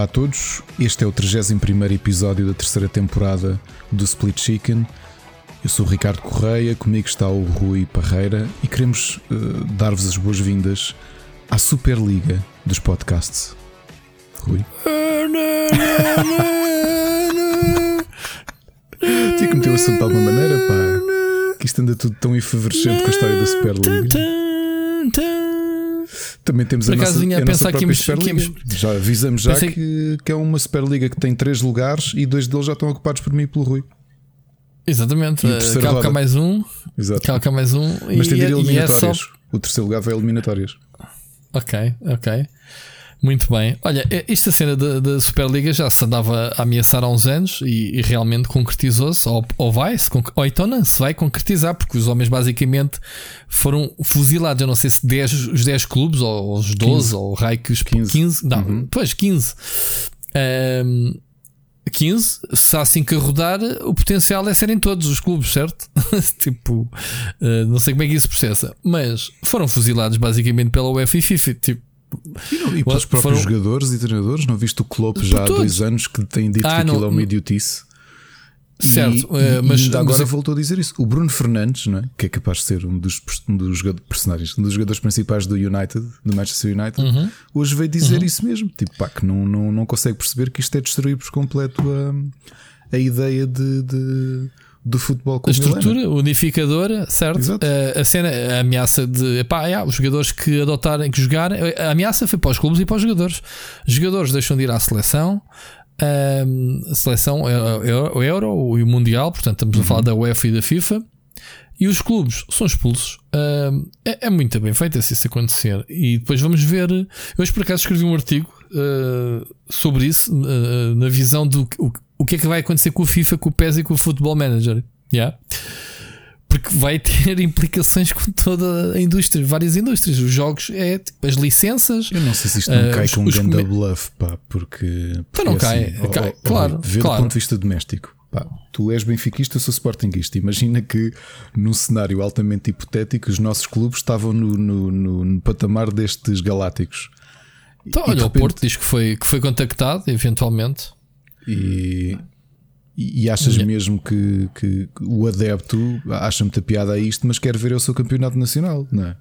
Olá a todos, este é o 31 episódio da terceira temporada do Split Chicken. Eu sou o Ricardo Correia, comigo está o Rui Parreira e queremos uh, dar-vos as boas-vindas à Superliga dos Podcasts. Rui? Tinha que meter o assunto de alguma maneira, pá. Que isto anda tudo tão efervescente com a história da Superliga. Também temos Por a nossa, vinha a a nossa pensar que íamos- que íamos- Já avisamos já Pensei- que, que é uma Superliga que tem três lugares e dois deles já estão ocupados por mim e pelo Rui. Exatamente. E o eh, roda. mais um. Exato. Cá mais um. Mas tem de ir e, é- e é eliminatórias. só. O terceiro lugar vai eliminatórias. Ok, ok. Muito bem. Olha, eh, esta cena da, da Superliga já se andava a ameaçar há uns anos e, e realmente concretizou-se, ou, ou vai, se ou então não se vai concretizar, porque os homens basicamente foram fuzilados. Eu não sei se 10, os 10 clubes, ou os 12, ou o raio que os 15. 15, não, Uhum. pois 15. Ahm, 15, se há assim que a rodar, o potencial é serem todos os clubes, certo? tipo, eh, não sei como é que isso processa, mas foram fuzilados basicamente pela UEFA e FIFA. Tipo, E, não, e pelos Foram- próprios jogadores e treinadores. Não viste o Klopp já há todos. dois anos que tem dito Ah, que aquilo não- é uma idiotice. Certo, e, eh, mas- agora mas- voltou a dizer isso. O Bruno Fernandes, não é? que é capaz de ser um dos, um dos jogadores- personagens, um dos jogadores principais do United, do Manchester United, Uhum. hoje veio dizer isso mesmo. Tipo, pá, que não, não, não consegue perceber que isto é destruir por completo a, a ideia de, de- do futebol a é, não é? estrutura unificadora, certo? Eh, a cena, a ameaça de epá, yeah, os jogadores que adotarem, que jogarem, a ameaça foi para os clubes e para os jogadores. Os jogadores deixam de ir à seleção. a seleção é, é o Euro e o Mundial, portanto, estamos Uhum. a falar da UEFA e da FIFA. E os clubes são expulsos. Ahm, é, é muito bem feito se isso acontecer. E depois vamos ver. Eu hoje, por acaso, escrevi um artigo ah, sobre isso, ah, na visão do o, o que é que vai acontecer com o FIFA, com o PES e com o Football Manager. Yeah? Porque vai ter implicações com toda a indústria, várias indústrias. Os jogos é tipo, as licenças. Eu não sei se isto não Eh, cai os- com um come- bluff, pá, porque. porque não é cai, assim, cai, ó, ó, claro, Vê claro. do ponto de vista doméstico. Pá, tu és benfiquista, eu sou sportinguista. Imagina que num cenário altamente hipotético os nossos clubes estavam no, no, no- no patamar destes galácticos. Então, E olha, o repente- Porto diz que foi, que foi contactado, eventualmente. E, e achas mesmo que, que o adepto acha muita piada a isto, mas quer ver o seu campeonato nacional, não é?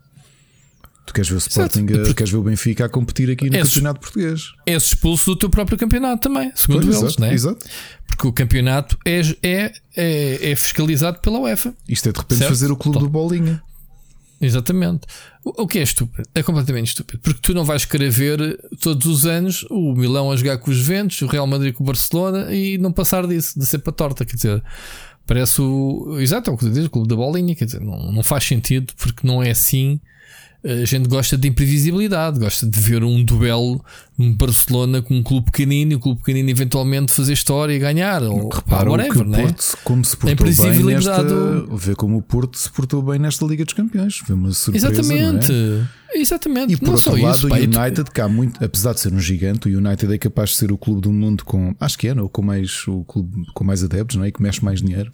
Tu queres ver o Sporting, a- Porque- queres ver o Benfica a competir aqui no Esses- campeonato português. És expulso do teu próprio campeonato também, segundo Pois, eles, exato, né? exato. Porque o campeonato é, é, é, é fiscalizado pela UEFA. Isto é de repente Certo? fazer o clube Então. do Bolinha. Exatamente. O, que é estúpido? É completamente estúpido. Porque tu não vais querer ver todos os anos o Milão a jogar com os Juventus, o Real Madrid com o Barcelona e não passar disso, de ser para torta. Quer dizer, parece o. Exato, é o que tu dizes, o clube da bolinha. Quer dizer, não, não faz sentido porque não é assim. A gente gosta de imprevisibilidade, gosta de ver um duelo um Barcelona com um clube pequenino e o clube pequenino eventualmente fazer história e ganhar. Ou Repara whatever, né? Porto, como se portou bem nesta, do- vê como o Porto se portou bem nesta Liga dos Campeões. Foi uma surpresa, Exatamente. não é? Exatamente. E por não outro lado, isso, o tu- United, que há muito, apesar de ser um gigante, o United é capaz de ser o clube do mundo com, acho que é, não? com mais o clube com mais adeptos, não é? E que mexe mais dinheiro.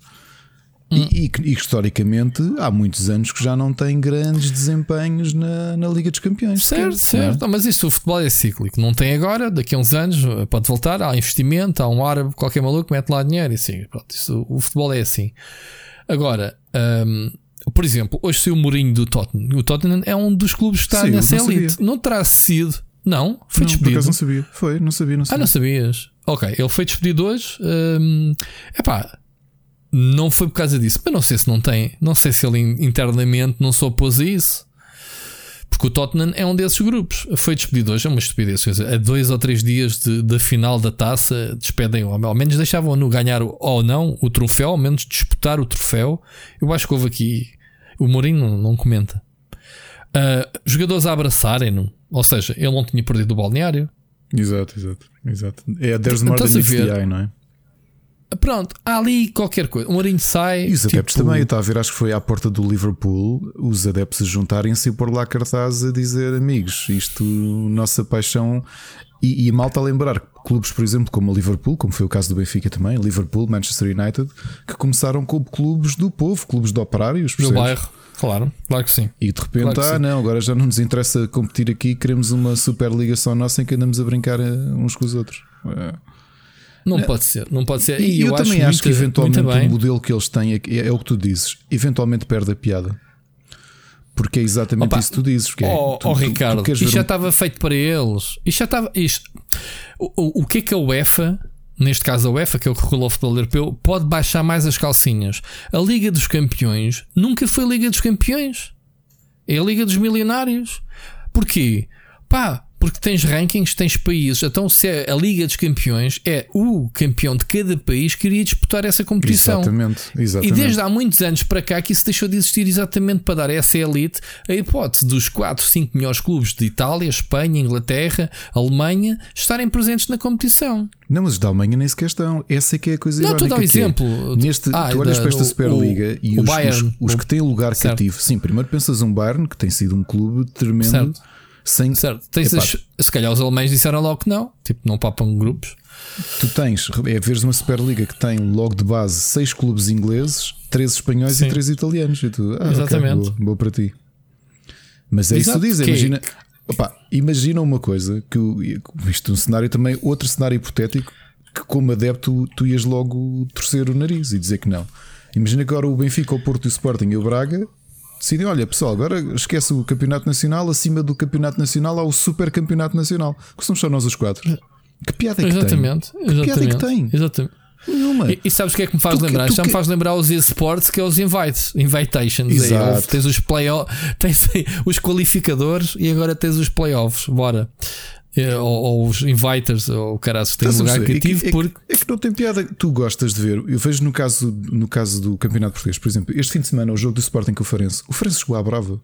Hum. E, e historicamente há muitos anos que já não tem grandes desempenhos na, na Liga dos Campeões. Certo, sequer, não é? certo. Mas isso, o futebol é cíclico. Não tem agora, daqui a uns anos eh, pode voltar. Há investimento, há um árabe, qualquer maluco, mete lá dinheiro e assim. Pronto, isso, o futebol é assim. Agora, hum, por exemplo, hoje saiu o Mourinho do Tottenham. O Tottenham é um dos clubes que está Saiu, nessa não elite. sabia. Não terá sido. Não, foi Não, por despedido. acaso não sabia. Foi, não sabia, não Ah, sabia. não sabias? Ok, ele foi despedido hoje. Hum, epá, não foi por causa disso. Mas não sei se não tem. Não sei se ele in- internamente não se opôs a isso. Porque o Tottenham é um desses grupos. Foi despedido hoje, é uma estupidez. dizer, A dois ou três dias de- da final da taça, despedem o homem. Ao menos deixavam-no ganhar o- ou não o troféu, ao menos disputar o troféu. Eu acho que houve aqui. O Mourinho não, não comenta. Ah, jogadores a abraçarem-no. Ou seja, ele não tinha perdido o balneário. Exato, exato, exato. É, there's more than a meets the eye, não é? Pronto, há ali qualquer coisa. O Mourinho sai. E os adeptos tipo, também, eu estava a ver, acho que foi à porta do Liverpool, os adeptos a juntarem-se e pôr lá cartaz a dizer amigos, isto, nossa paixão. E, e mal a lembrar clubes, por exemplo, como o Liverpool, como foi o caso do Benfica também, Liverpool, Manchester United, que começaram como clubes do povo, clubes de operários, percebes? bairro, claro, claro que sim. E de repente, Claro ah, não, agora já não nos interessa competir aqui, queremos uma Superliga só nossa em que andamos a brincar eh, uns com os outros. Não, pode ser, não pode ser. E, eu, eu, acho também acho que eventualmente o modelo que eles têm é, é o que tu dizes, eventualmente perde a piada. Porque é exatamente Opa, isso que tu dizes. Que é, Oh, tu, oh, tu- tu Ricardo, queres isto já um- estava feito para eles. Isto já estava. Isto, o, o, o que é que a UEFA, neste caso a UEFA, que é o que regula o futebol europeu, pode baixar mais as calcinhas? A Liga dos Campeões nunca foi a Liga dos Campeões. É a Liga dos Milionários. Porquê? Pá, porque tens rankings, tens países. Então, se é a Liga dos Campeões, é o campeão de cada país que iria disputar essa competição. Exatamente, E exatamente. desde há muitos anos para cá que isso deixou de existir exatamente para dar a essa elite a hipótese dos 4, 5 melhores clubes de Itália, Espanha, Inglaterra, Alemanha estarem presentes na competição. Não, mas os da Alemanha nem sequer estão. Essa é que é a coisa Não, estou a dar um é. exemplo. Neste, Ah, tu olhas da- para esta o- Superliga e o os, Bayern, os, os o- que têm lugar certo. cativo. Sim, primeiro pensas um Bayern, que tem sido um clube tremendo, Certo. Sem Certo? Tens Epá, as- se calhar os alemães disseram logo que não, tipo, não papam grupos. Tu tens, é veres uma Superliga que tem logo de base seis clubes ingleses, três espanhóis Sim. e três italianos. E tu, ah, Exatamente. boa, boa para ti. Mas é isso que Exato, tu dizes. que- Imagina, opá, imagina uma coisa que isto é um cenário também, outro cenário hipotético que, como adepto, tu ias logo torcer o nariz e dizer que não. Imagina que agora o Benfica, o Porto, o Sporting e o Braga decidem: olha pessoal, agora esquece o Campeonato Nacional, acima do Campeonato Nacional há o Super Campeonato Nacional, que somos só nós os quatro. Que piada é que exatamente. tem? Que piada é que exatamente. tem? Exatamente. Nenhuma. E, e sabes o que é que me faz Tu lembrar? Já me que- faz lembrar os esportes, que é os invites, invitations. Aí, Exato. houve- tens os playoffs, tens aí os qualificadores e agora tens os playoffs. Bora. Eh, Ou, ou os inviters, ou o cara que tem Estás a lugar? É que- cativo, é, que, porque é que não tem piada. Tu gostas de ver. Eu vejo no caso, no caso do Campeonato Português, por exemplo, este fim de semana, o jogo do Sporting com o Farense. O Farense jogou à brava.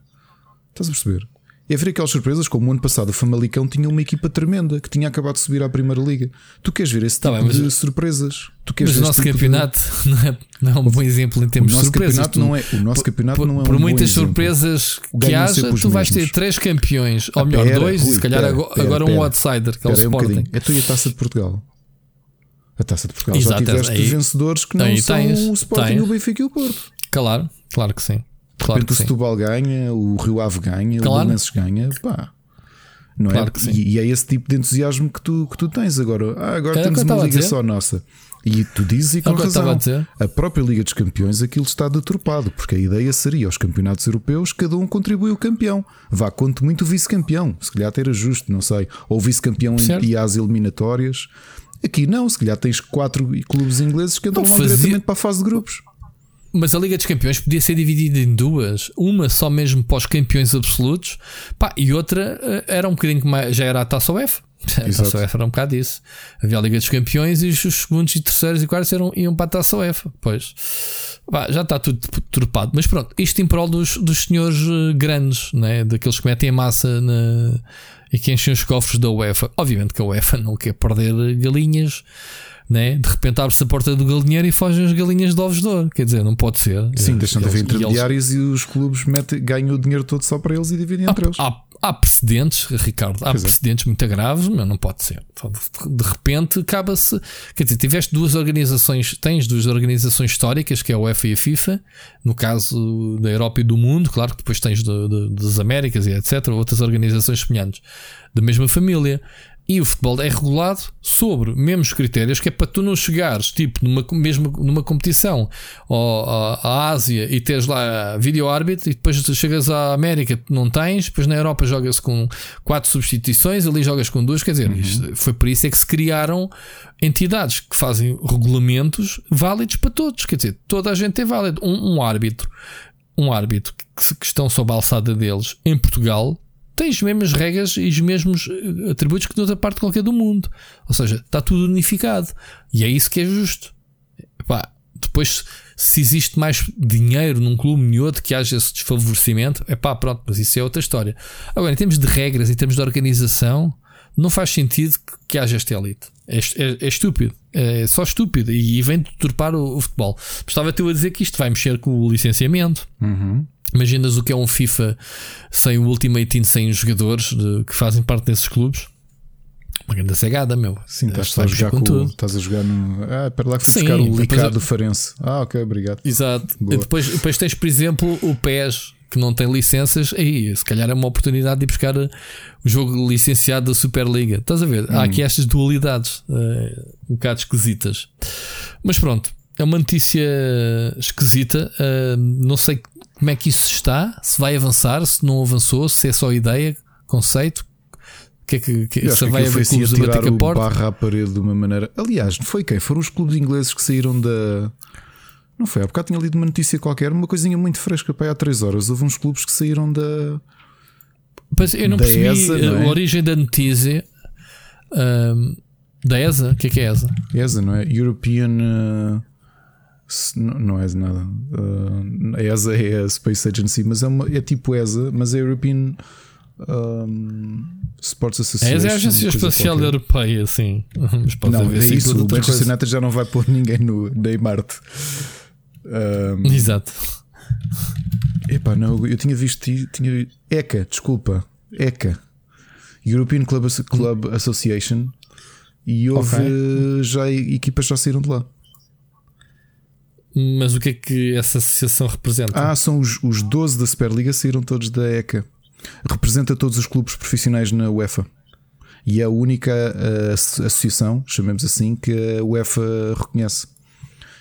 Estás a perceber? É ver aquelas surpresas, como o ano passado o Famalicão tinha uma equipa tremenda que tinha acabado de subir à Primeira Liga. Tu queres ver esse Tá tipo bem, mas- de surpresas? Tu queres mas ver o nosso tipo de- campeonato não, é, não é um bom exemplo em termos de surpresas. campeonato Tu- não é. O nosso campeoato por, não é um por muitas exemplo. surpresas que Ganham haja, tu vais ter mesmos. três campeões, ou melhor, pera, dois, e Rui, se calhar pera, agora, pera, agora um outsider, que é o um Sporting. bocadinho. É tu e a taça de Portugal. A taça de Portugal Exato, já tiveste aí- vencedores que não aí são tens, o Sporting, tens. o Benfica e o Porto. Claro, claro que sim. De Claro repente o. Setúbal ganha, o Rio Ave ganha, o Claro. Belenenses ganha, pá. Não Claro é? que sim. E, e é esse tipo de entusiasmo que tu, que tu tens agora. Ah, agora o temos uma liga só nossa. E tu dizes e com É o razão. a. A própria Liga dos Campeões, aquilo está deturpado, porque a ideia seria aos campeonatos europeus, cada um contribui o campeão. Vá, conte muito o vice-campeão. Se calhar até era justo, não sei. Ou o vice-campeão ia às eliminatórias. Aqui não, se calhar tens quatro clubes ingleses que entram Não, logo fazia- diretamente para a fase de grupos. Mas a Liga dos Campeões podia ser dividida em duas. Uma só mesmo para os campeões absolutos, pá, e outra eh, era um bocadinho mais, já era a Taça UEFA. A. Taça UEFA era um bocado isso. Havia a Liga dos Campeões e os os segundos e terceiros e quartos eram, iam para a Taça UEFA. Pois Pá, já está tudo turpado. Mas pronto, isto em prol dos, dos senhores eh, grandes, né? daqueles que metem a massa na- e que enchem os cofres da UEFA. Obviamente que a UEFA não quer perder galinhas. Né? De repente abre-se a porta do galinheiro e fogem as galinhas de ovos de ouro. Quer dizer, não pode ser. Sim, deixam de haver Eles- e eles- intermediários e, os clubes metem, ganham o dinheiro todo só para eles e dividem entre eles. Há, há, há precedentes, Ricardo, há Pois é. precedentes muito graves, mas não pode ser. De- De repente acaba-se. Quer dizer, tiveste duas organizações, tens duas organizações históricas, que é a UEFA e a FIFA, no caso da Europa e do mundo, claro que depois tens de- de- das Américas e etc., outras organizações semelhantes da mesma família. E o futebol é regulado sobre mesmos critérios, que é para tu não chegares, tipo, numa, mesmo numa competição ou à, Ásia e teres lá vídeo árbitro e depois tu chegas à América não tens, depois na Europa joga-se com quatro substituições, ali jogas com duas, quer dizer, isto- foi por isso é que se criaram entidades que fazem regulamentos válidos para todos, quer dizer, toda a gente é válido. Um, um árbitro, um árbitro que, que estão sob a alçada deles em Portugal tem as mesmas regras e os mesmos eh, atributos que noutra parte qualquer do mundo. Ou seja, está tudo unificado. E é isso que é justo. Epá, depois, se existe mais dinheiro num clube e outro que haja esse desfavorecimento, é pá, pronto, mas isso é outra história. Agora, em termos de regras, em termos de organização, não faz sentido que, haja esta elite. É, é- é estúpido. É só estúpido. E vem deturpar o, o futebol. Estava-te eu a dizer que isto vai mexer com o licenciamento. Imaginas o que é um FIFA sem o Ultimate Team, sem os jogadores de- que fazem parte desses clubes? Uma grande cegada, meu. Sim, estás a jogar com, tudo. estás a jogar no. Ah, para lá que fui Sim, buscar o licado eu- do Farense. Ah, ok, obrigado. Exato. Boa. Depois, depois tens, por exemplo, o PES, que não tem licenças, aí se calhar é uma oportunidade de ir buscar o jogo licenciado da Superliga. Estás a ver? Há aqui estas dualidades uh, um bocado esquisitas. Mas pronto, é uma notícia esquisita. Uh, não sei como é que isso está, se vai avançar, se não avançou, se é só ideia, conceito. Que é que, que, se vai haver clubes a bater a porta? barra à parede de uma maneira. Aliás, foi quem? Foram os clubes ingleses que saíram da. Não foi? Há bocado tinha lido uma notícia qualquer, uma coisinha muito fresca para há 3 horas. Houve uns clubes que saíram da. Pois eu não percebi ESA, não é? a origem da notícia. Um, da ESA? O que é que é ESA? ESA, não é? European. Uh, não, não é nada. Uh, a ESA é a Space Agency, mas é, uma, é tipo ESA, mas é European. Um, Sports Association. A ESA é a Agência Espacial Europeia, sim. Mas não, é isso. O Manchester United já não vai pôr ninguém no, nem Marte. Um, Exato. Epá, não, eu tinha visto. Tinha, ECA, desculpa. ECA. European Club, Club Association. E houve okay. já equipas já saíram de lá. Mas o que é que essa associação representa? Ah, são os, os 12 da Superliga saíram todos da ECA. Representa todos os clubes profissionais na UEFA. E é a única uh, associação, chamemos assim, que a UEFA reconhece.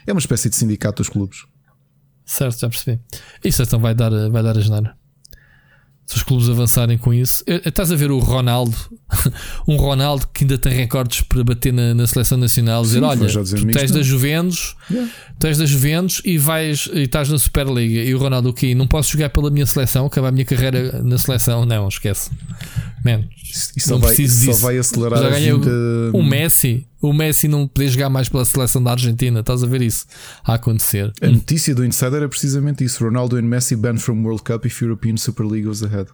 É uma espécie de sindicato dos clubes. Certo, já percebi. Isso então vai dar, vai dar a geneira se os clubes avançarem com isso. Estás a ver o Ronaldo, um Ronaldo que ainda tem recordes para bater na, na seleção nacional, dizer: Olha, tu tens da Juventus, yeah. tens da Juventus e vais e estás na Superliga. E o Ronaldo, o okay, Não posso jogar pela minha seleção, acabar a minha carreira na seleção. Não, esquece. Man, isso não vai, preciso disso. só vai acelerar Já a vida. O Messi, o Messi não poder jogar mais pela seleção da Argentina. Estás a ver isso a acontecer. A notícia do Insider é precisamente isso: Ronaldo and Messi banned from World Cup if European Super League goes ahead.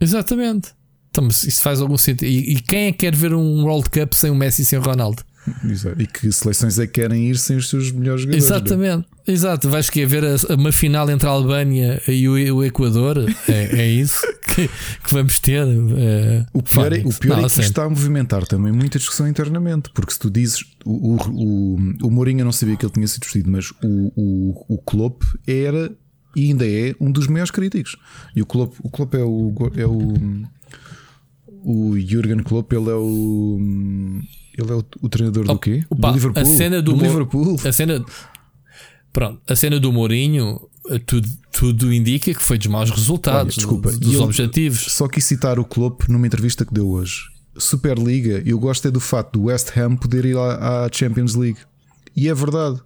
Exatamente. Então, isso faz algum sentido. E, e, quem é que quer ver um World Cup sem o Messi e sem o Ronaldo? Exato. E que seleções é que querem ir sem os seus melhores jogadores? Exatamente. Exato. Vais que ver uma final entre a Albânia e o, o Equador? É, é isso que, que, vamos ter. É, o pior, é, o pior não, é que está a movimentar também muita discussão internamente. Porque se tu dizes o, o, o, o Mourinho, eu não sabia que ele tinha sido vestido, mas o, o, o Klopp era e ainda é um dos maiores críticos. E o Klopp, o Klopp é o. É o o Jurgen Klopp, ele é o. Ele é o, o treinador do quê? Opa, do Liverpool. A cena do, do Liverpool. A cena. Pronto, a cena do Mourinho, tudo, tudo indica que foi dos maus resultados, Olha, desculpa, dos ele, objetivos. Só quis citar o Klopp numa entrevista que deu hoje. Superliga, eu gosto é do fato do West Ham poder ir à Champions League. E é verdade.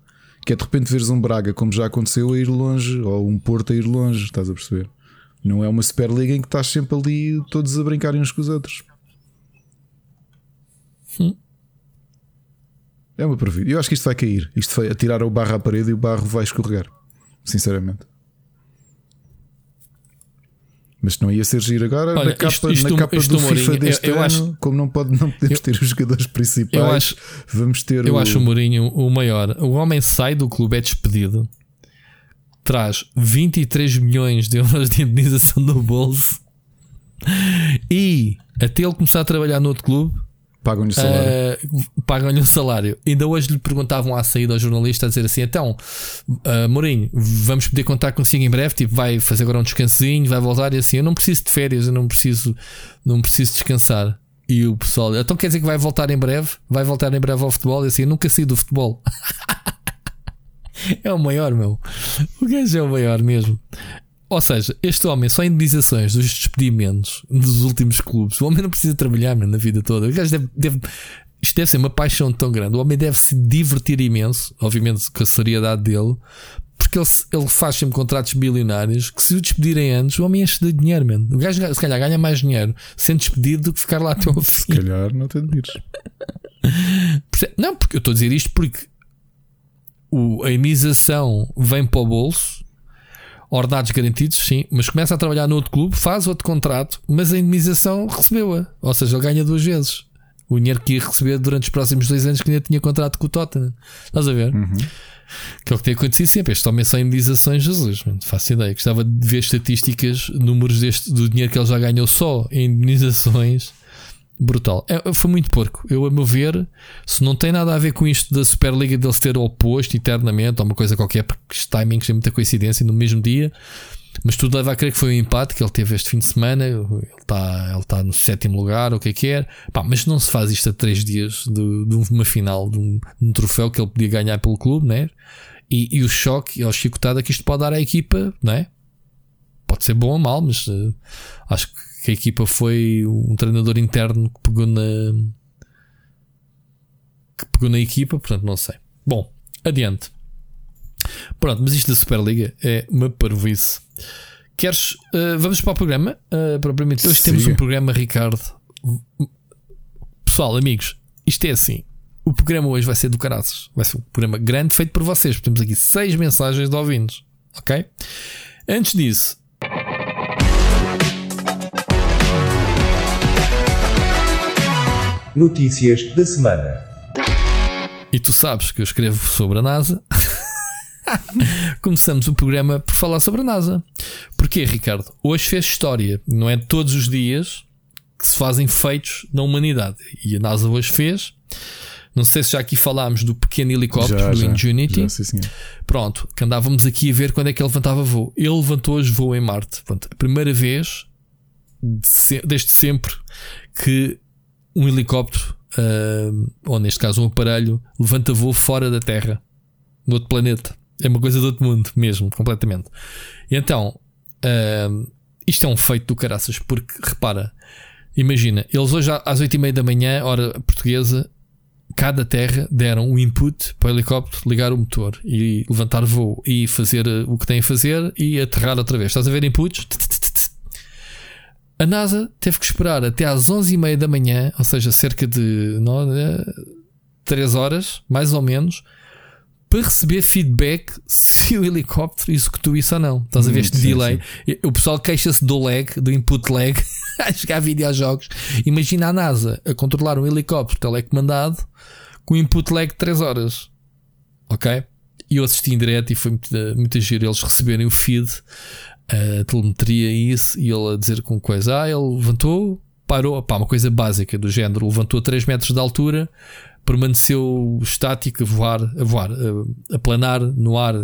Que é de repente veres um Braga, como já aconteceu, a ir longe, ou um Porto a ir longe, estás a perceber? Não é uma Superliga em que estás sempre ali todos a brincarem uns com os outros. Hum. É uma previsão. Eu acho que isto vai cair. Isto vai atirar o barro à parede e o barro vai escorregar. Sinceramente. Mas não ia ser giro agora Olha, na capa, isto, isto, na capa isto do FIFA deste eu, eu ano, acho, como não, pode, não podemos eu, ter os jogadores principais, acho, vamos ter Eu o... acho o Mourinho o maior. O homem sai do clube, é despedido, traz 23 milhões de euros de indenização no bolso e até ele começar a trabalhar no outro clube Pagam-lhe o salário. Uh, Pagam-lhe o salário. Ainda hoje lhe perguntavam à saída ao jornalista a dizer assim: então, uh, Mourinho, vamos poder contar consigo em breve? Tipo, vai fazer agora um descansinho, vai voltar e assim: eu não preciso de férias, eu não preciso, não preciso descansar. E o pessoal, então quer dizer que vai voltar em breve? Vai voltar em breve ao futebol? E assim: eu nunca saí do futebol. é o maior, meu. O gajo é o maior mesmo. Ou seja, este homem só indenizações dos despedimentos dos últimos clubes. O homem não precisa trabalhar na vida toda. O gajo deve, deve, isto deve ser uma paixão tão grande. O homem deve se divertir imenso, obviamente com a seriedade dele, porque ele, ele faz sempre contratos bilionários que se o despedirem antes, o homem enche de dinheiro, mano. O gajo se calhar ganha mais dinheiro sendo despedido do que ficar lá até ao fim. Se calhar não te admires. Não, porque eu estou a dizer isto porque o, a indenização vem para o bolso ordenados garantidos, sim, mas começa a trabalhar no outro clube, faz outro contrato, mas a indemnização recebeu-a. Ou seja, ele ganha duas vezes. O dinheiro que ia receber durante os próximos dois anos que ainda tinha contrato com o Tottenham. Estás a ver? Uhum. Que é o que tem acontecido sempre. Este homem só indemnizações, Jesus, mano, faço ideia. Gostava de ver estatísticas, números deste, do dinheiro que ele já ganhou só em indemnizações brutal. É, foi muito porco. Eu, a meu ver, se não tem nada a ver com isto da Superliga dele se ter oposto eternamente ou uma coisa qualquer, porque os timings têm muita coincidência no mesmo dia. Mas tudo leva a crer que foi um empate que ele teve este fim de semana. Ele está ele tá no sétimo lugar, o que é que é. Pá, mas não se faz isto a três dias de, de uma final, de um, de um, troféu que ele podia ganhar pelo clube, né? E, e o choque a chicotada que isto pode dar à equipa, não é? Pode ser bom ou mal, mas uh, acho que a equipa foi um treinador interno que pegou na que pegou na equipa, portanto não sei. Bom, adiante. Pronto, mas isto da Superliga é uma parvoíce. Queres. Uh, vamos para o programa? Uh, propriamente hoje temos um programa, Ricardo. Pessoal, amigos, isto é assim. O programa hoje vai ser do caraças. Vai ser um programa grande feito por vocês. Temos aqui seis mensagens de ouvintes. Ok? Antes disso. Notícias da semana. E tu sabes que eu escrevo sobre a NASA. Começamos o programa por falar sobre a NASA. Porquê, Ricardo? Hoje fez história. Não é todos os dias que se fazem feitos na humanidade. E a NASA hoje fez. Não sei se já aqui falámos do pequeno helicóptero já, do já, Ingenuity. Já, Pronto, que andávamos aqui a ver quando é que ele levantava voo. Ele levantou hoje voo em Marte. Pronto, a primeira vez desde sempre que um helicóptero, uh, ou neste caso um aparelho, levanta voo fora da Terra, no outro planeta. É uma coisa do outro mundo, mesmo, completamente. E então, uh, isto é um feito do caraças, porque repara, imagina, eles hoje às 8 e meia da manhã, hora portuguesa, cada terra deram um input para o helicóptero ligar o motor e levantar voo e fazer eh, o que tem a fazer e aterrar outra vez. Estás a ver inputs? A NASA teve que esperar até às 11 e meia da manhã, ou seja, cerca de não, 3 horas, mais ou menos, para receber feedback se o helicóptero executou isso ou não. Estás a ver hum, este sim, delay? Sim. O pessoal queixa-se do lag, do input lag, a jogar videojogos. Imagina a NASA a controlar um helicóptero telecomandado com input lag de 3 horas. Ok? E eu assisti em direto e foi muito, muito giro eles receberem o feed, a telemetria e isso, e ele a dizer com coisa. Ah, ele levantou, parou, pá, uma coisa básica do género, levantou a 3 metros de altura permaneceu estático a voar, a voar, a, a planar no ar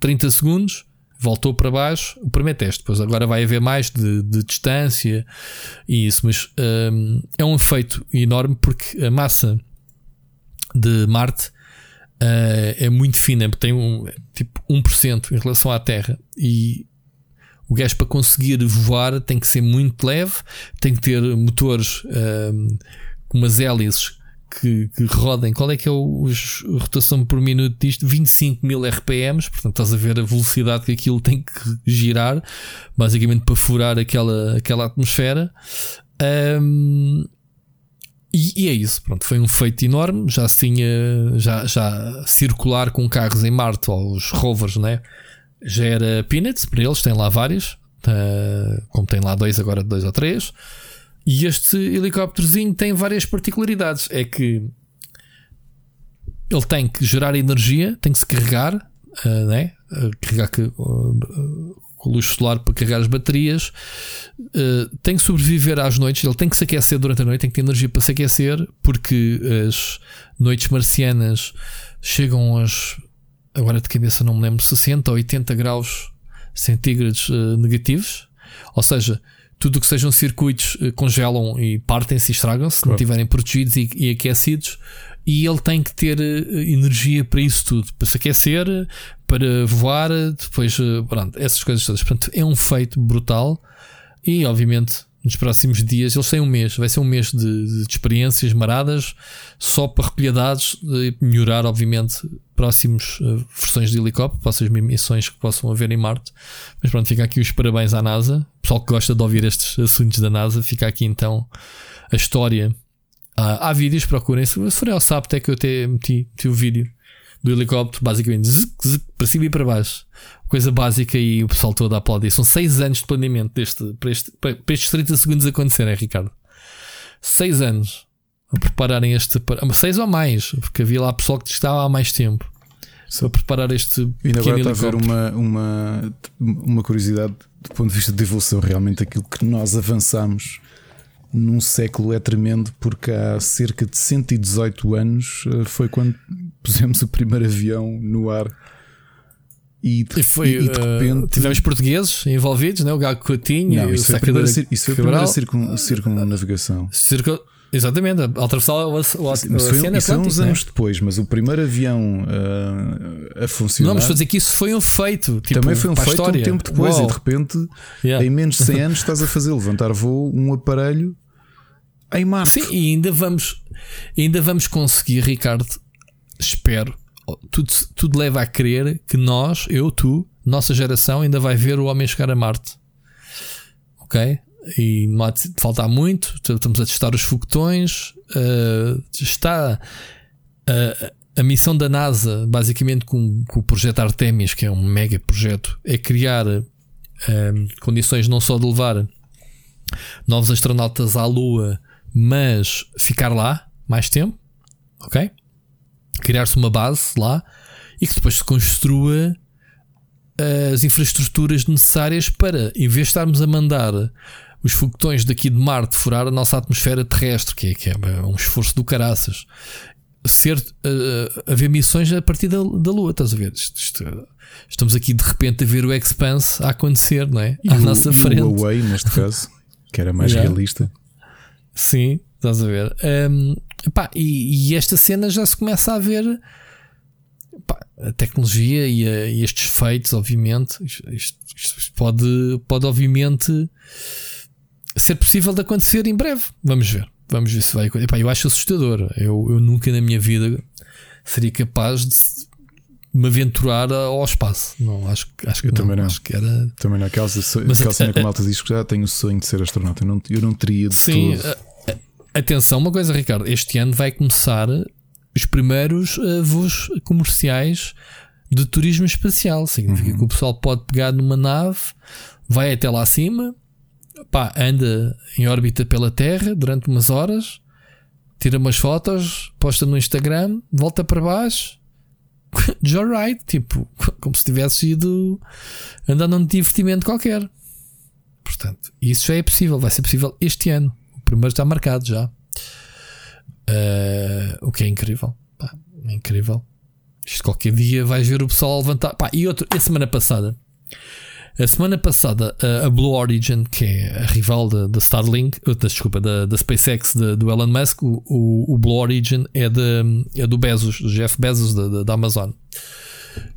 30 segundos, voltou para baixo. O primeiro teste, depois agora vai haver mais de, de distância e isso, mas um, é um efeito enorme porque a massa de Marte uh, é muito fina, tem um, tipo 1% em relação à Terra e o gajo para conseguir voar tem que ser muito leve, tem que ter motores um, com umas hélices que, que rodem, qual é que é o, a rotação por minuto disto? 25 mil RPMs, portanto estás a ver a velocidade que aquilo tem que girar, basicamente para furar aquela, aquela atmosfera. Um, e, e, é isso, pronto, foi um feito enorme. Já se tinha, já, já circular com carros em Marte, ou os rovers, né? Já era peanuts para eles, tem lá vários, como tem lá dois, agora dois ou três. E este helicópterozinho tem várias particularidades. É que ele tem que gerar energia, tem que se carregar, uh, né? Uh, carregar que, uh, com luz solar para carregar as baterias, uh, tem que sobreviver às noites, ele tem que se aquecer durante a noite, tem que ter energia para se aquecer, porque as noites marcianas chegam aos agora de cabeça não me lembro, 60 ou 80 graus centígrados negativos, ou seja, tudo o que sejam circuitos eh, congelam e partem-se e estragam-se, claro. não estiverem protegidos e, e, aquecidos. E ele tem que ter eh, energia para isso tudo, para se aquecer, para voar, depois, pronto, essas coisas todas. Portanto, é um feito brutal. E, obviamente, nos próximos dias, eles têm um mês, vai ser um mês de, de experiências maradas, só para recolher dados, melhorar, obviamente, próximos uh, versões de helicóptero, próximas missões que possam haver em Marte. Mas pronto, fica aqui os parabéns à NASA. pessoal que gosta de ouvir estes assuntos da NASA, fica aqui então a história. Ah, há vídeos, procurem. Se forem ao que eu até meti, meti o vídeo do helicóptero, basicamente, zzz, zzz, para cima e para baixo. Coisa básica e o pessoal todo a aplaudir. São 6 anos de planeamento deste, para, este, para, estes 30 segundos acontecerem, Ricardo. 6 anos a prepararem este. Seis ou mais, porque havia lá pessoal que estava há mais tempo. Só preparar este. Ainda agora está a haver uma, uma, uma curiosidade do ponto de vista de evolução. Realmente aquilo que nós avançamos num século é tremendo, porque há cerca de 118 anos eh, foi quando pusemos o primeiro avião no ar. E, de, E foi, e, e de uh, repente. tivemos portugueses envolvidos, né? o Gago Coutinho não, e o isso a primeira, isso foi a primeira circun, circunnavigação. Exatamente, a atravessar o, o, o Oceano isso uns né? anos depois, mas o primeiro avião uh, a funcionar Não, mas fazer que isso foi um feito. Tipo, também foi um a feito história. um tempo depois. Uau. E de repente, Yeah. em menos de 100 anos, estás a fazer levantar voo um aparelho em Marte. Sim, e ainda vamos, ainda vamos conseguir, Ricardo. Espero. Tudo, tudo leva a crer que nós, eu, tu, nossa geração, ainda vai ver o homem chegar a Marte. Ok? E não há de faltar muito. Estamos a testar os foguetões. uh, está uh, a missão da NASA, basicamente com, com o projeto Artemis, que é um mega projeto, é criar uh, condições não só de levar novos astronautas à Lua, mas ficar lá mais tempo, ok? Criar-se uma base lá e que depois se construa as infraestruturas necessárias para, em vez de estarmos a mandar os foguetões daqui de Marte furar a nossa atmosfera terrestre, que é, que é um esforço do caraças, ser uh, haver missões a partir da, da Lua, estás a ver? Estamos aqui de repente a ver o Expanse a acontecer, não é? À nossa frente. o Huawei, neste caso, que era mais Yeah. realista. Sim, estás a ver. Um, pá, e, e esta cena já se começa a ver pá, a tecnologia e, a- e estes feitos, obviamente. Isto, isto- pode, pode, obviamente, ser possível de acontecer em breve. Vamos ver. Vamos ver se vai acontecer. Pá, eu acho assustador. Eu, eu nunca na minha vida seria capaz de me aventurar ao espaço. Não, acho, que- acho que Eu também não. Acho que era. Também naquela, so- Mas aquela cena que a- malta diz que já tenho o sonho de ser astronauta. Eu não, eu não teria de Sim, todo. a- atenção, uma coisa, Ricardo. Este ano vai começar os primeiros eh, voos comerciais de turismo espacial. Significa Uhum. que o pessoal pode pegar numa nave, vai até lá acima, pá, anda em órbita pela Terra durante umas horas, tira umas fotos, posta no Instagram, volta para baixo. Joyride, tipo, como se tivesse ido andar num divertimento qualquer. Portanto, isso já é possível, vai ser possível este ano. Primeiro está marcado já. Eh, o que é incrível. Pá, é incrível. Isto qualquer dia vais ver o pessoal levantar. Pá, e outro, a semana passada. A semana passada, a, a Blue Origin, que é a rival da, da Starlink, uh, da- desculpa, da, da SpaceX de- do Elon Musk, o, o, o Blue Origin é, de, é do Bezos, do Jeff Bezos da, da, Amazon.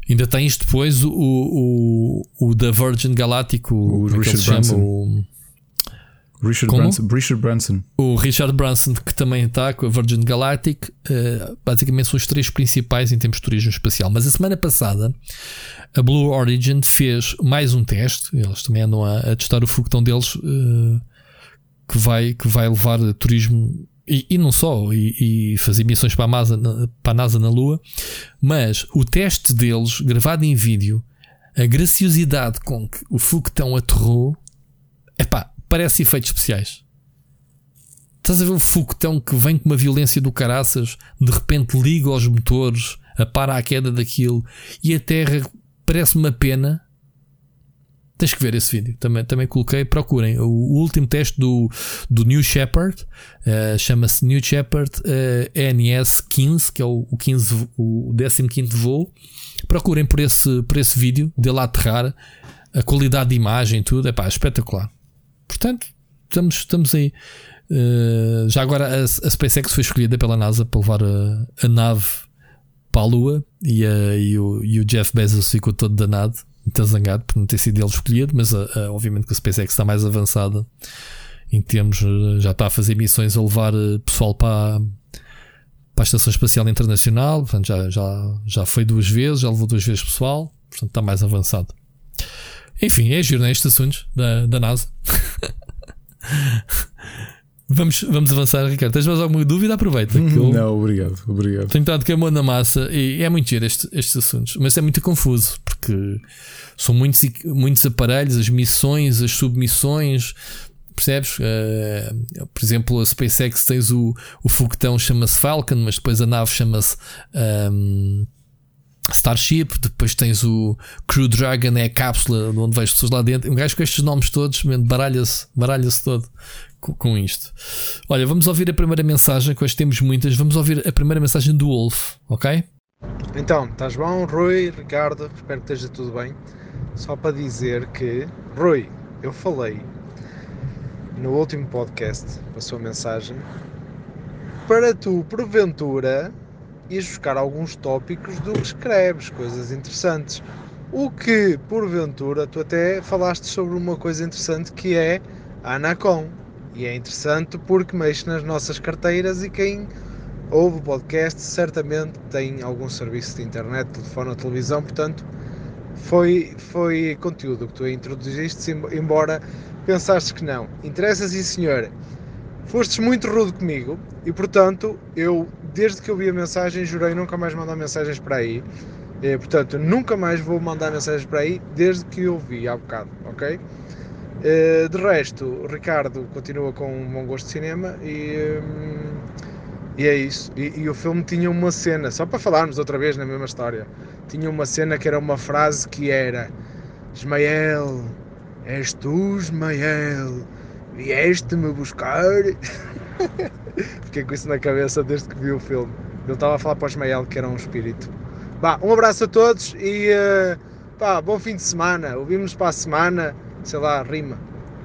Ainda tens depois o, o, o da Virgin Galactic, o, O é Richard chama? Branson. O, Richard, Como? Branson, Richard Branson. o Richard Branson, que também está com a Virgin Galactic, eh, basicamente são os três principais em termos de turismo espacial. Mas a semana passada, a Blue Origin fez mais um teste. Eles também andam a, a testar o foguetão deles, eh, que, vai, que vai levar turismo. E, e não só, e, e fazer missões para a, NASA, na- para a NASA na Lua, mas o teste deles, gravado em vídeo, a graciosidade com que o foguetão aterrou, epá, parece efeitos especiais. Estás a ver o foguetão que vem com uma violência do caraças, de repente liga aos motores, apara a queda daquilo e a terra parece uma pena. Tens que ver esse vídeo, também, também coloquei. Procurem o, o último teste do, do New Shepard, eh, chama-se New Shepard eh, NS 15, que é o, o, 15, vo- o 15 voo. Procurem por esse, por esse vídeo dele a aterrar, a qualidade de imagem, tudo, é pá, espetacular. Portanto, estamos, estamos aí. Uh, já agora a, a SpaceX foi escolhida pela NASA para levar a, a nave para a Lua e, a- e o, e o Jeff Bezos ficou todo danado, muito zangado por não ter sido ele escolhido, mas a- a- obviamente que a SpaceX está mais avançada em termos, já está a fazer missões a levar pessoal para, para a Estação Espacial Internacional, portanto já, já, já foi duas vezes, já levou duas vezes pessoal, portanto está mais avançado. Enfim, é giro, né? Estes assuntos da, da NASA. vamos, vamos avançar, Ricardo. Tens mais alguma dúvida? Aproveita. Eu Não, obrigado, obrigado. tenho estado mão na massa e é muito giro este- estes assuntos, mas é muito confuso porque são muitos, muitos aparelhos, as missões, as submissões. Percebes? Eh, por exemplo, a SpaceX tens o, o foguetão chama-se Falcon, mas depois a nave chama-se ahm, Starship. Depois tens o Crew Dragon, é a cápsula de onde vais pessoas lá dentro. Um gajo com estes nomes todos, baralha-se baralha todo com, com isto. Olha, vamos ouvir a primeira mensagem, que hoje temos muitas. Vamos ouvir a primeira mensagem do Wolf, ok? Então, estás bom, Rui, Ricardo? Espero que esteja tudo bem. Só para dizer que, Rui, eu falei no último podcast, a sua mensagem, para tu, porventura, ires buscar alguns tópicos do que escreves, coisas interessantes. O que, porventura, tu até falaste sobre uma coisa interessante que é a Anacom. E é interessante porque mexe nas nossas carteiras e quem ouve o podcast certamente tem algum serviço de internet, telefone ou televisão, portanto foi, foi conteúdo que tu introduziste, embora pensaste que não. Interessa sim senhor. Fostes muito rude comigo e portanto eu, desde que eu vi a mensagem, jurei nunca mais mandar mensagens para aí. E, portanto, nunca mais vou mandar mensagens para aí desde que eu vi há bocado, ok? Eh, de resto, Ricardo continua com um bom gosto de cinema e, hum, e é isso. E, e, o filme tinha uma cena, só para falarmos outra vez na mesma história, tinha uma cena que era uma frase que era Ismael, és tu, Ismael, vieste-me buscar? Fiquei com isso na cabeça desde que vi o filme. Ele estava a falar para o Ismael que era um espírito. Bah, um abraço a todos e uh, pá, bom fim de semana. Ouvimos para a semana sei lá, rima.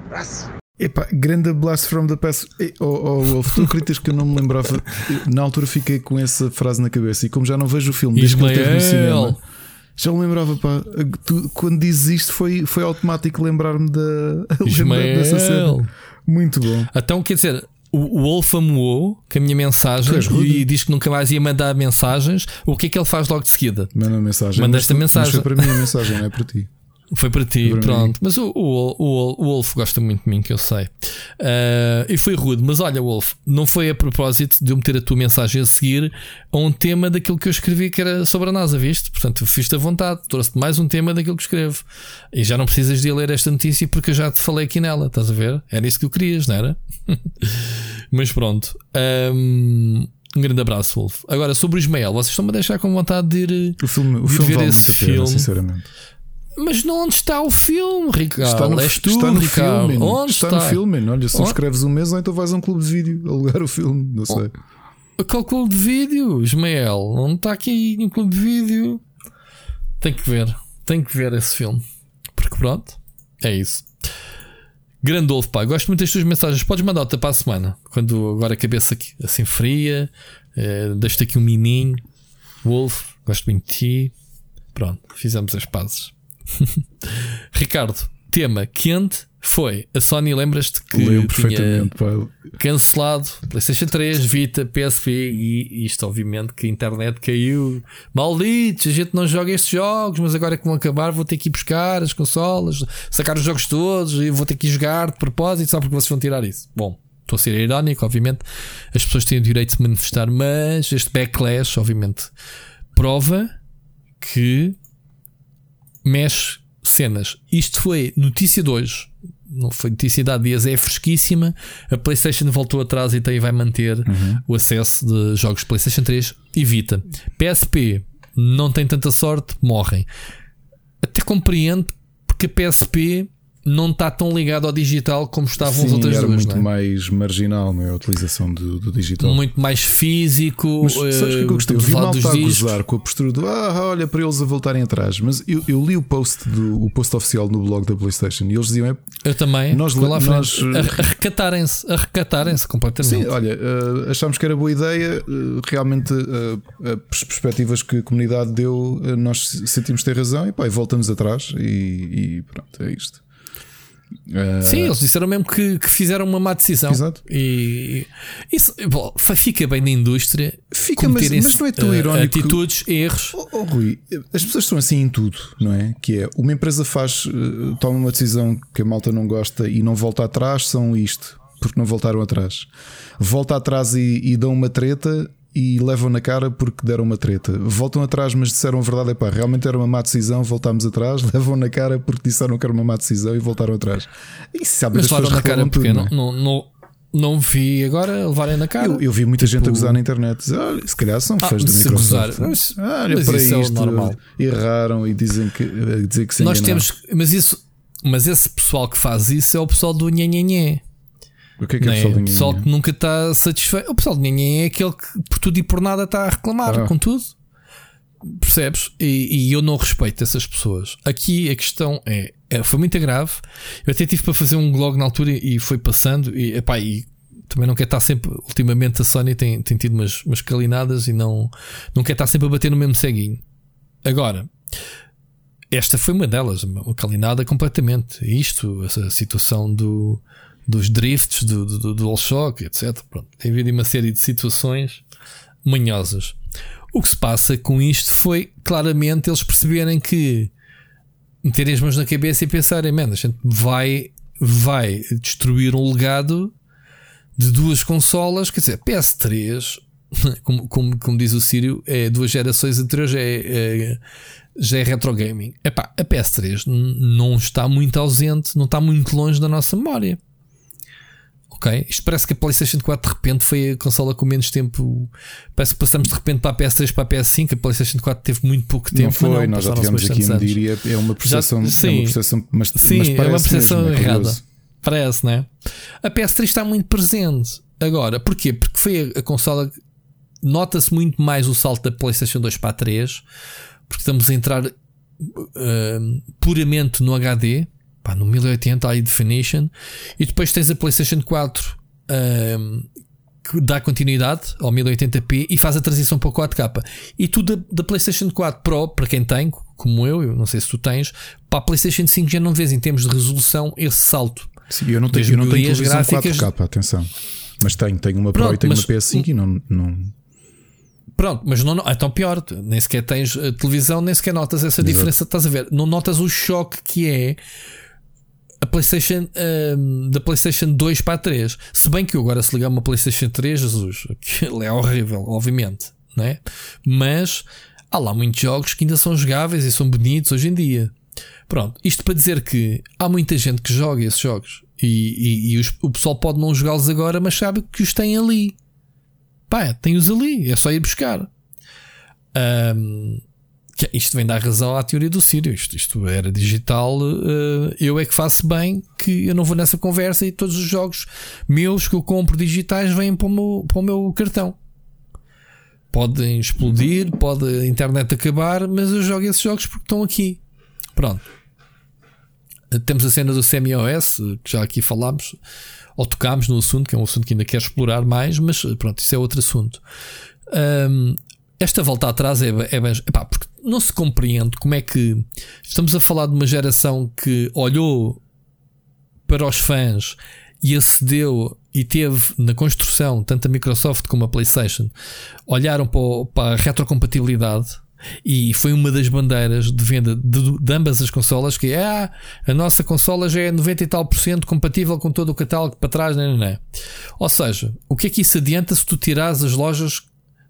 Abraço. Epá, grande blast from the past. Oh, oh Wolf, tu acreditas que eu não me lembrava? Na altura fiquei com essa frase na cabeça e como já não vejo o filme desde Ismael. que ele teve no cinema, já me lembrava, pá. Tu, quando dizes isto foi, foi automático lembrar-me da, lembrar dessa cena. Muito bom. Então, quer dizer, o Wolf amuou com a minha mensagem e diz que nunca mais ia mandar mensagens. O que é que ele faz logo de seguida? Manda mensagem. Manda esta mensagem. Mas foi para mim a mensagem, não é para ti. Foi para ti, para pronto. Mim. Mas o, o, o, o, Wolf gosta muito de mim, que eu sei. Uh, e foi rude. Mas olha, Wolf, não foi a propósito de eu meter a tua mensagem a seguir a um tema daquilo que eu escrevi que era sobre a NASA, viste? Portanto, fiz-te à vontade, trouxe-te mais um tema daquilo que escrevo. E já não precisas de ler esta notícia porque eu já te falei aqui nela, estás a ver? Era isso que eu querias, não era? mas pronto. Um, um grande abraço, Wolf. Agora, sobre o Ismael, vocês estão-me a deixar com vontade de ir, o filme, o filme ver vale esse filme. Pena, sinceramente. Mas onde está o filme, Ricardo? Está no, És tu, está no Ricardo. filme. Onde está, está, no filme. Olha, subscreves um mês ou então vais a um clube de vídeo alugar o filme. Não sei. Oh, qual clube de vídeo, Ismael? Onde está aqui um clube de vídeo? Tem que ver. Tem que ver esse filme. Porque pronto, é isso. Grandolfo, pá, gosto muito das tuas mensagens. Podes mandar outra para a semana. Quando agora a cabeça aqui, assim fria, eh, deixo-te aqui um miminho. Wolf, gosto muito de ti. Pronto, fizemos as pazes. Ricardo, tema quente foi a Sony. Lembras-te que Lembro tinha cancelado PlayStation 3, Vita, PSP e isto, obviamente, que a internet caiu. Malditos, a gente não joga estes jogos, mas agora que vão acabar, vou ter que ir buscar as consolas, sacar os jogos todos e vou ter que ir jogar de propósito, só porque vocês vão tirar isso. Bom, estou a ser irónico, obviamente. As pessoas têm o direito de se manifestar, mas este backlash, obviamente, prova que mexe cenas. Isto foi notícia de hoje. Não foi notícia de há dias, é fresquíssima. A PlayStation voltou atrás e tem, vai manter uhum. o acesso de jogos de PlayStation 3 e Vita. PSP não tem tanta sorte, morrem. Até compreendo porque a PSP não está tão ligado ao digital como estavam Sim, as outras era duas. muito é? mais marginal não é? a utilização do, do digital. Muito mais físico. Mas, sabes o que é eu gostei? Eu vi malta a gozar com a postura do ah, olha para eles a voltarem atrás. Mas eu, eu li o post, do, o post oficial no blog da PlayStation e eles diziam: é, Eu também. Nós, lá nós recatarem-se, a recatarem-se completamente. Sim, olha, uh, achámos que era boa ideia. Uh, realmente, uh, as perspectivas que a comunidade deu, nós sentimos ter razão e pá, e voltamos atrás. E, e pronto, é isto. Uh... Sim, eles disseram mesmo que, que, fizeram uma má decisão. Exato. E isso bom, fica bem na indústria. Fica, mas, mas, não é tão uh, irónico. Atitudes, erros. Oh, oh, Rui, as pessoas são assim em tudo, não é? Que é uma empresa faz, uh, toma uma decisão que a malta não gosta e não volta atrás, são isto, porque não voltaram atrás. Volta atrás e, e dão uma treta e levam na cara porque deram uma treta. Voltam atrás, mas disseram a verdade: é pá, realmente era uma má decisão, voltámos atrás, levam na cara porque disseram que era uma má decisão e voltaram atrás. E sabe, mas levaram na cara porque tudo, não, não, não, não, vi agora levarem na cara. Eu, eu vi muita tipo... gente a gozar na internet. Dizer, olha, se calhar são ah, fãs ah, do Microsoft. Mas, olha, mas para isso isto, é normal. erraram e dizem que, dizer que se Nós temos, mas isso, mas esse pessoal que faz isso é o pessoal do nhenhenhé. O que é que é, é o pessoal que nunca está satisfeito. O pessoal de ninguém é aquele que por tudo e por nada está a reclamar ah. com tudo. Percebes? E, e, eu não respeito essas pessoas. Aqui a questão é, é, foi muito grave. Eu até tive para fazer um blog na altura e foi passando. E, epá, e também não quer estar sempre. Ultimamente a Sony tem, tem tido umas, umas calinadas e não, não quer estar sempre a bater no mesmo ceguinho. Agora, esta foi uma delas, uma calinada completamente. Isto, essa situação do, dos drifts, do, do, do DualShock, etc. Pronto, tem havido uma série de situações manhosas. O que se passa com isto foi claramente eles perceberem que meterem as mãos na cabeça e pensarem, man, a gente vai, vai destruir um legado de duas consolas, quer dizer, PS3, como, como, como diz o Sírio, é duas gerações anteriores, é, é, já é retro gaming. Epá, a PS3 não está muito ausente, não está muito longe da nossa memória. Ok? Isto parece que a PlayStation 4 de repente foi a consola com menos tempo. Parece que passamos de repente para a PS3 para a PS5. A PlayStation 4 teve muito pouco tempo. Não foi, não, nós já tivemos aqui a medir. É uma percepção, já, sim, é uma percepção mas, sim, mas é uma percepção mesmo, é errada. Parece, né? A PS3 está muito presente. Agora, porquê? Porque foi a, a consola. Nota-se muito mais o salto da PlayStation 2 para a 3, porque estamos a entrar uh, puramente no HD, pá, no 1080 High Definition, e depois tens a PlayStation 4 uh, que dá continuidade ao 1080p e faz a transição para o 4K. E tu da, da, PlayStation 4 Pro, para quem tem, como eu, eu não sei se tu tens, para a PlayStation 5 já não vês em termos de resolução esse salto. Sim, eu não tenho, eu não tenho televisão gráficas... 4K, atenção. Mas tenho, tenho uma Pro Pronto, e tenho mas... uma PS5 e não, não. Pronto, mas não, então pior, nem sequer tens eh, televisão, nem sequer notas essa Exato. diferença. Estás a ver? Não notas o choque que é a PlayStation uh, da PlayStation 2 para a 3. Se bem que eu agora se ligar uma PlayStation 3, Jesus, aquilo é horrível, obviamente, né? Mas há lá muitos jogos que ainda são jogáveis e são bonitos hoje em dia. Pronto, isto para dizer que há muita gente que joga esses jogos e, e, e os, o pessoal pode não jogá-los agora, mas sabe que os tem ali. Pá, tem-os ali, é só ir buscar. Um, isto vem dar razão à teoria do Sírio. Isto, isto era digital. Uh, eu é que faço bem que eu não vou nessa conversa e todos os jogos meus que eu compro digitais vêm para o meu, para o meu cartão. Podem explodir, pode a internet acabar, mas eu jogo esses jogos porque estão aqui. Pronto. Temos a cena do semi-OS, que já aqui falámos, ou tocámos no assunto, que é um assunto que ainda quer explorar mais, mas pronto, isso é outro assunto. Um, esta volta atrás é, é bem. Epá, porque não se compreende como é que estamos a falar de uma geração que olhou para os fãs e acedeu e teve na construção, tanto a Microsoft como a PlayStation, olharam para, a retrocompatibilidade e foi uma das bandeiras de venda de, de ambas as consolas que é ah, a nossa consola já é 90 e tal por cento compatível com todo o catálogo para trás, não, não, não. Ou seja, o que é que isso adianta se tu tirares as lojas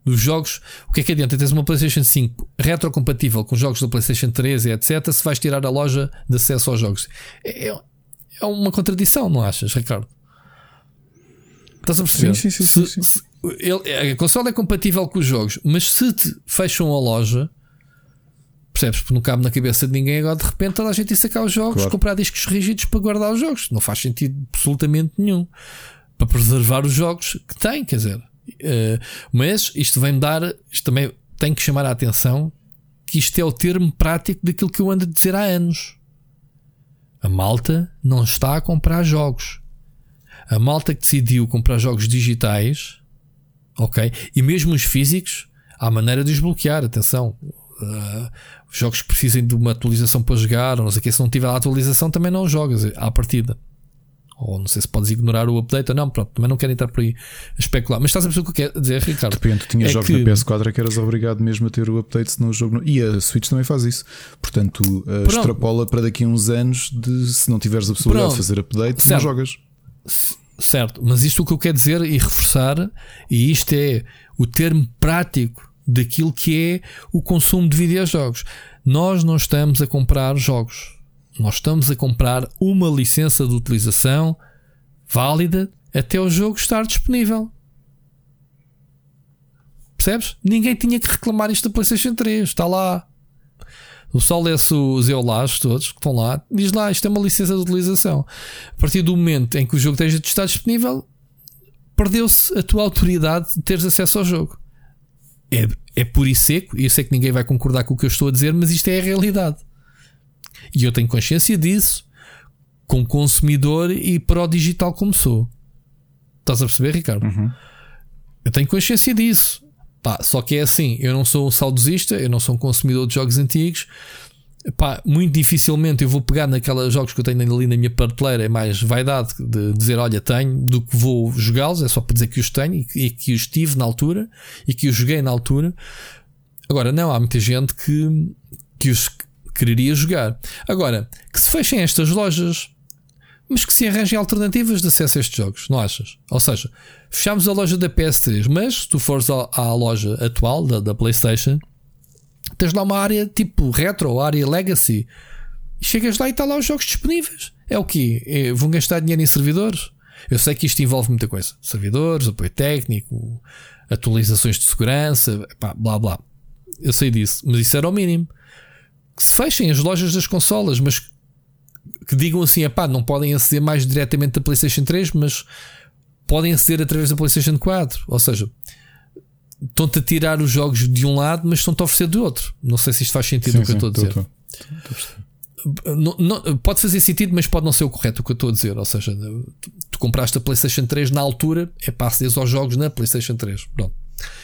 dos jogos? O que é que adianta? Tens uma PlayStation 5 retrocompatível com jogos da PlayStation 3 e etc. Se vais tirar a loja de acesso aos jogos, é, é uma contradição, não achas, Ricardo? Estás a perceber? Sim, sim, sim, sim, sim. Se, ele, a consola é compatível com os jogos, mas se te fecham a loja, percebes? Porque não cabe na cabeça de ninguém agora de repente toda a gente ir sacar os jogos, claro. comprar discos rígidos para guardar os jogos. Não faz sentido absolutamente nenhum para preservar os jogos que tem, quer dizer. Uh, mas isto vem dar, isto também tem que chamar a atenção que isto é o termo prático daquilo que eu ando a dizer há anos. A malta não está a comprar jogos. A malta que decidiu comprar jogos digitais ok? E mesmo os físicos, há maneira de os bloquear, atenção. Uh, jogos que precisem de uma atualização para jogar, ou não sei o que, se não tiver a atualização também não jogas à partida. Ou não sei se podes ignorar o update ou não, pronto, também não quero entrar por aí a especular. Mas estás a perceber o que eu quero dizer, Ricardo? Depende, tu tinhas é jogos que... na PS4 que eras obrigado mesmo a ter o update, senão o jogo não... E a Switch também faz isso. Portanto, uh, extrapola para daqui a uns anos de se não tiveres a possibilidade pronto. de fazer update, certo. não jogas. Certo, mas isto o que eu quero dizer e reforçar, e isto é o termo prático daquilo que é o consumo de videojogos. Nós não estamos a comprar jogos, nós estamos a comprar uma licença de utilização válida até o jogo estar disponível. Percebes? Ninguém tinha que reclamar isto da PlayStation 3, está lá. O sol é os eolares todos que estão lá, diz lá, isto é uma licença de utilização. A partir do momento em que o jogo esteja de estar disponível, perdeu-se a tua autoridade de teres acesso ao jogo. é, é puro e seco, eu sei que ninguém vai concordar com o que eu estou a dizer, mas isto é a realidade. E eu tenho consciência disso, como consumidor e pró-digital como sou. Estás a perceber, Ricardo? Uhum. Eu tenho consciência disso. Pá, só que é assim, eu não sou um saudosista, eu não sou um consumidor de jogos antigos. Pá, muito dificilmente eu vou pegar naqueles jogos que eu tenho ali na minha prateleira. É mais vaidade de dizer, olha, tenho, do que vou jogá-los. É só para dizer que os tenho e, e que os tive na altura e que os joguei na altura. Agora, não, há muita gente que, que os quereria jogar. Agora, que se fechem estas lojas, mas que se arranjem alternativas de acesso a estes jogos, não achas? Ou seja, fechamos a loja da PS3, mas se tu fores à, à loja atual da, da, PlayStation, tens lá uma área tipo retro, área legacy. Chegas lá e está lá os jogos disponíveis. É o quê? É, vão gastar dinheiro em servidores? Eu sei que isto envolve muita coisa: servidores, apoio técnico, atualizações de segurança, pá, blá blá. Eu sei disso, mas isso era o mínimo. Que se fechem as lojas das consolas, mas que digam assim: pá, não podem aceder mais diretamente da PlayStation 3, mas podem aceder através da PlayStation 4. Ou seja, estão-te a tirar os jogos de um lado, mas estão-te a oferecer do outro. Não sei se isto faz sentido sim, o que sim, eu estou a dizer. Não, não, pode fazer sentido, mas pode não ser o correto o que eu estou a dizer. Ou seja, tu compraste a PlayStation 3 na altura, é para aceder aos jogos na PlayStation 3. Pronto.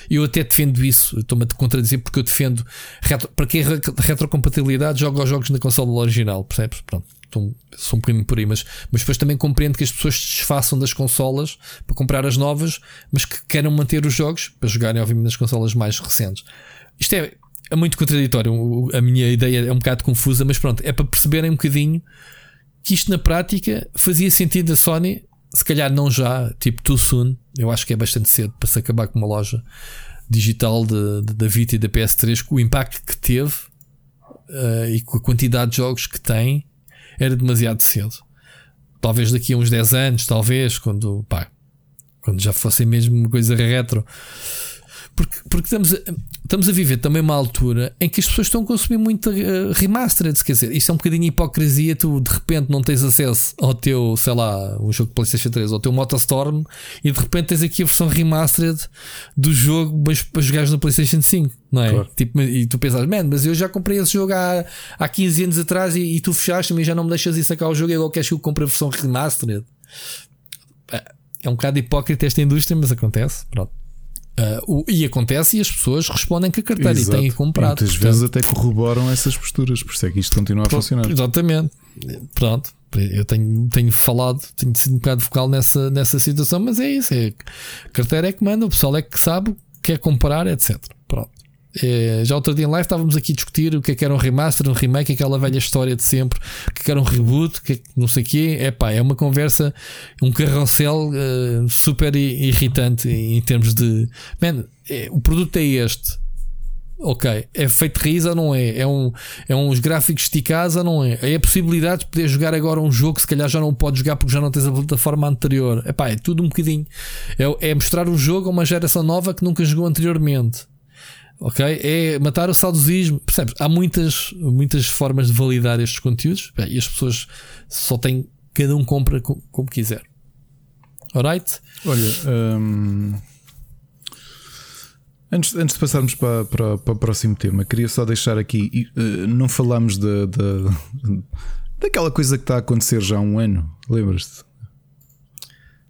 Eu até defendo isso, estou-me a contradizer porque eu defendo retro, para quem é retrocompatibilidade, joga os jogos na consola original, percebes? Pronto estou, sou um bocadinho por aí, mas, mas depois também compreendo que as pessoas se desfaçam das consolas para comprar as novas, mas que queiram manter os jogos para jogarem, obviamente, nas consolas mais recentes. Isto é, é muito contraditório. A minha ideia é um bocado confusa, mas pronto, é para perceberem um bocadinho que isto na prática fazia sentido a Sony, se calhar não já, tipo too soon. Eu acho que é bastante cedo para se acabar com uma loja digital da Vita e da PS3, com o impacto que teve uh, e com a quantidade de jogos que tem era demasiado cedo. Talvez daqui a uns 10 anos, talvez, quando, pá, quando já fosse mesmo uma coisa retro. Porque, porque estamos, a, estamos a viver também uma altura em que as pessoas estão a consumir muito uh, remastered. Quer dizer, isso é um bocadinho hipocrisia. Tu de repente não tens acesso ao teu, sei lá, um jogo de PlayStation 3, ao teu Motostorm, e de repente tens aqui a versão remastered do jogo, mas para jogares no PlayStation 5, não é? Claro. Tipo, e tu pensas, man, mas eu já comprei esse jogo há, há 15 anos atrás e, e tu fechaste-me e já não me deixas ir sacar o jogo. E agora queres que eu compre a versão remastered? É, é um bocado hipócrita esta indústria, mas acontece. Pronto. Uh, o, e acontece e as pessoas respondem que a carteira Exato. e têm comprado. muitas portanto, vezes até corroboram essas posturas, por isso é que isto continua a funcionar. Exatamente. Pronto. Eu tenho, tenho falado, tenho sido um bocado vocal nessa, nessa situação, mas é isso. É, a carteira é que manda, o pessoal é que sabe, quer comprar, etc. Pronto. É, já outro dia em live estávamos aqui a discutir o que é que era um remaster, um remake, aquela velha história de sempre, o que, é que era um reboot, que, é não sei o quê. É pá, é uma conversa, um carrossel uh, super irritante em termos de. Man, é, o produto é este. Ok, é feito raiz ou não é? É, um, é uns gráficos esticados ou não é? É a possibilidade de poder jogar agora um jogo que se calhar já não podes jogar porque já não tens a plataforma anterior. Epá, é tudo um bocadinho. É, é mostrar o jogo a uma geração nova que nunca jogou anteriormente ok? É matar o saudosismo. Percebes? Há muitas, muitas formas de validar estes conteúdos e as pessoas só têm. Cada um compra como quiser. Alright? Olha, hum, antes, antes de passarmos para, para, para, o próximo tema, queria só deixar aqui. Uh, não falámos da, da, daquela coisa que está a acontecer já há um ano, lembras-te?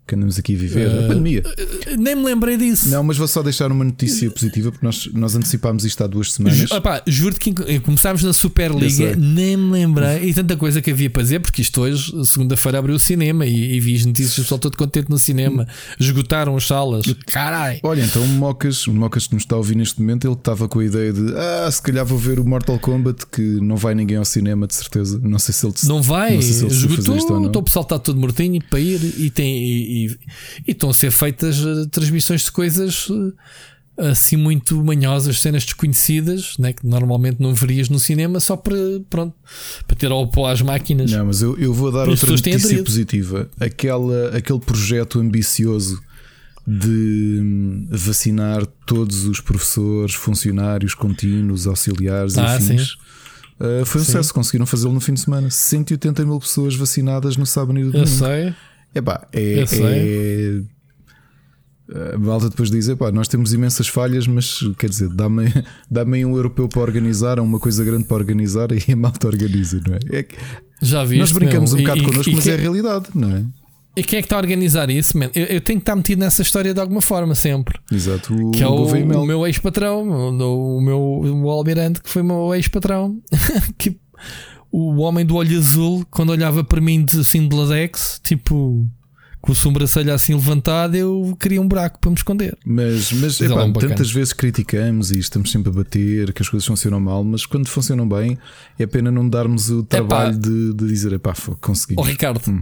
Que andamos aqui a viver, uh, a pandemia. Uh, nem me lembrei disso. Não, mas vou só deixar uma notícia positiva porque nós, nós antecipámos isto há duas semanas. Opá, juro que começámos na Superliga, nem me lembrei e tanta coisa que havia para dizer, porque isto hoje, segunda-feira, abriu o cinema e, e vi as notícias, o pessoal todo contente no cinema, esgotaram as salas. Caralho. Olha, então o Mocas, o Mocas que nos está a ouvir neste momento, ele estava com a ideia de ah, se calhar vou ver o Mortal Kombat, que não vai ninguém ao cinema, de certeza. Não sei se ele não vai, não se ele esgotou, então o pessoal está todo mortinho para ir e tem. E, e, e estão a ser feitas eh, transmissões de coisas eh, assim muito manhosas, cenas desconhecidas, né, que normalmente não verias no cinema só para, pronto, para ter ao pó às máquinas. Não, mas eu, eu vou dar outra notícia positiva. Aquela, aquele projeto ambicioso de hum, vacinar todos os professores, funcionários contínuos, auxiliares, ah, afins. Uh, foi um sim. sucesso, conseguiram fazê-lo no fim de semana. 180 mil pessoas vacinadas no sábado e no domingo. Eu sei. Epá, é, é A malta depois diz: pá, nós temos imensas falhas, mas quer dizer, dá-me dá um europeu para organizar, uma coisa grande para organizar e a malta organiza, não é? é Já vi. Nós brincamos meu, um bocado e, connosco, e, mas e é a realidade, não é? E quem é que está a organizar isso, man? Eu, eu, tenho que estar metido nessa história de alguma forma, sempre. Exato. O, que é o, o meu ex-patrão, o, o, meu o Almirante, que foi o meu ex-patrão. que o homem do olho azul, quando olhava para mim de, assim de ladex, tipo com a sobrancelha assim levantada, eu queria um buraco para me esconder. Mas, mas, mas epá, tantas vezes criticamos e estamos sempre a bater que as coisas funcionam mal, mas quando funcionam bem, é pena não darmos o trabalho de, de, dizer, epá, conseguimos. Oh, Ricardo, hum.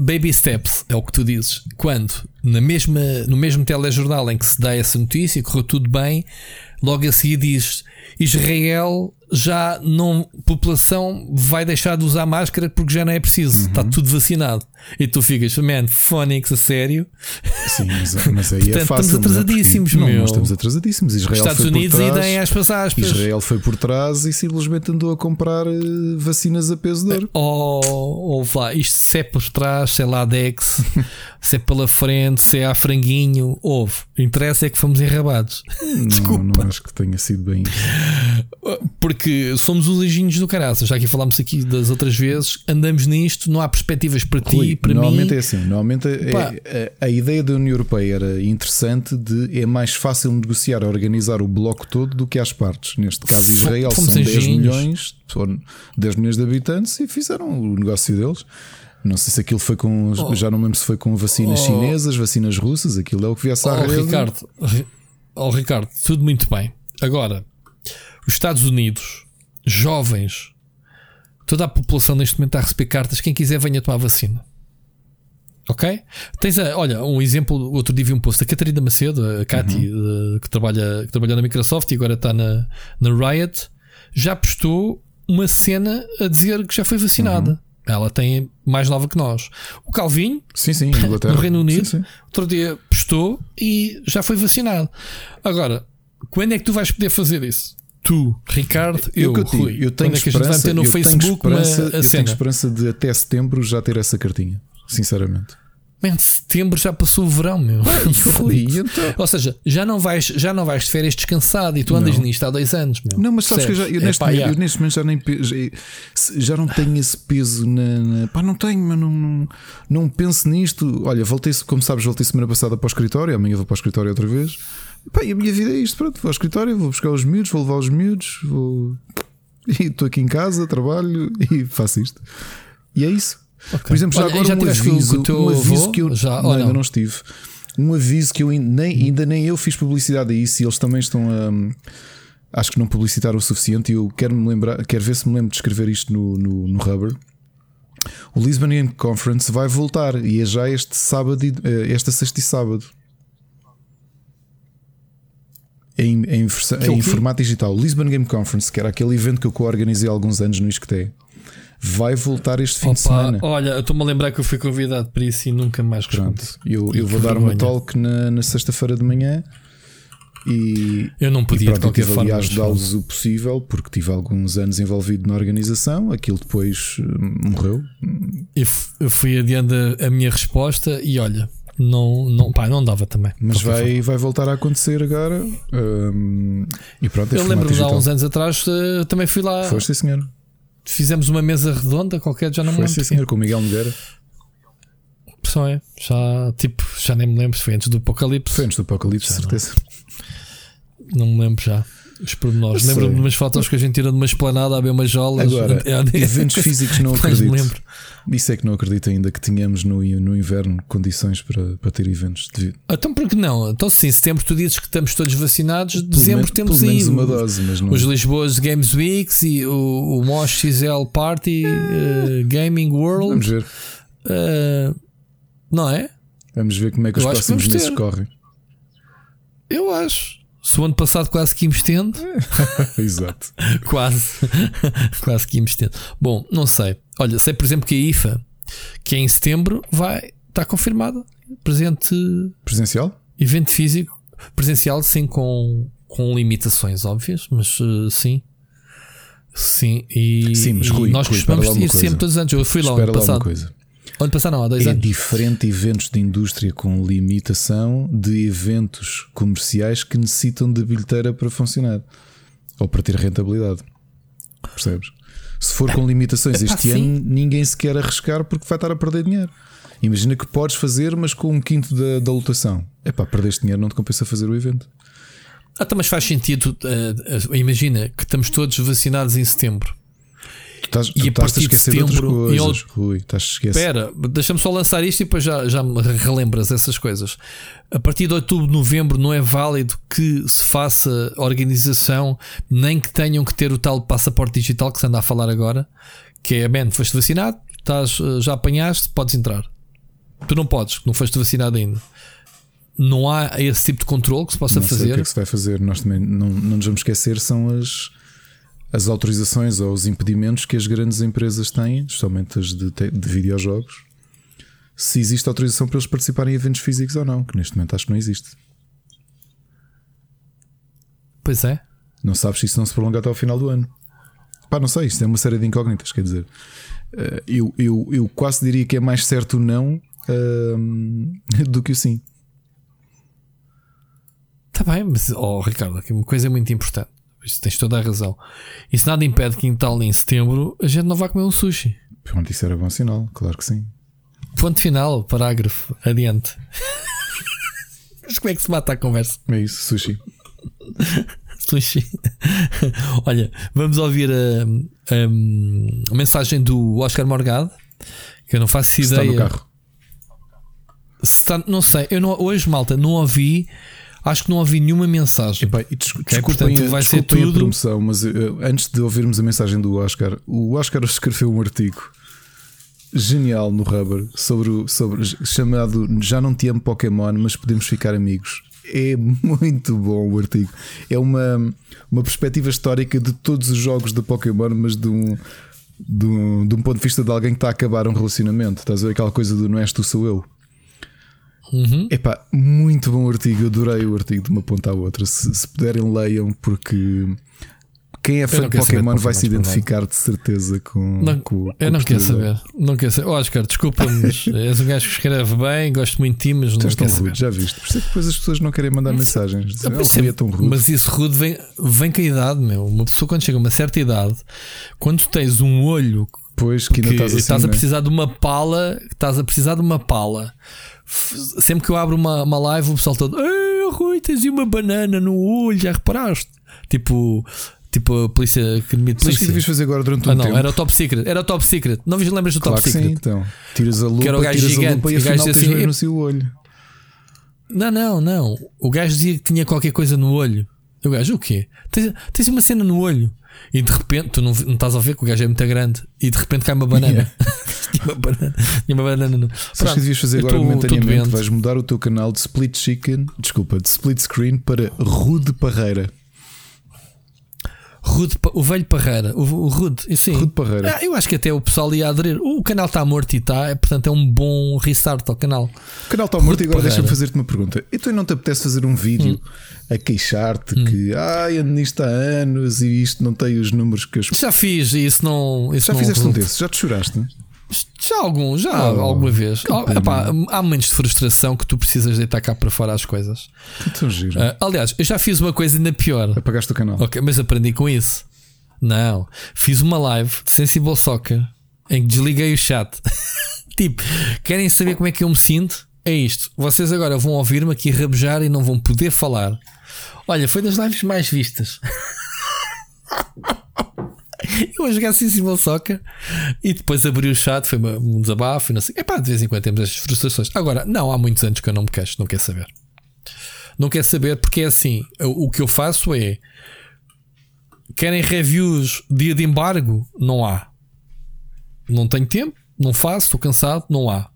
baby steps é o que tu dizes. Quando na mesma, no mesmo telejornal em que se dá essa notícia, correu tudo bem, logo a seguir diz Israel já não população vai deixar de usar máscara porque já não é preciso, uhum. está tudo vacinado. E tu ficas, man, Phonics a sério. Sim, mas, mas aí é Portanto, é fácil. Estamos atrasadíssimos, não, meu. Estamos atrasadíssimos. Israel Estados foi Unidos por trás, ainda em aspas, aspas. Israel foi por trás e simplesmente andou a comprar eh, vacinas a peso de ouro. Oh, oh, lá, isto se é por trás, se é Ladex, se é pela frente, se é a franguinho, houve. O interesse é que fomos enrabados. Desculpa. Não, não acho que tenha sido bem isso. Porque somos os anjinhos do caraças. Já que falámos aqui das outras vezes, andamos nisto, não há perspectivas para Rui, ti, para normalmente mim. é assim. Normalmente é, a, a, ideia da União Europeia era interessante de é mais fácil negociar, organizar o bloco todo do que as partes. Neste caso, Israel Fomos são 10 milhões, 10 milhões de habitantes e fizeram o negócio deles. Não sei se aquilo foi com. Oh. Já não lembro se foi com vacinas oh. chinesas, vacinas russas, aquilo é o que viesse à oh, Ricardo, oh, Ricardo, tudo muito bem. Agora, os Estados Unidos, jovens, toda a população neste momento está a receber cartas. Quem quiser, venha tomar vacina. Ok? Tens a, olha, um exemplo, outro dia vi um post da Catarina Macedo, a Cati, uhum. que, trabalha, que trabalhou na Microsoft e agora está na, na Riot, já postou uma cena a dizer que já foi vacinada. Uhum. Ela tem mais nova que nós. O Calvinho, sim, sim, no Reino Unido, sim, sim. outro dia postou e já foi vacinado. Agora, quando é que tu vais poder fazer isso? Tu, Ricardo, eu, eu, Rui, eu tenho quando é esperança, ter no Facebook uma, eu tenho esperança de até setembro já ter essa cartinha, sinceramente. Man, setembro já passou o verão, meu. Rui, então... Ou seja, já não vais, já não vais de férias descansado e tu andas não. nisto há dois anos, meu. Não, mas sabes que eu, já, eu, é, neste, pá, eu neste momento já nem já, já não tenho esse peso na, na pá, não tenho, mas não, não, não penso nisto. Olha, voltei, como sabes, voltei semana passada para o escritório, amanhã vou para o escritório outra vez. Pá, e a minha vida é isto, pronto, vou ao escritório, vou buscar os miúdos, vou levar os miúdos, vou. E estou aqui em casa, trabalho e faço isto. E é isso. Okay. Por exemplo, já Olha, agora já um aviso, um aviso que eu já, não, ainda não estive. Um aviso que eu nem, ainda nem eu fiz publicidade a isso e eles também estão a. Acho que não publicitaram o suficiente e eu quero me lembrar, quero ver se me lembro de escrever isto no, no, no Rubber. O Lisbon Game Conference vai voltar e é já este sábado, eh, esta sexta e sábado. Em, em, em, em formato digital. Lisbon Game Conference, que era aquele evento que eu co-organizei há alguns anos no Isqueté vai voltar este fim Opa, de semana. Olha, eu estou-me a lembrar que eu fui convidado para isso e nunca mais respondi. Eu, eu vou dar uma talk na, na sexta-feira de manhã. E, eu não podia e pronto, de qualquer ajudá-los o possível porque tive alguns anos envolvido na organização. Aquilo depois hum, morreu. Eu, fui adiando a minha resposta e olha, não, não, pá, não dava também. Mas vai, vai voltar a acontecer agora. Um, e pronto, eu lembro-me há uns anos atrás uh, também fui lá. Foste, senhor fizemos uma mesa redonda qualquer, já não foi me lembro. Sim, senhor, com o Miguel Nogueira. Só é, já, tipo, já nem me lembro se foi antes do Apocalipse. Foi antes do Apocalipse, já certeza. Não, não me lembro já os pormenores. Lembro-me de umas fotos que a gente tira de uma esplanada a ver umas jolas. Agora, eventos físicos não acredito. lembro. Isso é que não acredito ainda que tenhamos no, no inverno condições para, para ter eventos. De... Então, por que não? Então, sim, setembro tu dizes que estamos todos vacinados, dezembro temos aí uma dose, mas não... os Lisboas Games Weeks e o, o Mosh XL Party uh, Gaming World. Vamos ver. Uh, não é? Vamos ver como é que os próximos meses correm. Eu acho. Se o ano passado quase que investendo. Exato. quase. quase que investendo. Bom, não sei. Olha, sei por exemplo que a IFA, que é em setembro, vai estar confirmada. Presente. Presencial? Evento físico. Presencial, sim, com, com limitações óbvias, mas uh, sim. Sim, e, sim, mas Rui, nós Rui, costumamos ir sempre todos os anos. Eu fui lá ano passado. Coisa. Ano passado não, há dois é anos. diferente eventos de indústria com limitação de eventos comerciais que necessitam de bilheteira para funcionar ou para ter rentabilidade. Percebes? Se for com limitações Epá, este sim. ano, ninguém se quer arriscar porque vai estar a perder dinheiro. Imagina que podes fazer, mas com um quinto da, da lotação. É pá, perdeste dinheiro, não te compensa fazer o evento. Ah, então, mas faz sentido. uh, uh, imagina que estamos todos vacinados em setembro. Estás, E tu a partir de setembro, Rui. Estás a. Espera, deixa-me só lançar isto e depois já, já me relembras essas coisas. A partir de outubro, novembro, não é válido que se faça organização, nem que tenham que ter o tal passaporte digital que se anda a falar agora, que é, man, foste vacinado, estás, uh, já apanhaste, podes entrar. Tu não podes, não foste vacinado ainda. Não há esse tipo de controle que se possa não sei fazer. o que é que se vai fazer. Nós também não, não nos vamos esquecer, são as, as autorizações ou os impedimentos que as grandes empresas têm, especialmente as de, de videojogos, se existe autorização para eles participarem em eventos físicos ou não, que neste momento acho que não existe. Pois é. Não sabes se isso não se prolonga até ao final do ano. Pá, não sei, isto é uma série de incógnitas, quer dizer. eh, Eu, eu, eu quase diria que é mais certo o não ahm, do que o sim. Está bem, mas, oh Ricardo, aqui uma coisa muito importante. Isto tens toda a razão. Isso nada impede que em tal em setembro a gente não vá comer um sushi. Pronto, isso era bom sinal, claro que sim. Ponto final, parágrafo, adiante. Mas como é que se mata a conversa? É isso, sushi. Sushi. Olha, vamos ouvir a, a- a mensagem do Oscar Morgado, que eu não faço Está ideia. no carro. Se está- não sei, eu não, hoje, malta, não ouvi. Acho que não ouvi nenhuma mensagem. Epá, e des- Ok, desculpem, portanto, vai ser tudo- a promoção, mas eh, antes de ouvirmos a mensagem do Oscar, o Oscar escreveu um artigo genial no Rubber sobre, o- sobre chamado Já não te amo Pokémon, mas podemos ficar amigos. É muito bom o artigo. É uma, uma perspectiva histórica de todos os jogos de Pokémon, mas de um, de, um, de um ponto de vista de alguém que está a acabar um relacionamento. Estás a ver aquela coisa do não és tu, sou eu. Uhum. Epá, muito bom artigo. Eu adorei o artigo de uma ponta à outra. Se, se puderem, leiam, porque quem é fã de Pokémon vai se identificar de certeza com. Não, com, com eu não quero saber. Não quero saber. Oscar, desculpa-me, és um gajo que escreve bem, gosto muito de ti, mas não tão quero rude, já viste? Por isso é que depois as pessoas não querem mandar mensagens. Dizem, Ah, "Ah, pois o Rui é sempre- tão rude. Mas isso rude vem, vem com a idade, meu. Uma pessoa quando chega a uma certa idade, quando tens um olho Pois que ainda estás assim. estás a né? precisar de uma pala, estás a precisar de uma pala. Sempre que eu abro uma, uma live, o pessoal todo, Ei, Rui, tens uma banana no olho, já reparaste? Tipo, tipo a polícia, academia de que polícia. devias fazer agora durante um Ah, não, tempo? era o top secret, era o top secret. Não lembras do Claro top que secret? sim, então. Tiras a lupa, era o gajo tiras a gigante, lupa e o gajo afinal tens assim, eu- assim o olho. Não, não, não. O gajo dizia que tinha qualquer coisa no olho. O gajo, o quê? Tens, tens uma cena no olho. E de repente, tu não, não estás a ver que o gajo é muito grande. E de repente cai uma banana. tinha uma banana. Tinha uma banana no. Sabes o Pronto, que devias fazer agora tô- momentaneamente? Vais mudar o teu canal de split chicken, desculpa, de split screen para Rude Parreira. Rude, o velho Parreira. O, o Rude, e sim. Rude Parreira. Ah, eu acho que até o pessoal ia aderir. O canal está morto e está, é, portanto é um bom restart ao canal. O canal está morto e agora deixa-me fazer-te uma pergunta. E tu não te apetece fazer um vídeo Hum. A queixar-te que ai, ando nisto há anos e isto não tem os números que eu? Já fiz e isso não. Isso Já não fizeste um desses? Já te choraste? Já algum, já Oh, alguma vez. Oh, epá, há momentos de frustração que tu precisas deitar cá para fora as coisas. Que tão giro. Ah, aliás, eu já fiz uma coisa ainda pior. Apagaste o canal. Ok, mas aprendi com isso. Não, fiz uma live de Sensible Soccer em que desliguei o chat. tipo, querem saber como é que eu me sinto? É isto. Vocês agora vão ouvir-me aqui rabejar e não vão poder falar. Olha, foi das lives mais vistas. Eu a jogar Sensible Soccer e depois abri o chat, foi um desabafo não sei. Epá, de vez em quando temos estas frustrações. Agora, não, há muitos anos que eu não me queixo, não quero saber. Não quero saber porque é assim. O que eu faço é Querem reviews dia de embargo? Não há. Não tenho tempo, não faço, estou cansado, não há.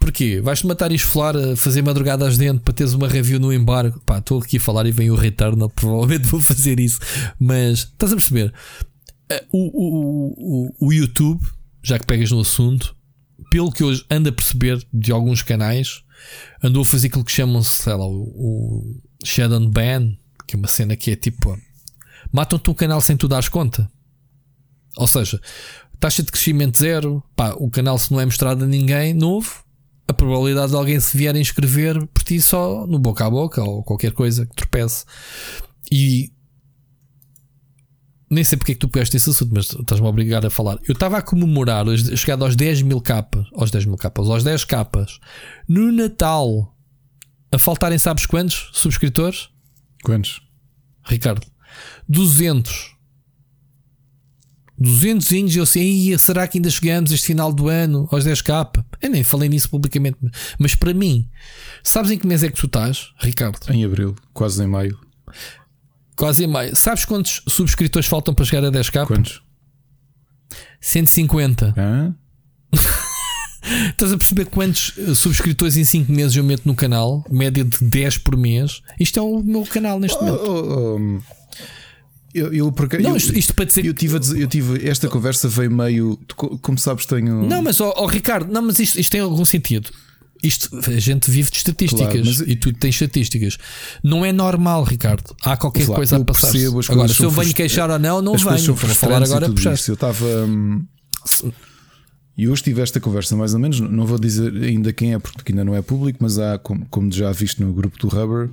Porquê? Vais-te matar e esfolar a fazer madrugadas dentro para teres uma review no embargo? Pá, estou aqui a falar e vem o Returnal, provavelmente vou fazer isso. Mas estás a perceber? Eh, O, o, o, o YouTube, já que pegas no assunto, pelo que eu ando a perceber de alguns canais, andou a fazer aquilo que chamam-se, sei lá, o, o Shadow Ban, que é uma cena que é tipo matam-te um canal sem tu dares conta. Ou seja, taxa de crescimento zero. Pá, o canal, se não é mostrado a ninguém novo, a probabilidade de alguém se vier a inscrever por ti só no boca a boca ou qualquer coisa que tropece. E nem sei porque é que tu pegaste esse assunto, mas estás-me a obrigar a falar. Eu estava a comemorar a chegada aos 10 mil capas, aos 10 mil capas, aos 10 capas, no Natal, a faltarem, sabes quantos subscritores? Quantos? Ricardo, 200. 200 índios, eu sei, será que ainda chegamos este final do ano aos 10k? Eu nem falei nisso publicamente, mas para mim, sabes em que mês é que tu estás, Ricardo? Em abril, quase em maio. Quase em maio. Sabes quantos subscritores faltam para chegar a 10k? Quantos? 150. Hã? Estás a perceber quantos eh, subscritores em 5 meses eu meto no canal? Média de 10 por mês. Isto é o meu canal neste Oh, momento. oh, oh, eu, eu, porque, Não, eu, isto, isto para dizer. eu tive, dizer- eu tive esta conversa veio meio. Como sabes, tenho. Não, mas ó ó, Ricardo, não, mas isto, isto tem algum sentido. Isto, a gente vive de estatísticas Claro, e tu tens estatísticas. Não é normal, Ricardo. Há qualquer Claro, coisa a passar. percebo, Agora, se eu venho frustra- queixar ou não, não As venho. Vou falar agora puxar. isso. Eu estava. hum, E hoje tive esta conversa, mais ou menos. Não vou dizer ainda quem é, porque ainda não é público, mas há, como, como já viste no grupo do Rubber,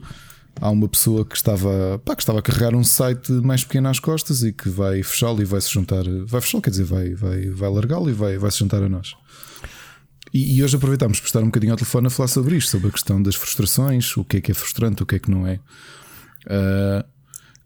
há uma pessoa que estava, pá, que estava a carregar um site mais pequeno às costas e que vai fechá-lo e vai se juntar. Vai fechá-lo, quer dizer, vai, vai, vai largá-lo e vai, vai se juntar a nós. E, e hoje aproveitámos para estar um bocadinho ao telefone a falar sobre isto, sobre a questão das frustrações, o que é que é frustrante, o que é que não é. Ah,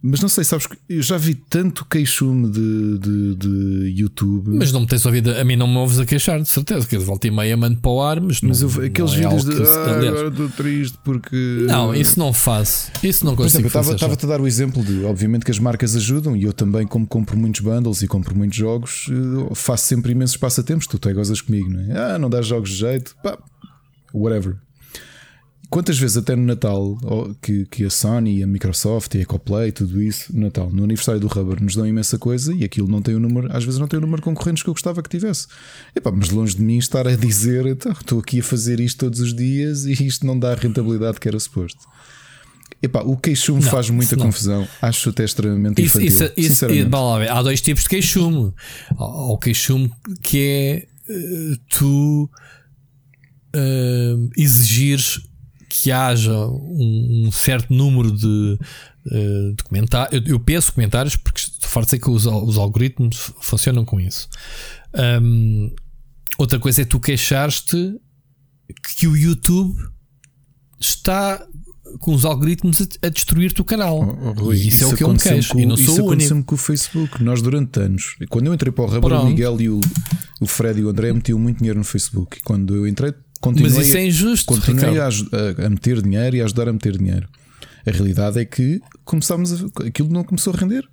mas não sei, sabes, que eu já vi tanto queixume de, de, de YouTube. Mas não me tens ouvido, a mim não me ouves a queixar, de certeza. Que volta e meia mando para o ar, mas, Mas não, eu, aqueles não é vídeos de que ah, aliás, agora estou triste porque. Não, isso não faço. Isso não Por exemplo, consigo estava- fazer. estava-te a dar o exemplo de, obviamente, que as marcas ajudam e eu também, como compro muitos bundles e compro muitos jogos, eh, faço sempre imensos passatempos. Tu até gozas comigo, não é? Ah, não dás jogos de jeito, pá, whatever. Quantas vezes até no Natal que, que a Sony, a Microsoft e a Ecoplay, tudo isso, no Natal, no aniversário do Rubber, nos dão imensa coisa e aquilo não tem o número, às vezes não tem o número de concorrentes que eu gostava que tivesse. Epá, mas longe de mim estar a dizer, então, estou aqui a fazer isto todos os dias e isto não dá a rentabilidade que era suposto. Epá, o queixume Não, faz muita não. confusão. Acho até extremamente Isso, infantil. isso, isso, lá há dois tipos de queixume. Há o queixume que é eh, tu eh, exigires que haja um, um certo número de, eh, de comentários. Eu, eu peço comentários porque de facto sei que os, os algoritmos funcionam com isso. Ahm, outra coisa é tu queixares-te que o YouTube está com os algoritmos a, destruir-te o canal. Oh, oh, e isso, é o que eu me queixo. com- e não isso sou aconteceu-me com o Facebook. Nós, durante anos, quando eu entrei para o Rubber, o. Miguel e o, o Fred e o André metiam muito dinheiro no Facebook. E quando eu entrei, continuei, Mas isso é injusto. continuei a, a- meter dinheiro e a ajudar a meter dinheiro. A realidade é que começámos a, aquilo não começou a render.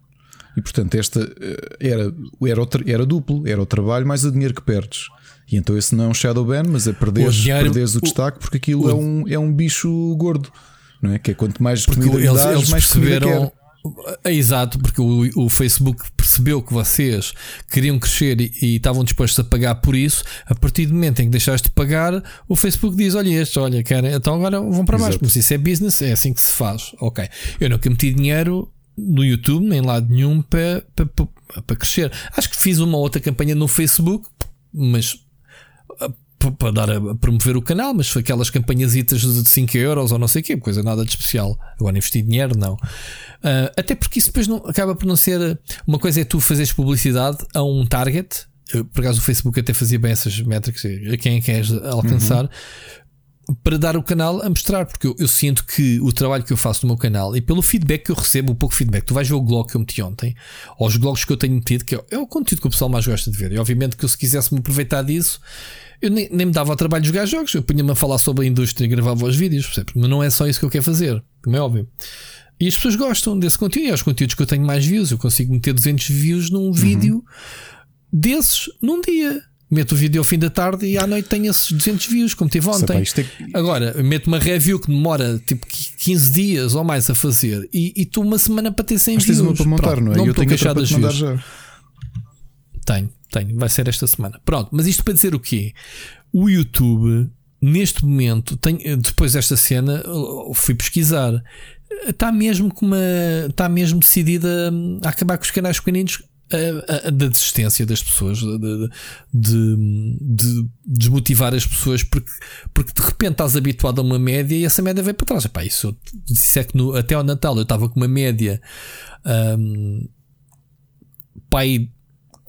E portanto, esta eh, era, era, era duplo, era o trabalho mais o dinheiro que perdes. E então esse não é um shadow ban, mas é perderes, O dinheiro- perderes o, o- destaque porque aquilo o- é, um, é um bicho gordo. Não é? Que é quanto mais comida eles, dás, eles mais perceberam. Quer. É exato, porque o, o Facebook percebeu que vocês queriam crescer e, e estavam dispostos a pagar por isso. A partir do momento em que deixaste de pagar, o Facebook diz: Olha, estes, olha, querem, então agora vão para baixo. Exato. Mas isso é business, é assim que se faz. Ok. Eu nunca meti dinheiro no YouTube, nem lado nenhum, para, para, para, para crescer. Acho que fiz uma outra campanha no Facebook, mas para dar a promover o canal, mas foi aquelas campanhasitas de 5 euros ou não sei o quê, coisa nada de especial. Agora investir dinheiro, não. Ah, até porque isso depois não, acaba por não ser. Uma coisa é tu fazeres publicidade a um target. Por acaso o Facebook até fazia bem essas métricas, a quem é que queres alcançar. Para dar o canal a mostrar, porque eu, eu sinto que o trabalho que eu faço no meu canal e pelo feedback que eu recebo, o pouco feedback, tu vais ver o blog que eu meti ontem, ou os blogs que eu tenho metido, que é, é o conteúdo que o pessoal mais gosta de ver. E obviamente que eu, se quisesse me aproveitar disso, eu nem, nem me dava ao trabalho de jogar jogos, eu punha-me a falar sobre a indústria e gravava os vídeos, percebe? mas não é só isso que eu quero fazer, como é óbvio. E as pessoas gostam desse conteúdo, e aos conteúdos que eu tenho mais views, eu consigo meter 200 views num vídeo desses num dia. Meto o vídeo ao fim da tarde e à noite tenho esses 200 views, como tive Sei, ontem. é- Agora, meto uma review que demora tipo 15 dias ou mais a fazer e e estou uma semana para ter 100 Mas views. tens uma para montar, Pronto, não é? Não eu estou tenho te mandar views. já. Tenho, tenho. Vai ser esta semana. Pronto, mas isto para dizer o quê? O YouTube, neste momento, tem, depois desta cena, fui pesquisar. Está mesmo com uma. Está mesmo decidida a acabar com os canais pequeninos da desistência das pessoas, de, de, de, desmotivar as pessoas, porque, porque de repente estás habituado a uma média e essa média vem para trás. Epá, isso disse é que no, até ao Natal eu estava com uma média um, pai,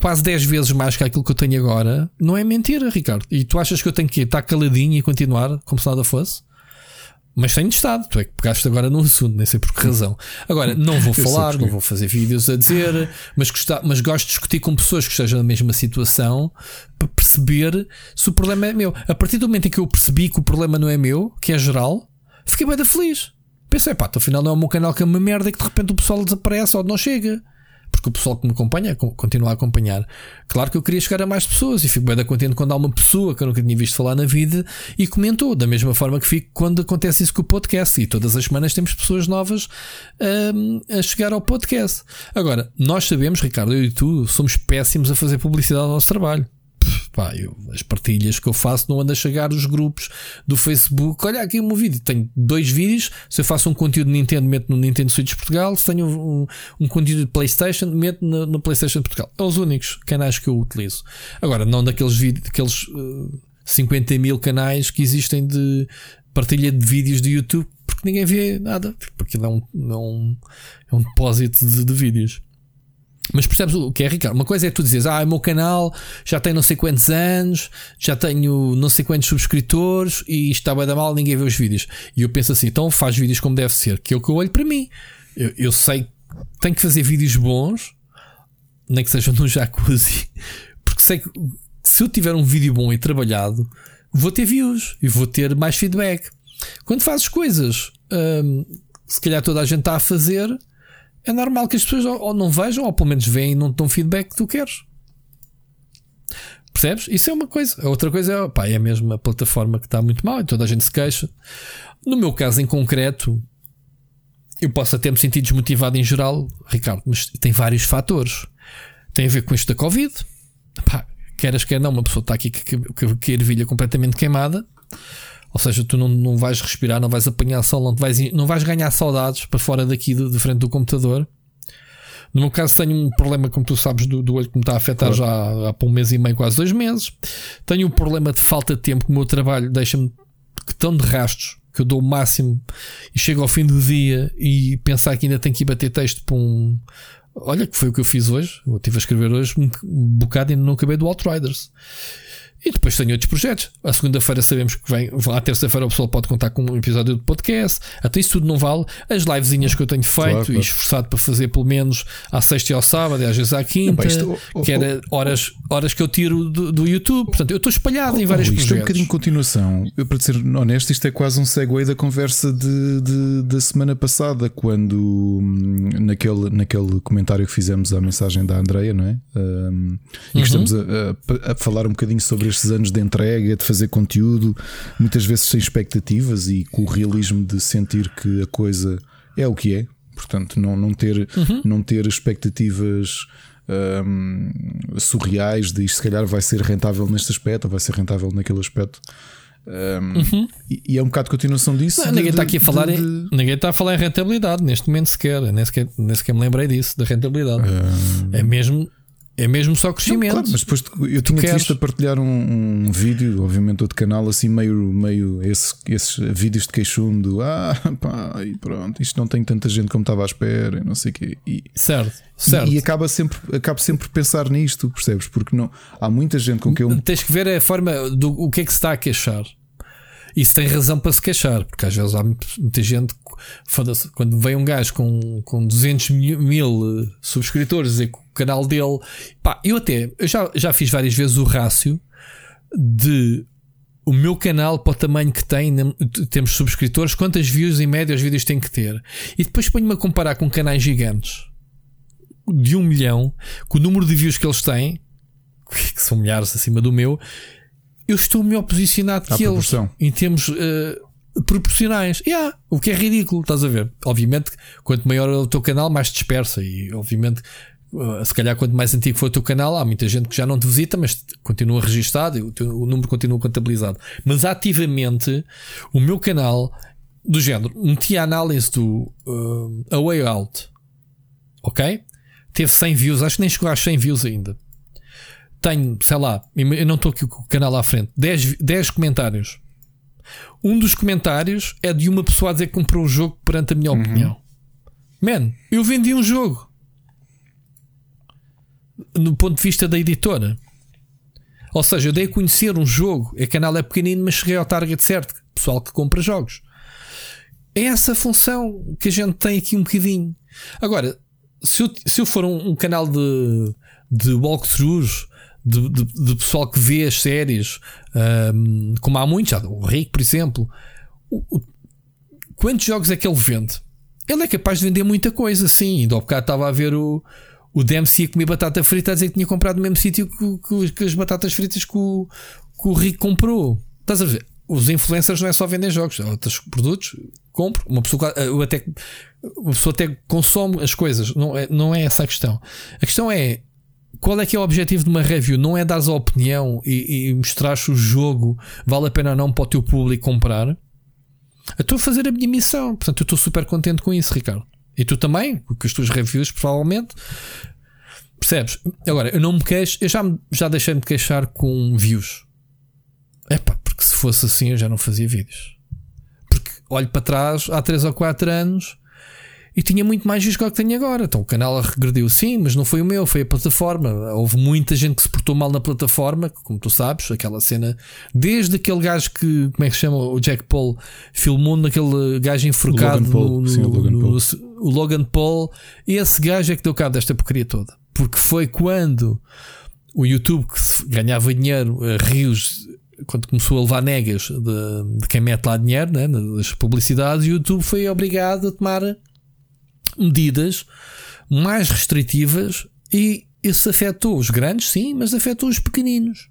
quase 10 vezes mais que aquilo que eu tenho agora. Não é mentira, Ricardo. E tu achas que eu tenho que estar caladinho e continuar como se nada fosse? Mas tenho estado, tu é que pegaste agora no assunto, nem sei por que razão. Agora, não vou falar, não vou fazer vídeos a dizer, mas, gostar, mas gosto de discutir com pessoas que estejam na mesma situação para perceber se o problema é meu. A partir do momento em que eu percebi que o problema não é meu, que é geral, fiquei bem da feliz. Pensei, pá, afinal não é o meu canal que é uma merda e que de repente o pessoal desaparece ou não chega porque o pessoal que me acompanha continua a acompanhar. Claro que eu queria chegar a mais pessoas e fico bem contente quando há uma pessoa que eu nunca tinha visto falar na vida e comentou, da mesma forma que fico quando acontece isso com o podcast. E todas as semanas temos pessoas novas um, a chegar ao podcast. Agora, nós sabemos, Ricardo, eu e tu, somos péssimos a fazer publicidade ao nosso trabalho pá, eu, as partilhas que eu faço não ando a chegar os grupos do Facebook. Olha aqui o meu vídeo, tenho dois vídeos. Se eu faço um conteúdo de Nintendo, meto no Nintendo Switch Portugal. Se tenho um, um conteúdo de PlayStation, meto no, no, PlayStation Portugal. É os únicos canais que eu utilizo. Agora, não daqueles vídeos, daqueles uh, 50 mil canais que existem de partilha de vídeos do YouTube, porque ninguém vê nada, porque não é um, é é um depósito de, de vídeos. Mas percebes o que é, Ricardo? Uma coisa é tu dizes, ah, o meu canal já tem não sei quantos anos, já tenho não sei quantos subscritores e está bem da mal, ninguém vê os vídeos. E eu penso assim, então faz vídeos como deve ser, que é o que eu olho para mim. Eu, eu sei que tenho que fazer vídeos bons, nem que sejam no jacuzzi, porque sei que se eu tiver um vídeo bom e trabalhado, vou ter views e vou ter mais feedback. Quando fazes coisas, hum, se calhar toda a gente está a fazer é normal que as pessoas ou não vejam, ou pelo menos veem e não te dão feedback que tu queres. Percebes? Isso é uma coisa. A outra coisa é, pá, é a mesma plataforma que está muito mal e toda a gente se queixa. No meu caso em concreto, eu posso até me sentir desmotivado em geral, Ricardo, mas tem vários fatores. Tem a ver com isto da Covid. Pá, queras, quer não, uma pessoa está aqui com a ervilha completamente queimada. Ou seja, tu não, não vais respirar, não vais apanhar sol, não, vais, não vais ganhar saudades para fora daqui de, de, frente do computador. No meu caso, tenho um problema, como tu sabes, do, do olho que me está a afetar claro. já há, há um mês e meio, quase dois meses. Tenho um problema de falta de tempo, que o meu trabalho deixa-me tão de rastros que eu dou o máximo e chego ao fim do dia e pensar que ainda tenho que ir bater texto para um. Olha, que foi o que eu fiz hoje. Eu estive a escrever hoje um bocado e ainda não acabei do Outriders. E depois tenho outros projetos. A segunda-feira sabemos que vem. À terça-feira o pessoal pode contar com um episódio de podcast. Até isso tudo não vale. As livezinhas que eu tenho feito claro, claro. e esforçado para fazer pelo menos à sexta e ao sábado, e às vezes à quinta, isto, oh, que era horas, horas que eu tiro do, do YouTube. Portanto, eu estou espalhado oh, em vários oh, isto projetos. é um bocadinho de continuação. Eu, para ser honesto, isto é quase um segue da conversa de, de, da semana passada, quando hum, naquele, naquele comentário que fizemos à mensagem da Andreia, não é? Um, e que uhum. estamos a, a, a falar um bocadinho sobre estes anos de entrega, de fazer conteúdo, muitas vezes sem expectativas e com o realismo de sentir que a coisa é o que é. Portanto, não, não, ter, uhum. não ter expectativas um, surreais de isto se calhar vai ser rentável neste aspecto ou vai ser rentável naquele aspecto. Um, uhum. e, é um bocado de continuação disso. Não, ninguém está aqui a falar de, em, ninguém está a falar em rentabilidade neste momento sequer. Nem sequer, nem sequer me lembrei disso, da rentabilidade. Um, é mesmo é mesmo só crescimento. Não, claro, mas depois eu tinha visto a partilhar um, um, vídeo, obviamente, outro canal, assim, meio, meio esse, esses vídeos de queixundo. Ah, pá, e pronto, isto não tem tanta gente como estava à espera, não sei o quê. E, certo, certo. E, e acaba sempre, acabo sempre por pensar nisto, percebes? Porque não, há muita gente com quem eu. Tens que ver a forma do o que é que se está a queixar. Isso tem razão para se queixar, porque às vezes há muita gente. Quando vem um gajo com, com 200 mil eh, subscritores e que canal dele. Pá, eu até eu já, já fiz várias vezes o rácio de o meu canal para o tamanho que tem, temos subscritores, quantas views em média os vídeos têm que ter. E depois ponho-me a comparar com canais gigantes de um milhão, com o número de views que eles têm, que são milhares acima do meu, eu estou melhor posicionado que eles em termos uh, proporcionais. Yeah, o que é ridículo, estás a ver? Obviamente, quanto maior é o teu canal, mais dispersa. E obviamente, se calhar, quanto mais antigo for o teu canal, há muita gente que já não te visita, mas continua registado o, teu, o número continua contabilizado. Mas ativamente, o meu canal, do género, meti a análise do uh, A Way Out, ok? teve 100 views, acho que nem chegou às 100 views ainda. Tenho, sei lá, eu não estou aqui com o canal à frente, 10, 10 comentários. Um dos comentários é de uma pessoa a dizer que comprou o jogo perante a minha uhum. opinião. Man, eu vendi um jogo. No ponto de vista da editora. Ou seja, eu dei a conhecer um jogo. O canal é pequenino, mas cheguei ao target certo. Pessoal que compra jogos. É essa função que a gente tem aqui um bocadinho. Agora, se eu, se eu for um, um canal de, de walkthroughs, de, de, de, pessoal que vê as séries, um, como há muitos, o Rick, por exemplo, o, o, quantos jogos é que ele vende? Ele é capaz de vender muita coisa, sim. Ainda ao bocado estava a ver o, o Dempsey a comer batata frita a dizer que tinha comprado no mesmo sítio que, que, que, as batatas fritas que o, que o comprou. Estás a ver? Os influencers não é só vender jogos, há outros produtos. Compro. Uma pessoa, eu até, uma pessoa até consome as coisas. Não é, não é essa a questão. A questão é qual é que é o objetivo de uma review? Não é dar a opinião e, e mostrar se o jogo vale a pena ou não para o teu público comprar. Eu estou a fazer a minha missão. Portanto, eu estou super contente com isso, Ricardo. E tu também, porque as tuas reviews, provavelmente. Percebes? Agora, eu não me queixo, eu já, já deixei-me de queixar com views. É pá, porque se fosse assim eu já não fazia vídeos. Porque olho para trás, há 3 ou 4 anos, e tinha muito mais views que o que tenho agora. Então o canal regrediu, sim, mas não foi o meu, foi a plataforma. Houve muita gente que se portou mal na plataforma, como tu sabes, aquela cena. Desde aquele gajo que, como é que se chama? O Jack Paul filmou naquele gajo enforcado Logan Paul, no, sim, o Logan no, Paul. o Logan Paul. Esse gajo é que deu cabo desta porcaria toda. Porque foi quando o YouTube que ganhava dinheiro a rios quando começou a levar negas de, de quem mete lá dinheiro, né, das publicidades, o YouTube foi obrigado a tomar medidas mais restritivas e isso afetou os grandes, sim, mas afetou os pequeninos.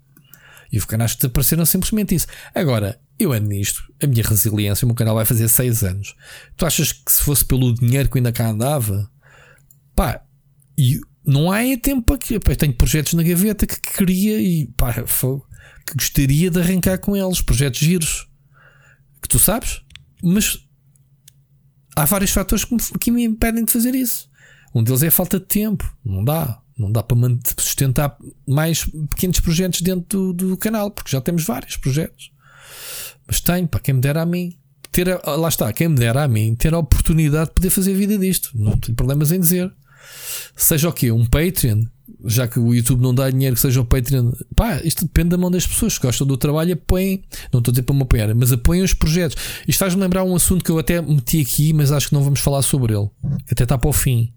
E os canais desapareceram simplesmente isso. Agora, eu ando nisto, a minha resiliência, o meu canal vai fazer 6 anos. Tu achas que se fosse pelo dinheiro que ainda cá andava, pá, e não há tempo que. Pá, tenho projetos na gaveta que queria e pá, que gostaria de arrancar com eles, projetos giros que tu sabes, mas há vários fatores que me, que me impedem de fazer isso. Um deles é a falta de tempo. Não dá. Não dá para sustentar mais pequenos projetos dentro do, do canal, porque já temos vários projetos. Mas tenho, para quem me dera a mim. Ter a, lá está, quem me dera a mim ter a oportunidade de poder fazer vida disto. Não tenho problemas em dizer. Seja o quê? Um Patreon já que o YouTube não dá dinheiro que seja o Patreon, pá, isto depende da mão das pessoas que gostam do trabalho, apoiem, não estou a dizer para me apoiar, mas apoiem os projetos. Isto faz-me lembrar um assunto que eu até meti aqui, mas acho que não vamos falar sobre ele, até está para o fim,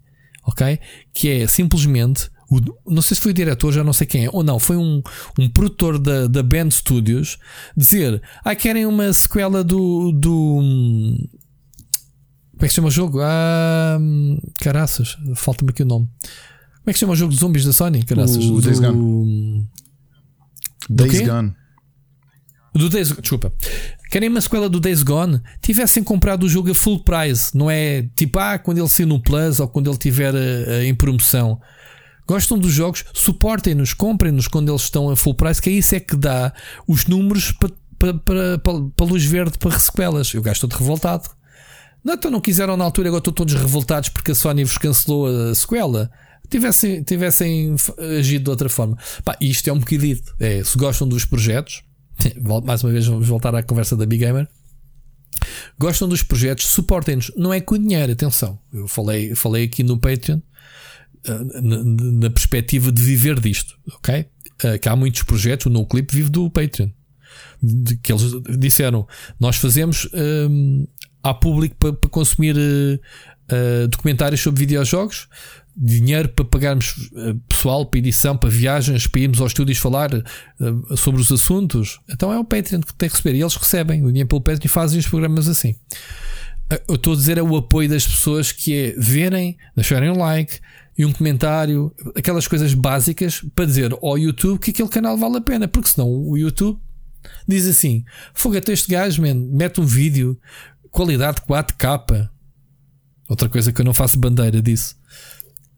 ok? Que é simplesmente, o, não sei se foi o diretor, já não sei quem é, ou não, foi um, um produtor da, da Band Studios dizer: Ah, querem uma sequela do. do como é que se chama o jogo? Ah, caraças, falta-me aqui o nome. Como é que chama o jogo de zombies da Sony? Caraças, o do... Days Gone. Days Gone. Do Days Desculpa. Querem uma sequela do Days Gone? Tivessem comprado o jogo a full price, não é tipo, ah, quando ele sair no Plus ou quando ele estiver eh, em promoção. Gostam dos jogos? Suportem-nos, comprem-nos quando eles estão a full price, que é isso é que dá os números para, para, para, para, para luz verde para sequelas. Eu gasto todo revoltado. Não, então não quiseram na altura, agora estão todos revoltados porque a Sony vos cancelou a sequela tivessem, tivessem agido de outra forma. Pá, isto é um bocadito. É, se gostam dos projetos, mais uma vez vamos voltar à conversa da Big Gamer. Gostam dos projetos, suportem-nos. Não é com dinheiro, atenção. Eu falei, falei aqui no Patreon eh, na, na perspectiva de viver disto, ok? Eh, que há muitos projetos, o NoClip vive do Patreon. De, que eles disseram: Nós fazemos um, há público para, para consumir uh, uh, documentários sobre videojogos, dinheiro para pagarmos uh, pessoal para edição, para viagens, para irmos aos estúdios falar uh, sobre os assuntos. Então é o Patreon que tem que receber. E eles recebem o dinheiro pelo Patreon e fazem os programas assim. Uh, eu estou a dizer é o apoio das pessoas que é verem, deixarem um like e um comentário, aquelas coisas básicas para dizer ao YouTube que aquele canal vale a pena, porque senão o YouTube diz assim: foguete este gajo, man, mete um vídeo, qualidade 4K. Outra coisa que eu não faço bandeira disso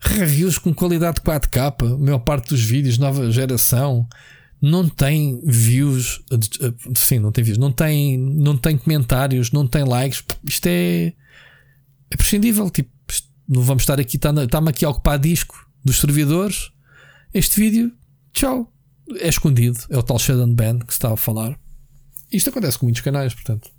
reviews com qualidade 4K, a maior parte dos vídeos, nova geração, não tem views, sim, não tem views, não tem, não tem comentários, não tem likes. Isto é, é prescindível. Tipo, não vamos estar aqui, está-me aqui a ocupar disco. dos servidores, este vídeo, tchau, é escondido. É o tal Shadow Ban que se estava a falar. Isto acontece com muitos canais, portanto.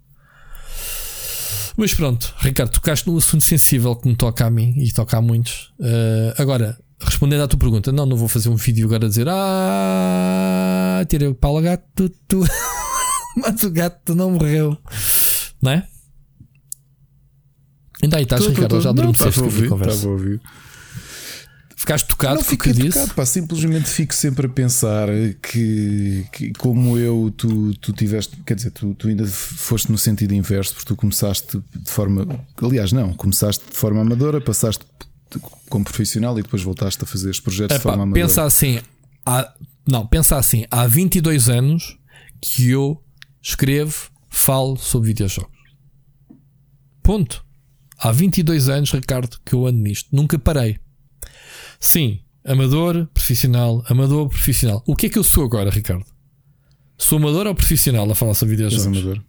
Mas pronto, Ricardo, tocaste num assunto sensível que me toca a mim e toca a muitos. Uh, agora, respondendo à tua pergunta, não, não vou fazer um vídeo agora a dizer Ah, tirei o pau gato, tu, mas o gato não morreu, não é? Ainda aí estás, tô, Ricardo, tô, tô. já adormeceste com a conversa. Estava a ouvir. Ficaste tocado não fiquei que tocado, pá, simplesmente fico sempre a pensar que, que, como eu, tu, tu tiveste, quer dizer, tu, tu ainda foste no sentido inverso, porque tu começaste de forma, aliás, não, começaste de forma amadora, passaste como profissional e depois voltaste a fazer os projetos Epá, de forma amadora. Pensa assim, há, não, pensa assim, há 22 anos que eu escrevo, falo sobre videojogos. Ponto. Há 22 anos, Ricardo, que eu ando nisto. Nunca parei. Sim, amador, profissional, amador, profissional. O que é que eu sou agora, Ricardo? Sou amador ou profissional a falar sobre videojogos? És amador.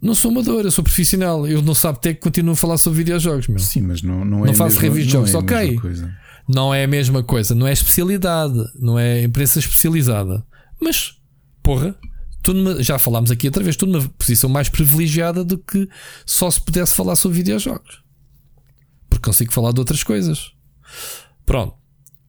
Não sou amador, eu sou profissional. Eu não sabe até que continuo a falar sobre videojogos, meu. Sim, mas não, não é Não faço reviews de jogos, é ok. Não é a mesma coisa, não é especialidade, não é imprensa especializada. Mas, porra, numa, já falámos aqui outra vez, estou numa posição mais privilegiada do que só se pudesse falar sobre videojogos porque consigo falar de outras coisas. Pronto.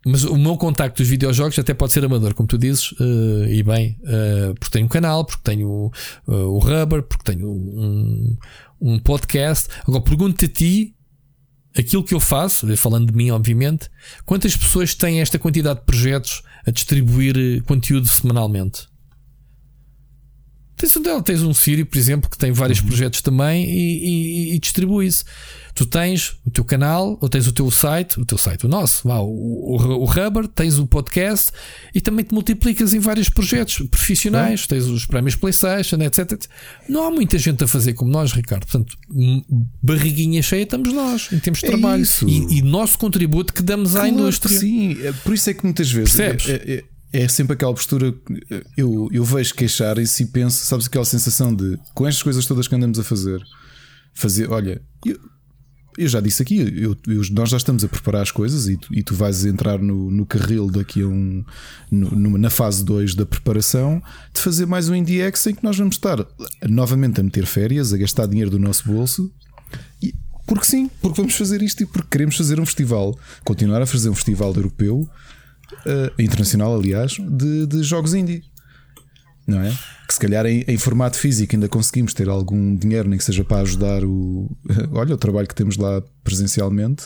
Mas o meu contacto dos videojogos até pode ser amador, como tu dizes, uh, e bem, uh, porque tenho um canal, porque tenho uh, o Rubber, porque tenho um, um podcast. Agora pergunto-te a ti aquilo que eu faço, falando de mim, obviamente, quantas pessoas têm esta quantidade de projetos a distribuir conteúdo semanalmente? Tens um, tens um Sírio, por exemplo, que tem vários uhum. projetos também e, e, e distribui isso. Tu tens o teu canal, ou tens o teu site, o teu site, o nosso, o, o, o Rubber, tens o podcast e também te multiplicas em vários projetos profissionais, tens os prémios PlayStation, etc. Não há muita gente a fazer como nós, Ricardo. Portanto, barriguinha cheia estamos nós, em termos de é trabalho. E, e, nosso contributo que damos claro à indústria. sim, é por isso é que muitas vezes. É, é, é, sempre aquela postura. Eu, eu vejo queixarem-se e penso, sabes, aquela sensação de com estas coisas todas que andamos a fazer, fazer, olha, eu, eu já disse aqui, eu, eu, nós já estamos a preparar as coisas e tu, e tu vais entrar no, no carril daqui a um. No, na fase 2 da preparação de fazer mais um IndieX em que nós vamos estar novamente a meter férias, a gastar dinheiro do nosso bolso. E, porque sim, porque vamos fazer isto e porque queremos fazer um festival, continuar a fazer um festival europeu, uh, internacional, aliás, de, de jogos indie não é? Que se calhar em, em, formato físico ainda conseguimos ter algum dinheiro, nem que seja para ajudar o, olha, o trabalho que temos lá presencialmente.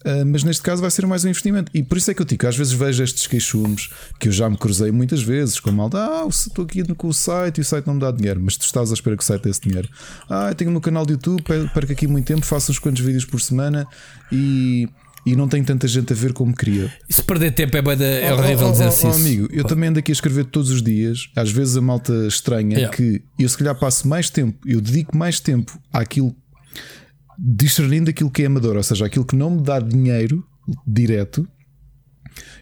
Uh, mas neste caso vai ser mais um investimento. E por isso é que eu digo, às vezes vejo estes queixumes que eu já me cruzei muitas vezes com malta. Ah, estou aqui com o site e o site não me dá dinheiro, mas tu estás à espera que o site dê esse dinheiro. Ah, eu tenho o meu canal de YouTube, perco aqui muito tempo, faço uns quantos vídeos por semana e e não tem tanta gente a ver como queria. E se perder tempo é, bada, é horrível oh, oh, dizer assim. Oh, amigo, eu também ando aqui a escrever todos os dias. Às vezes a malta estranha yeah. que eu se calhar passo mais tempo, eu dedico mais tempo àquilo, discernindo aquilo que é amador, ou seja, aquilo que não me dá dinheiro direto.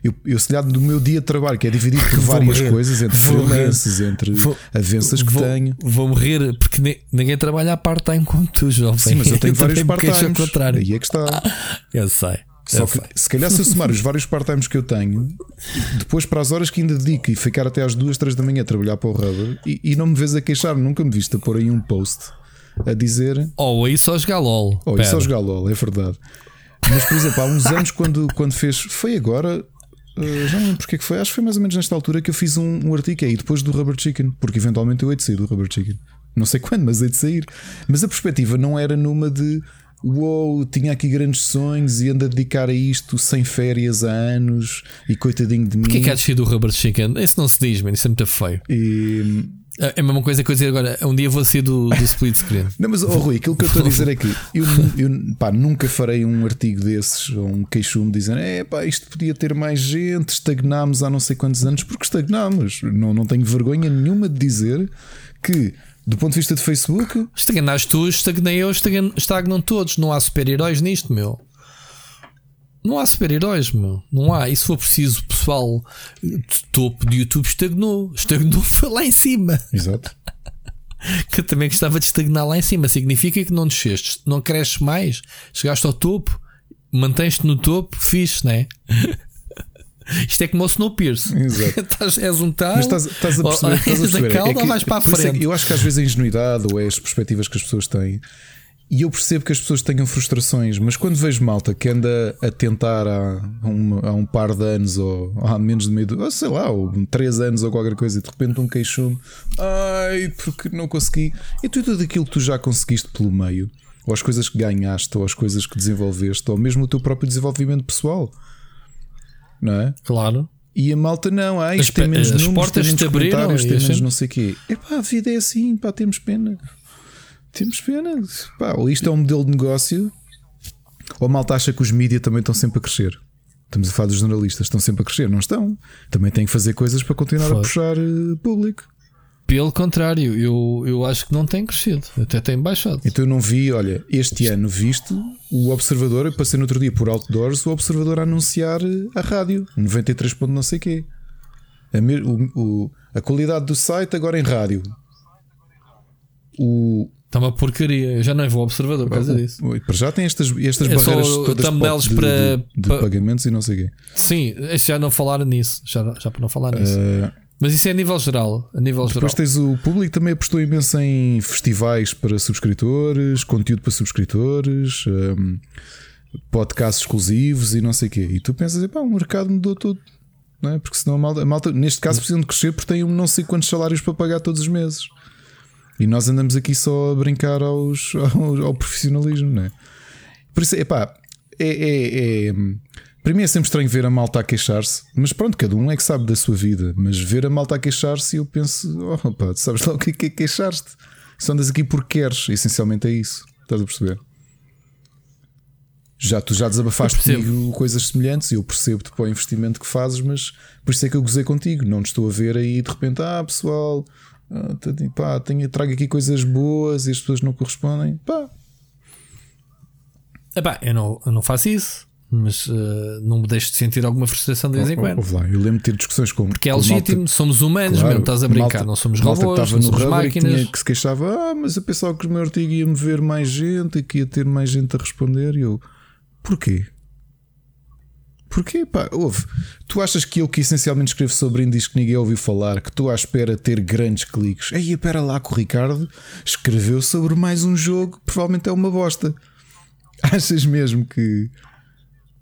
Eu, eu se calhar do meu dia de trabalho, que é dividido por várias coisas, entre freelances, entre vou, avanças que vou, tenho. Vou morrer, porque ninguém trabalha a part-time como tu, João. Sim, mas eu tenho vários part-times. Aí é que está. eu sei. Só que, se calhar, se eu somar os vários part-times que eu tenho, depois para as horas que ainda dedico e ficar até às duas, três da manhã a trabalhar para o Rubber e, e não me vês a queixar, nunca me viste a pôr aí um post a dizer. Ou aí só jogar LOL. Ou aí só jogar LOL, é verdade. Mas, por exemplo, há uns anos, quando, quando fez. Foi agora, Uh, já não lembro porque é que foi, acho que foi mais ou menos nesta altura que eu fiz um, um artigo aí depois do Rubber Chicken, porque eventualmente eu hei de sair do Rubber Chicken. Não sei quando, mas hei de sair. Mas a perspectiva não era numa de uou, tinha aqui grandes sonhos e anda a dedicar a isto sem férias há anos e coitadinho de mim. Porquê que há descido do Rubber Chicken? Isso não se diz, mano, isso é muito feio. E... É a mesma coisa que eu dizer agora, um dia vou sair do, do split screen. não, mas oh, Rui, aquilo que eu estou a dizer é que eu, eu pá, nunca farei um artigo desses ou um queixume dizendo é pá, isto podia ter mais gente, estagnámos há não sei quantos anos, porque estagnámos. Não, não tenho vergonha nenhuma de dizer que do ponto de vista de Facebook. Estagnaste tu, estagnei eu, estagnam todos. Não há super-heróis nisto, meu. Não há super-heróis, meu. Não há. E se for preciso, o pessoal de topo de YouTube estagnou. Estagnou foi lá em cima. Exato. que eu também gostava de estagnar lá em cima. Significa que não desceste, não cresces mais, chegaste ao topo mantens-te no topo, fixe, né? Isto é como o Snowpiercer. Exato. Estás- és um tal. Mas estás, estás a perceber? Estás a perceber? cauda, que- vais para a é frente. eu acho que às vezes a ingenuidade ou é as perspectivas que as pessoas têm. E eu percebo que as pessoas tenham frustrações, mas quando vejo malta que anda a tentar há um, há um par de anos ou há menos de meio, de- ou sei lá, ou três anos ou qualquer coisa, e de repente um queixume, ai, porque não consegui. E tu tudo aquilo que tu já conseguiste pelo meio, ou as coisas que ganhaste, ou as coisas que desenvolveste, ou mesmo o teu próprio desenvolvimento pessoal, não é? Claro. E a malta não, ah, As isto tem menos as números, portas tem abriram tem menos não sei o quê. Epá, a vida é assim, pá, temos pena. Temos pena. Pá, ou isto é um modelo de negócio, ou a malta acha que os mídias também estão sempre a crescer. Estamos a falar dos jornalistas, estão sempre a crescer, não estão. Também têm que fazer coisas para continuar a Foda. puxar eh, público. Pelo contrário, eu, eu acho que não tem crescido, até tem baixado. Então eu não vi, olha, este ano viste o Observador, eu passei no outro dia por outdoors, o Observador a anunciar eh, a rádio, 93 ponto não sei quê. A, o- o- a qualidade do site agora em rádio. O, Está uma porcaria. Eu já não vou ao observador por causa disso. para já tem estas, estas É barreiras todas pop de, para- de- de pagamentos e não sei o quê. Sim, já não falaram nisso. Já, já para não falar nisso. Eh, Mas isso é a nível geral. A nível geral. Depois tens o público também apostou imenso em festivais para subscritores, conteúdo para subscritores, hum, podcasts exclusivos e não sei o quê. E tu pensas, pá, o mercado mudou tudo. Não é? Porque senão a malta, a malta, neste caso, precisam de crescer porque têm um não sei quantos salários para pagar todos os meses. E nós andamos aqui só a brincar aos, ao, ao profissionalismo, não é? Por isso, epá, é, é, é. Para mim é sempre estranho ver a malta a queixar-se, mas pronto, cada um é que sabe da sua vida. Mas ver a malta a queixar-se, eu penso, oh pá, tu sabes lá o que é que é queixar-te? Só andas aqui porque queres, essencialmente é isso. Estás a perceber? Já tu já desabafaste comigo coisas semelhantes e eu percebo-te para o investimento que fazes, mas por isso é que eu gozei contigo. Não te estou a ver aí de repente, ah pessoal, ah, tá- pá, tenho, trago aqui coisas boas e as pessoas não correspondem. Pá, Epá, eu, não, eu não faço isso, mas eh, não me deixo de sentir alguma frustração de vez em quando. Eu lembro de ter discussões com Porque é legítimo, malta- somos humanos Claro, mesmo, estás a brincar, malta- não somos malta que robôs, estava não no somos e que, máquinas. tinha- que se queixava, ah, mas eu pensava que o meu artigo ia-me ver mais gente e que ia ter mais gente a responder. E eu, porquê? Porquê? Pá, ouve, tu achas que eu que essencialmente escrevo sobre indies que ninguém ouviu falar, que estou à espera de ter grandes cliques? Aí, espera lá que o Ricardo escreveu sobre mais um jogo, que provavelmente é uma bosta. Achas mesmo que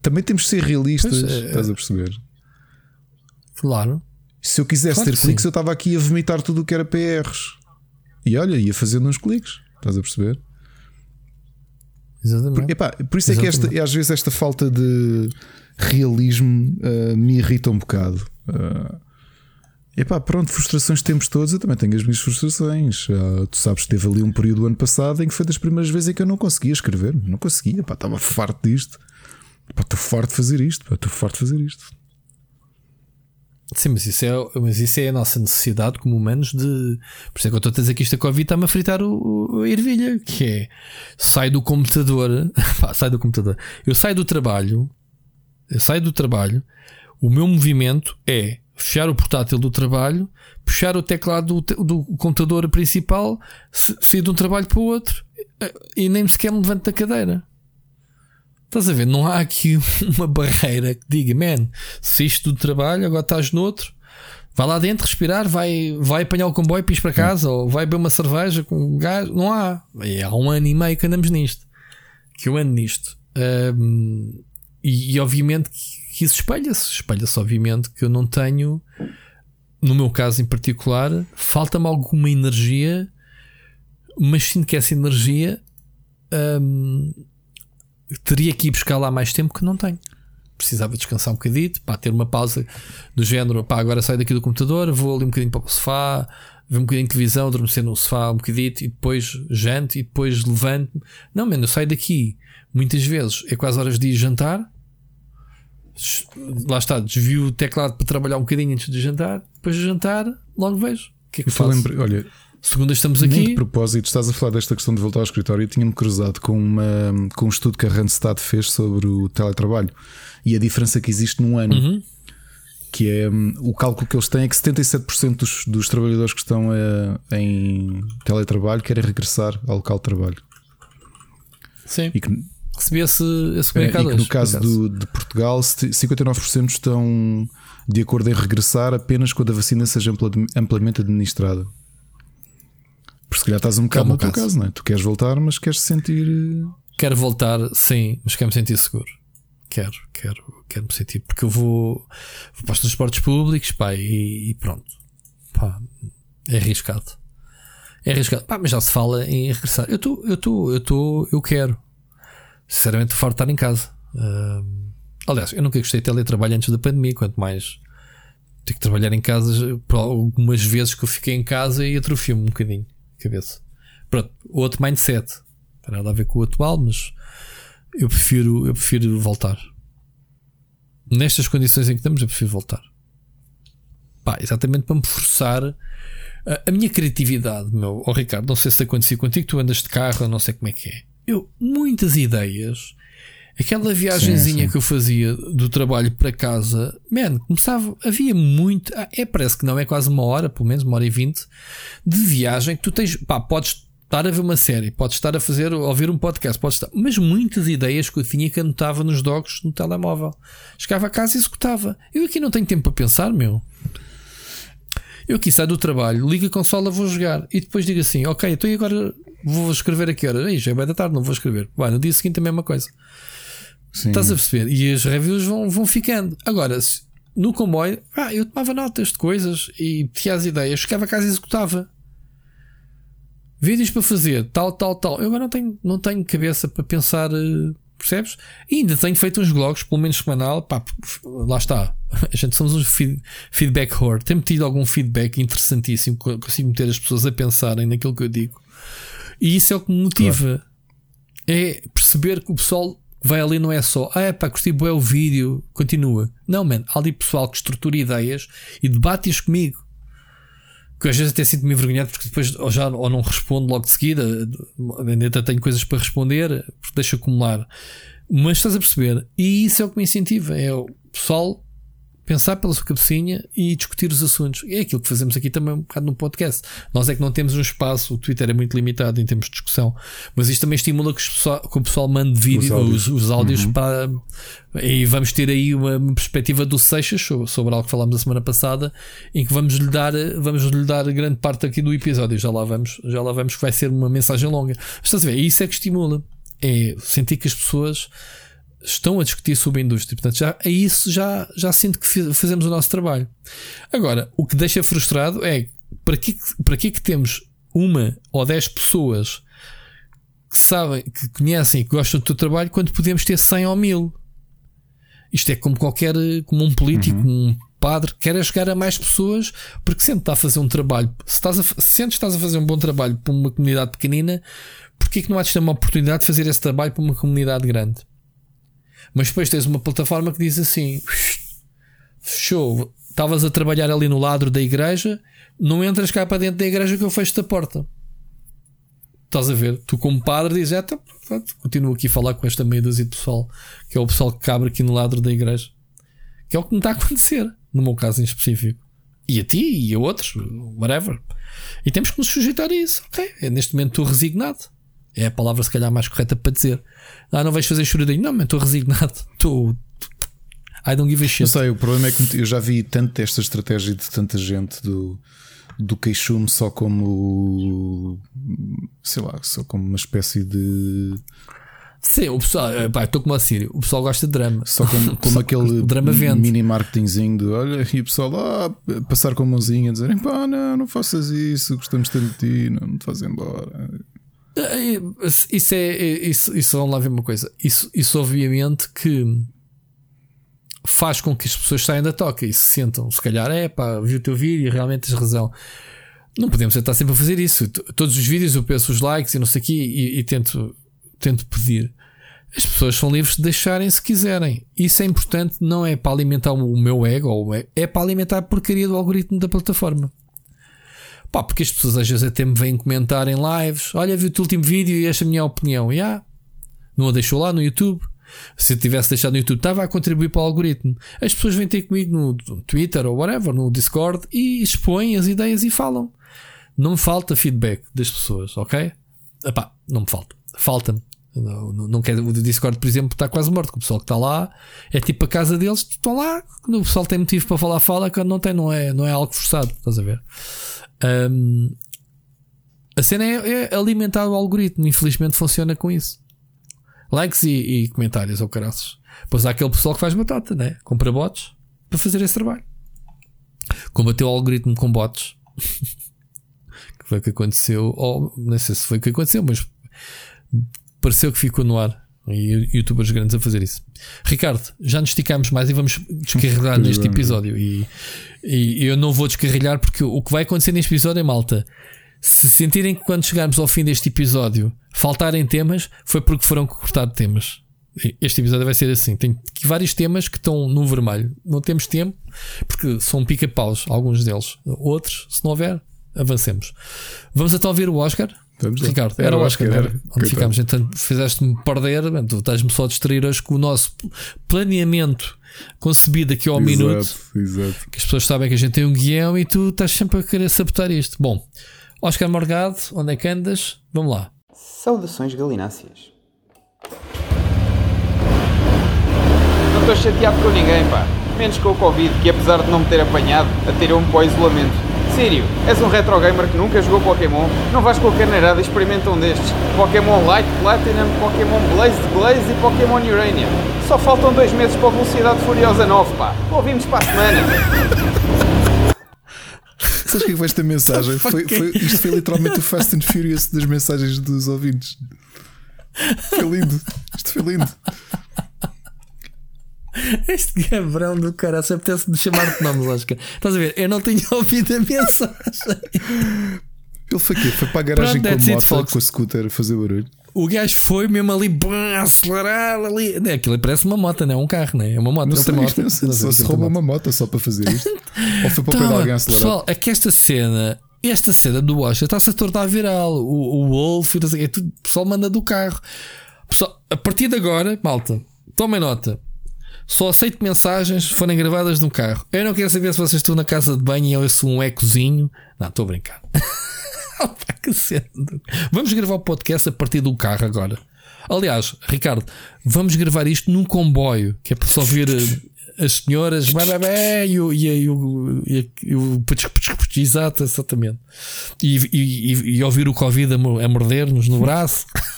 também temos de ser realistas? Pois é. Estás a perceber? Claro. Se eu quisesse Claro ter que cliques, sim. eu estava aqui a vomitar tudo o que era PRs. E olha, ia fazendo uns cliques. Estás a perceber? Exatamente. Epá, por isso é que esta, às vezes esta falta de realismo ah, me irrita um bocado. Ah, epá, pronto, frustrações temos todos. Eu também tenho as minhas frustrações. Ah, tu sabes que teve ali um período do ano passado em que foi das primeiras vezes em que eu não conseguia escrever. Não conseguia, pá, estava farto disto. Estou farto de fazer isto. Estou farto de fazer isto. Sim, mas isso, é, mas isso é a nossa necessidade como humanos de. Por isso é que eu estou a dizer que isto a Covid está-me a fritar o, a ervilha, que é sai do computador, sai do computador. Eu saio do trabalho, eu saio do trabalho, o meu movimento é fechar o portátil do trabalho, puxar o teclado do, do computador principal, sair de um trabalho para o outro eh, e nem sequer me levanto da cadeira. Estás a ver? Não há aqui uma barreira que diga, man, saíste do trabalho, agora estás noutro, vai lá dentro respirar, vai, vai apanhar o comboio, pis para casa, ou vai beber uma cerveja com um gás. Não há. É, há um ano e meio que andamos nisto. Que eu ando nisto. Ahm, e, e obviamente que, isso espelha-se. Espelha-se, obviamente, que eu não tenho, no meu caso em particular, falta-me alguma energia, mas sinto que essa energia. ahm, teria que ir buscar lá mais tempo que não tenho. Precisava descansar um bocadito, para ter uma pausa do género, pá, agora saio daqui do computador, vou ali um bocadinho para o sofá, ver um bocadinho de televisão, adormecer no sofá um bocadito e depois janto e depois levanto. Não, mano, eu saio daqui muitas vezes, é quase horas de ir jantar. Lá está, desvio o teclado para trabalhar um bocadinho antes de jantar, depois de jantar, logo vejo. O que é que Eu faço? lembrei, olha, Segunda estamos Nem de aqui. propósito, estás a falar desta questão de voltar ao escritório. Eu tinha-me cruzado com, uma, com um estudo que a Randstad fez sobre o teletrabalho e a diferença que existe num ano. Uhum. Que é hum, o cálculo que eles têm é que 77% dos, dos trabalhadores que estão eh, em teletrabalho querem regressar ao local de trabalho. Sim. E que Recebi esse, esse É, comunicado. e que no caso do, de Portugal, 59% estão de acordo em regressar apenas quando a vacina seja ampla- amplamente administrada. Porque se calhar estás um bocado É o no teu caso. caso, não é? Tu queres voltar, mas queres sentir. eh, Quero voltar, sim, mas quero me sentir seguro. Quero, quero, quero me sentir. Porque eu vou, vou para os transportes públicos, pá, e, e pronto. Pá, é arriscado. É arriscado. Pá, mas já se fala em regressar. Eu estou, eu estou, eu estou, eu quero. Sinceramente, farto de estar em casa. Ahm, aliás, eu nunca gostei de teletrabalho antes da pandemia, quanto mais ter que trabalhar em casa. Por algumas vezes que eu fiquei em casa e atrofio-me um bocadinho cabeça. Pronto, outro mindset. Não tem nada a ver com o atual, mas eu prefiro, eu prefiro voltar. Nestas condições em que estamos, eu prefiro voltar. Pá, exatamente para me forçar a, a minha criatividade, meu. Oh, Ricardo, não sei se aconteceu contigo, tu andas de carro, não sei como é que é. Eu, muitas ideias. Aquela viagenzinha sim. que eu fazia do trabalho para casa, man, começava, havia muito, ah, é, parece que não, é quase uma hora, pelo menos uma hora e vinte, de viagem que tu tens, pá, podes estar a ver uma série, podes estar a fazer, a ouvir um podcast, podes estar, mas muitas ideias que eu tinha que anotava nos docs no telemóvel. Chegava a casa e executava. Eu aqui não tenho tempo para pensar, meu. Eu aqui saio do trabalho, ligo a consola, vou jogar e depois digo assim: Ok, então e agora vou escrever a que hora? Ei, já é bem da tarde, não vou escrever. Vai, no dia seguinte é a mesma coisa. Sim. Estás a perceber? E as reviews vão, vão ficando. Agora, no comboio, ah, eu tomava notas de coisas e tinha as ideias, chegava a casa e executava. Vídeos para fazer, tal, tal, tal. Eu agora não tenho, não tenho cabeça para pensar, eh, percebes? E ainda tenho feito uns blogs, pelo menos semanal. Pá, lá está. A gente somos uns feed- feedback whore. Tenho tido algum feedback interessantíssimo. co- Consigo meter as pessoas a pensarem naquilo que eu digo. E isso é o que me motiva. É perceber que o pessoal vai ali não é só, ah, é pá, gostei bué o vídeo, continua. Não, man, há ali pessoal que estrutura ideias e debate-as comigo. Que às vezes até sinto-me envergonhado porque depois ou já ou não respondo logo de seguida, ainda tenho coisas para responder, porque deixo acumular. Mas estás a perceber? E isso é o que me incentiva: é o pessoal pensar pela sua cabecinha e discutir os assuntos. É aquilo que fazemos aqui também um bocado no podcast. Nós é que não temos um espaço, o Twitter é muito limitado em termos de discussão, mas isto também estimula que, pessoal- que o pessoal mande vídeo, Os áudios. os, os áudios para. E vamos ter aí uma perspectiva do Seixas so- sobre algo que falámos a semana passada, em que vamos lhe dar, vamos lhe dar grande parte aqui do episódio. Já lá vamos, já lá vamos que vai ser uma mensagem longa. Mas estás a ver? Isso é que estimula. É sentir que as pessoas estão a discutir sobre a indústria. Portanto, já, é isso já, já sinto que fazemos o nosso trabalho. Agora, o que deixa frustrado é para que, para que é que temos uma ou dez pessoas que sabem, que conhecem e que gostam do teu trabalho quando podemos ter 100 ou 1000? Isto é como qualquer, como um político, um padre, quer é chegar a mais pessoas porque sente está a fazer um trabalho. Se, estás a, se sentes estás a fazer um bom trabalho para uma comunidade pequenina, porquê que não há de ter uma oportunidade de fazer esse trabalho para uma comunidade grande? Mas depois tens uma plataforma que diz assim: fechou, estavas a trabalhar ali no ladro da igreja, não entras cá para dentro da igreja que eu fecho-te a porta. Estás a ver? Tu, como padre, dizes: é, tá, continuo aqui a falar com esta meia dúzia de pessoal, que é o pessoal que cabe aqui no ladro da igreja, que é o que me está a acontecer, no meu caso em específico. E a ti e a outros, whatever. E temos que nos sujeitar a isso. Ok, é, neste momento estou resignado. É a palavra, se calhar, mais correta para dizer. Ah, não vais fazer choradinho. Não, mas estou resignado. Estou. I don't give a Não shit. sei, o problema é que eu já vi tanto desta estratégia de tanta gente do, do queixume só como sei lá, só como uma espécie de Sim, o pessoal. eh, Pá, estou como a Sírio. O pessoal gosta de drama. só como, como aquele drama vende. mini marketingzinho de olha e o pessoal lá passar com a mãozinha dizerem pá, não, não faças isso, gostamos tanto de ti, não, não te faz embora. Isso é. é- Isso, isso vamos lá ver uma coisa. Isso, isso obviamente que faz com que as pessoas saiam da toca e se sentam. Se calhar é pá, vi o teu vídeo e realmente tens razão. Não podemos estar sempre a fazer isso. Todos os vídeos eu peço os likes e não sei o quê e, e tento, tento pedir. As pessoas são livres de deixarem se quiserem. Isso é importante, não é para alimentar o meu ego, é, é para alimentar a porcaria do algoritmo da plataforma. Pá, porque as pessoas às vezes até me vêm comentar em lives: Olha, vi o teu último vídeo e esta é a minha opinião. E não a deixou lá no YouTube. Se eu tivesse deixado no YouTube, estava a contribuir para o algoritmo. As pessoas vêm ter comigo no Twitter ou whatever, no Discord e expõem as ideias e falam. Não me falta feedback das pessoas, ok? Epá, não me falta. Falta-me. Não, não quer, o Discord, por exemplo, está quase morto. O pessoal que está lá é tipo a casa deles, estão lá. O pessoal tem motivo para falar, fala. Quando não tem, não é, não é algo forçado. Estás a ver? Um, a cena é, é, alimentar o algoritmo. Infelizmente funciona com isso. Likes e, e comentários ou caraças. Pois há aquele pessoal que faz batata, né? Compra bots para fazer esse trabalho. Combateu o algoritmo com bots. que foi o que aconteceu. Ou não sei se foi o que aconteceu, mas pareceu que ficou no ar. E youtubers grandes a fazer isso. Ricardo, já nos esticamos mais e vamos descarregar neste episódio. E, e, eu não vou descarrilhar porque o que vai acontecer neste episódio é malta. Se sentirem que quando chegarmos ao fim deste episódio faltarem temas, foi porque foram cortar temas. Este episódio vai ser assim. Tem vários temas que estão no vermelho. Não temos tempo, porque são pica-paus, alguns deles. Outros, se não houver, avancemos. Vamos até ouvir o Oscar. Vamos Ricardo, era, era o Oscar, era, era. onde ficámos. Então fizeste-me perder, tu estás-me só a distrair hoje com o nosso planeamento concebido aqui ao exato, minuto. Exato. Que as pessoas sabem que a gente tem um guião e tu estás sempre a querer sabotar isto. Bom, Oscar Morgado, onde é que andas? Vamos lá. Saudações galináceas. Não estou chateado com ninguém, pá. Menos com o Covid, que apesar de não me ter apanhado, atirou-me para o isolamento. Sírio, és um retro gamer que nunca jogou Pokémon? Não vais qualquer neirada e experimenta um destes. Pokémon Light Platinum, Pokémon Blaze Blaze e Pokémon Uranium. Só faltam dois meses para a Velocidade Furiosa 9, pá. Ouvimos para a semana. Sabes o que foi esta mensagem? Foi, foi, isto foi literalmente o Fast and Furious das mensagens dos ouvintes. Foi lindo. Isto foi lindo. Este cabrão do cara, se apetece de chamar-te nomes, Oscar. Estás a ver? Eu não tinha ouvido a mensagem. Ele foi quê? Foi para a garagem Pronto, com a moto, it, com a scooter, fazer barulho. O gajo foi mesmo ali a acelerar ali. Não, aquilo parece uma moto, não é um carro, não é? É uma moto. Não sei, moto. Não sei, só se rouba uma moto só para fazer isto. Ou foi para então, pegar alguém a acelerar. Pessoal, é que esta cena esta cena do Oscar está-se a tornar viral. O, o Wolf, é o pessoal manda do carro. Pessoal, a partir de agora, malta, tomem nota. Só aceito mensagens se forem gravadas no carro. Eu não quero saber se vocês estão na casa de banho e eu ouço um ecozinho. Não, estou a brincar. vamos gravar o podcast a partir do carro agora. Aliás, Ricardo, vamos gravar isto num comboio, que é para só ouvir eh, as senhoras e o, e, e, e, exato, exatamente. E, e, e, ouvir o Covid a morder-nos no braço.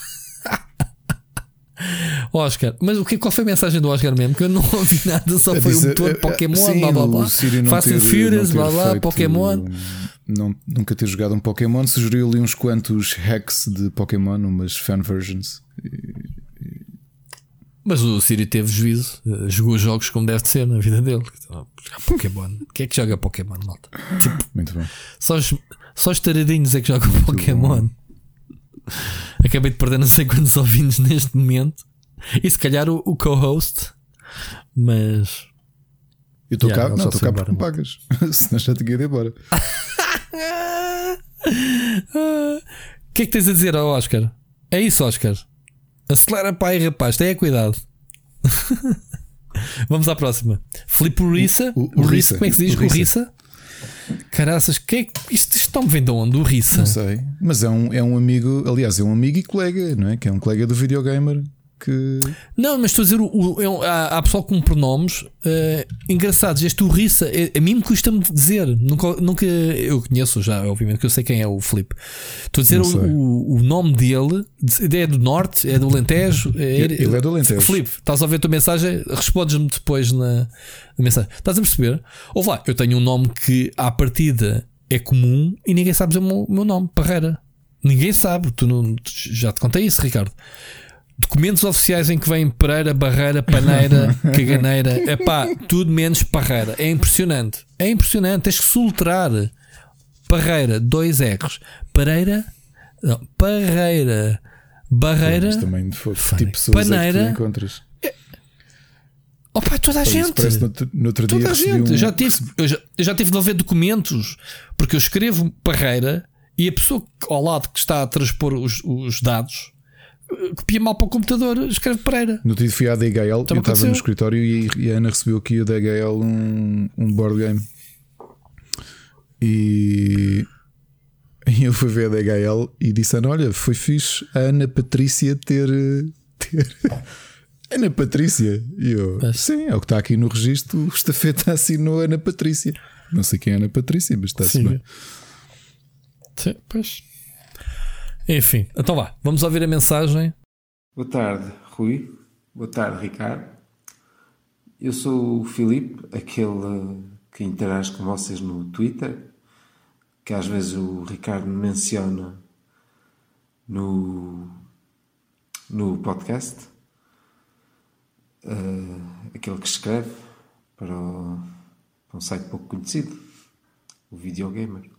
Oscar, mas o que, qual foi a mensagem do Oscar mesmo? Que eu não ouvi nada, só foi dizer, um motor Pokémon, sim, blá blá blá. Fast and Furious, blá blá, Pokémon. Não, nunca ter jogado um Pokémon, sugeriu-lhe uns quantos hacks de Pokémon, umas fan versions. Mas o Siri teve juízo, eh, jogou jogos como deve ser na vida dele. Então, Pokémon. Quem é que joga Pokémon, malta? Tipo, Muito bem. Só os, só os taradinhos é que jogam Muito Pokémon. Bom. Acabei de perder não sei quantos ouvintes neste momento. E se calhar o, o co-host, mas. Eu estou yeah, cá, não, estou cá porque me pagas. Senão já tinha ido embora. O que é que tens a dizer ao Oscar? É isso, Oscar. Acelera pai, rapaz, tenha cuidado. Vamos à próxima. Filipe Rissa. O, o, o Rissa, como é que se diz? O Rissa. Caraças, que é, isto, isto está-me vendo onde? O Rissa? Não sei, mas é um, é um amigo, aliás, é um amigo e colega, não é? Que é um colega do videogamer que. Não, mas estou a dizer, o, o, é há, há pessoal com pronomes uh, engraçados. Este o Rissa, é, a mim me custa-me dizer. Nunca, nunca eu conheço já, obviamente, que eu sei quem é o Filipe. Estou a dizer o, o, nome dele, é do Norte, é do Alentejo. É, ele é do Alentejo. Filipe, estás a ver a tua mensagem? Respondes-me depois na, na, mensagem. Estás a perceber? Ou lá, eu tenho um nome que à partida é comum e ninguém sabe dizer o meu, meu nome, Parreira. Ninguém sabe, tu não, já te contei isso, Ricardo documentos oficiais em que vem Pereira, Barreira, Paneira, Caganeira, é pá, tudo menos Parreira. É impressionante. É impressionante. Tens que soltar Parreira, dois R's. Pareira, não, Parreira, Barreira, Sim, também foi tipo pessoas Paneira, é que encontras. É... Opa, toda a gente. Parece no, no outro toda dia a gente. Um... Eu já tive, eu já, eu já tive de ver documentos porque eu escrevo Parreira e a pessoa ao lado que está a transpor os, os dados copia mal para o computador, escreve Pereira. No dia fui à DHL, então, eu estava no escritório e, e, a Ana recebeu aqui a DHL um, um board game. E, e e ele foi ver a DHL e disseram: Olha, foi fixe a Ana Patrícia ter. ter... Ana Patrícia. E eu, sim, é o que está aqui no registro. O estafeta assinou Ana Patrícia. Não sei quem é Ana Patrícia, mas está-se bem. Sim, pois. Enfim, então vá, vamos ouvir a mensagem. Boa tarde, Rui. Boa tarde, Ricardo. Eu sou o Filipe, aquele que interage com vocês no Twitter, que às vezes o Ricardo menciona no, no podcast. Eh, aquele que escreve para, o- para um site pouco conhecido, o Videogamer.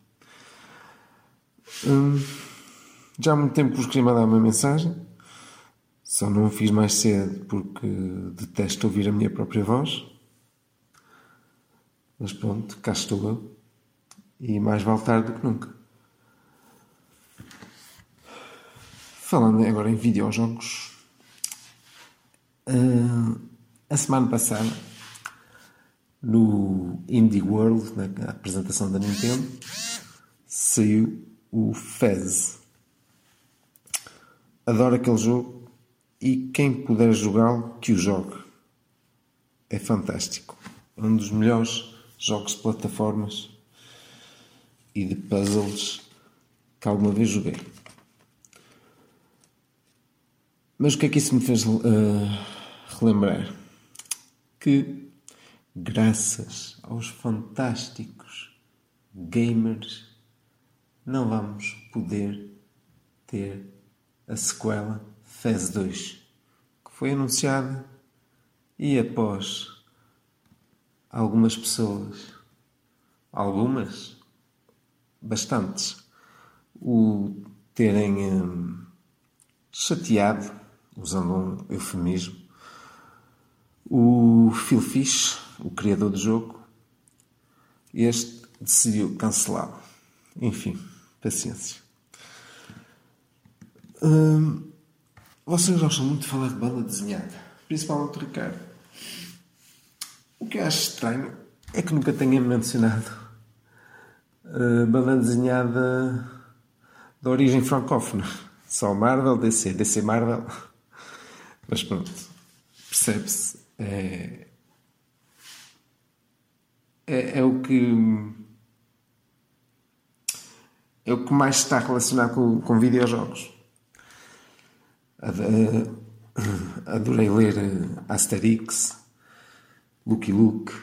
Hum, já há muito tempo vos queria mandar uma mensagem. Só não o fiz mais cedo porque detesto ouvir a minha própria voz. Mas pronto, cá estou eu. E mais vale tarde do que nunca. Falando agora em videojogos. ah, a semana passada, no Indie World, na apresentação da Nintendo, saiu o Fez. Adoro aquele jogo e quem puder jogá-lo, que o jogue. É fantástico. Um dos melhores jogos de plataformas e de puzzles que alguma vez joguei. Mas o que é que isso me fez eh, relembrar? Que, graças aos fantásticos gamers, não vamos poder ter a sequela Fez 2, que foi anunciada e após algumas pessoas, algumas, bastantes, o terem hum, chateado, usando um eufemismo, o Phil Fish, o criador do jogo, este decidiu cancelá-lo. Enfim, paciência. Hum, vocês gostam muito de falar de banda desenhada, principalmente o Ricardo. O que eu acho estranho é que nunca tenha mencionado uh, banda desenhada de origem francófona. Só Marvel, DC, DC Marvel. Mas pronto, percebe-se. É, é, é o que é o que mais está relacionado com, com videojogos. Ad- Adorei ler eh, Asterix, Lucky Luke,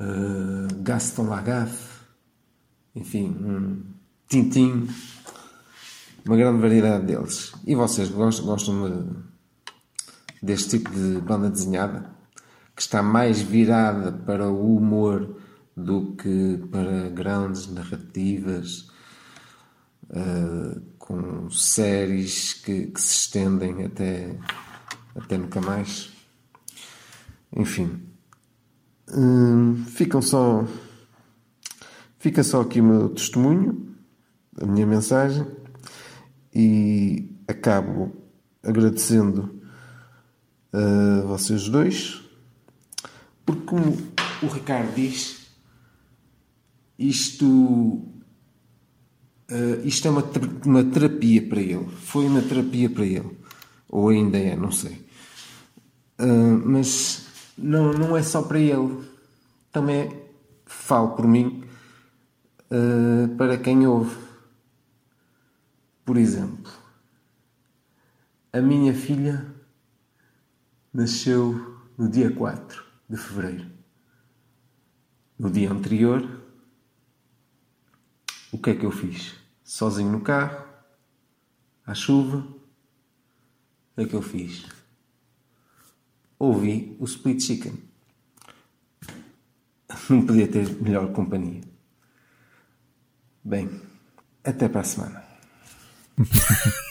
eh, Gaston Lagaffe, enfim, um Tintin, uma grande variedade deles. E vocês gostam, gostam de- deste tipo de banda desenhada? Que está mais virada para o humor do que para grandes narrativas, eh, com séries que, que se estendem até, até nunca mais. Enfim, hum, ficam só. Fica só aqui o meu testemunho, a minha mensagem, e acabo agradecendo a vocês dois, porque, como o Ricardo diz, isto Uh, isto é uma, uma terapia para ele. Foi uma terapia para ele. Ou ainda é, não sei. Uh, mas não, não é só para ele. Também falo por mim uh, para quem ouve. Por exemplo, a minha filha nasceu no dia 4 de fevereiro. No dia anterior, o que é que eu fiz? Sozinho no carro, à chuva, o que é que eu fiz? Ouvi o Split Chicken. Não podia ter melhor companhia. Bem, até para a semana.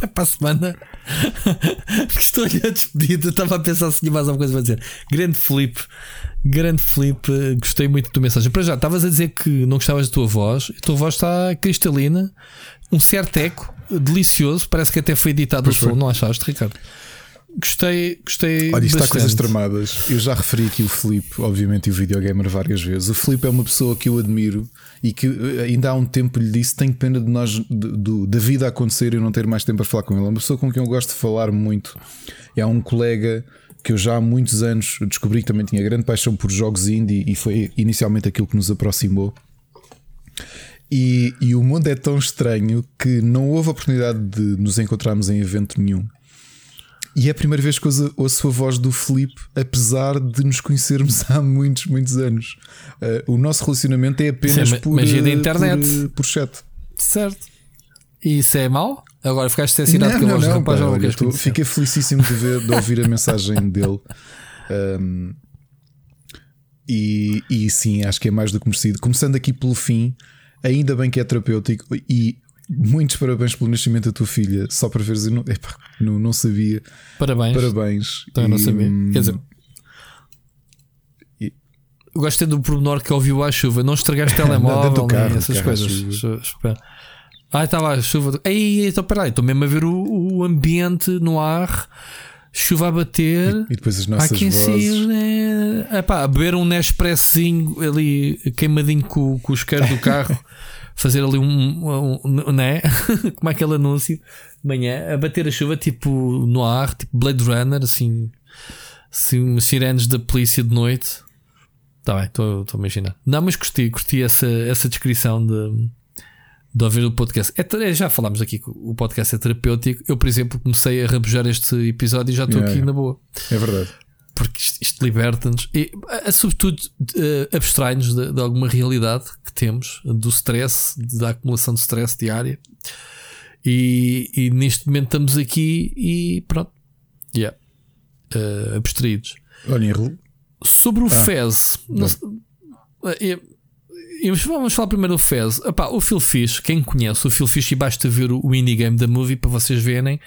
Até para a semana. Estou-lhe a despedida. Estava a pensar se tinha mais alguma coisa para dizer. Grande flip. Grande flip. eh, Gostei muito da tua mensagem. Para já, estavas a dizer que não gostavas da tua voz. A tua voz está cristalina. Um certo eco. Delicioso. Parece que até foi editado o som. Não achaste, Ricardo? Gostei, gostei. Olha, isto bastante. está coisas tramadas. Eu já referi aqui o Filipe, obviamente, e o videogamer várias vezes. O Filipe é uma pessoa que eu admiro e que eh, ainda há um tempo lhe disse: tenho pena de nós, de, de, da vida acontecer e eu não ter mais tempo para falar com ele. É uma pessoa com quem eu gosto de falar muito. É um colega que eu já há muitos anos descobri que também tinha grande paixão por jogos indie e foi inicialmente aquilo que nos aproximou. E, e, o mundo é tão estranho que não houve oportunidade de nos encontrarmos em evento nenhum. E é a primeira vez que ouço, ouço a voz do Felipe, apesar de nos conhecermos há muitos, muitos anos. Uh, o nosso relacionamento é apenas Sim, por, magia da internet. Por, por, chat. Certo. E isso é mau? Agora ficaste assinado com a voz do rapaz olha, tô, Fiquei felicíssimo de, ver, de ouvir a mensagem dele. Um, e, e sim, acho que é mais do que merecido. Começando aqui pelo fim, ainda bem que é terapêutico e muitos parabéns pelo nascimento da tua filha. Só para veres, eu não, epá, não, não sabia. Parabéns. Parabéns. Então eu não sabia. Quer dizer, e, gostei do pormenor que ouviu à chuva. Não estragaste telemóvel, do carro, essas coisas. Ah, estava a chuva. Ei, então peraí, estou mesmo a ver o, o ambiente no ar chuva a bater. E, e depois as nossas aqui vozes. Assim, né? Epá, a beber um Nespressinho ali queimadinho com, com o isqueiro do carro, fazer ali um, um, um né? como é aquele anúncio de manhã, a bater a chuva tipo no ar, tipo Blade Runner, assim, assim sirenes da polícia de noite. Tá bem, estou a imaginar. Não, mas curti, curti essa, essa descrição de de ouvir o podcast. É, já falámos aqui que o podcast é terapêutico. Eu, por exemplo, comecei a rabujar este episódio e já estou Yeah. aqui na boa. É verdade. Porque isto, isto liberta-nos e, a- sobretudo, uh, abstrai-nos de, de alguma realidade que temos, do stress, da acumulação de stress diária. E, e neste momento estamos aqui e pronto. Yeah. Uh, abstraídos. Olha, Sobre o Ah, Fez, eh, vamos falar primeiro do Fez. Epá, o Phil Fish, quem conhece o Phil Fish e basta ver o indie game da movie para vocês verem,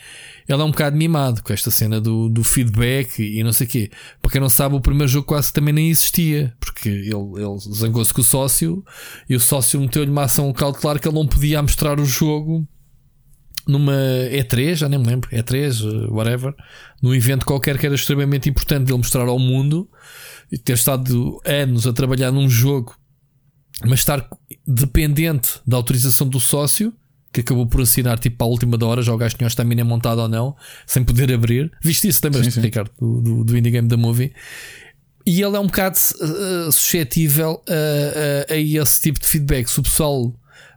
ele é um bocado mimado com esta cena do, do feedback e não sei o quê. Para quem não sabe, o primeiro jogo quase que também nem existia, porque ele, ele zangou-se com o sócio e o sócio meteu-lhe uma ação cautelar que ele não podia mostrar o jogo numa E3, já nem me lembro, E3, eh, whatever, num evento qualquer que era extremamente importante dele mostrar ao mundo e ter estado anos a trabalhar num jogo, mas estar dependente da autorização do sócio, que acabou por assinar tipo à última da hora, já o gajo tinha a estamina montada ou não, sem poder abrir. Viste isso, lembras-te, Sim, sim. Ricardo, do, do, do Indie Game da Movie? E ele é um bocado uh, suscetível a, a, a esse tipo de feedback. Se o pessoal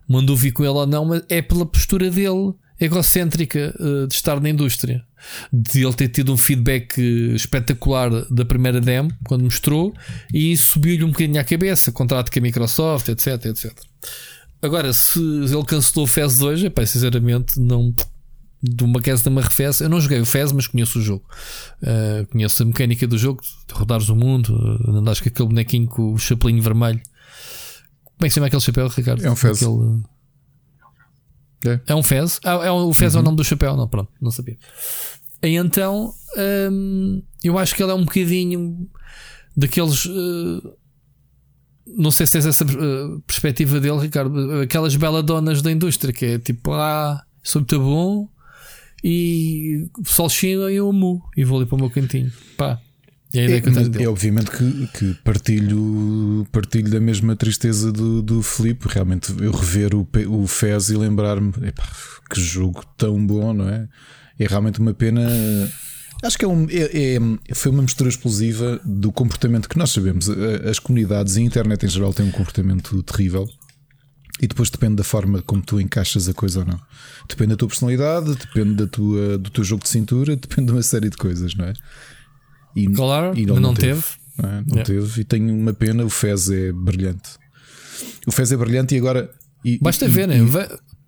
mandou vir com ele ou não, mas é pela postura dele egocêntrica uh, de estar na indústria. De ele ter tido um feedback uh, espetacular da primeira demo, quando mostrou, e subiu-lhe um bocadinho à cabeça. Contrato com a Microsoft, etc, etc. Agora, se ele cancelou o FES 2, epá, sinceramente, não. De uma queda de uma refez. Eu não joguei o FES, mas conheço o jogo. Uh, conheço a mecânica do jogo, de rodares o mundo, andares com aquele bonequinho com o chapelinho vermelho. Como é que se chama aquele chapéu, Ricardo? É um fez. Aquele- É. é um fez? Ah, é um, o fez é o nome do chapéu? Não, pronto, não sabia. E então, hum, eu acho que ele é um bocadinho daqueles. uh, não sei se tens essa uh, perspectiva dele, Ricardo. Aquelas beladonas da indústria que é tipo, ah, sou muito bom e o pessoal chega e eu amo e vou ali para o meu cantinho. Pá, é a ideia que é obviamente que, que partilho, partilho da mesma tristeza do, do Filipe. Realmente, eu rever o, o Fez e lembrar-me que jogo tão bom, não é? É realmente uma pena. Acho que é um, é- é- foi uma mistura explosiva do comportamento que nós sabemos. As comunidades e a internet em geral têm um comportamento terrível. E depois depende da forma como tu encaixas a coisa ou não. Depende da tua personalidade, depende da tua, do teu jogo de cintura, depende de uma série de coisas, não é? E, Claro, e mas não teve. não, é? Não Yeah. teve. E tenho uma pena. O Fez é brilhante. O Fez é brilhante e agora. e- Basta e- ver, né?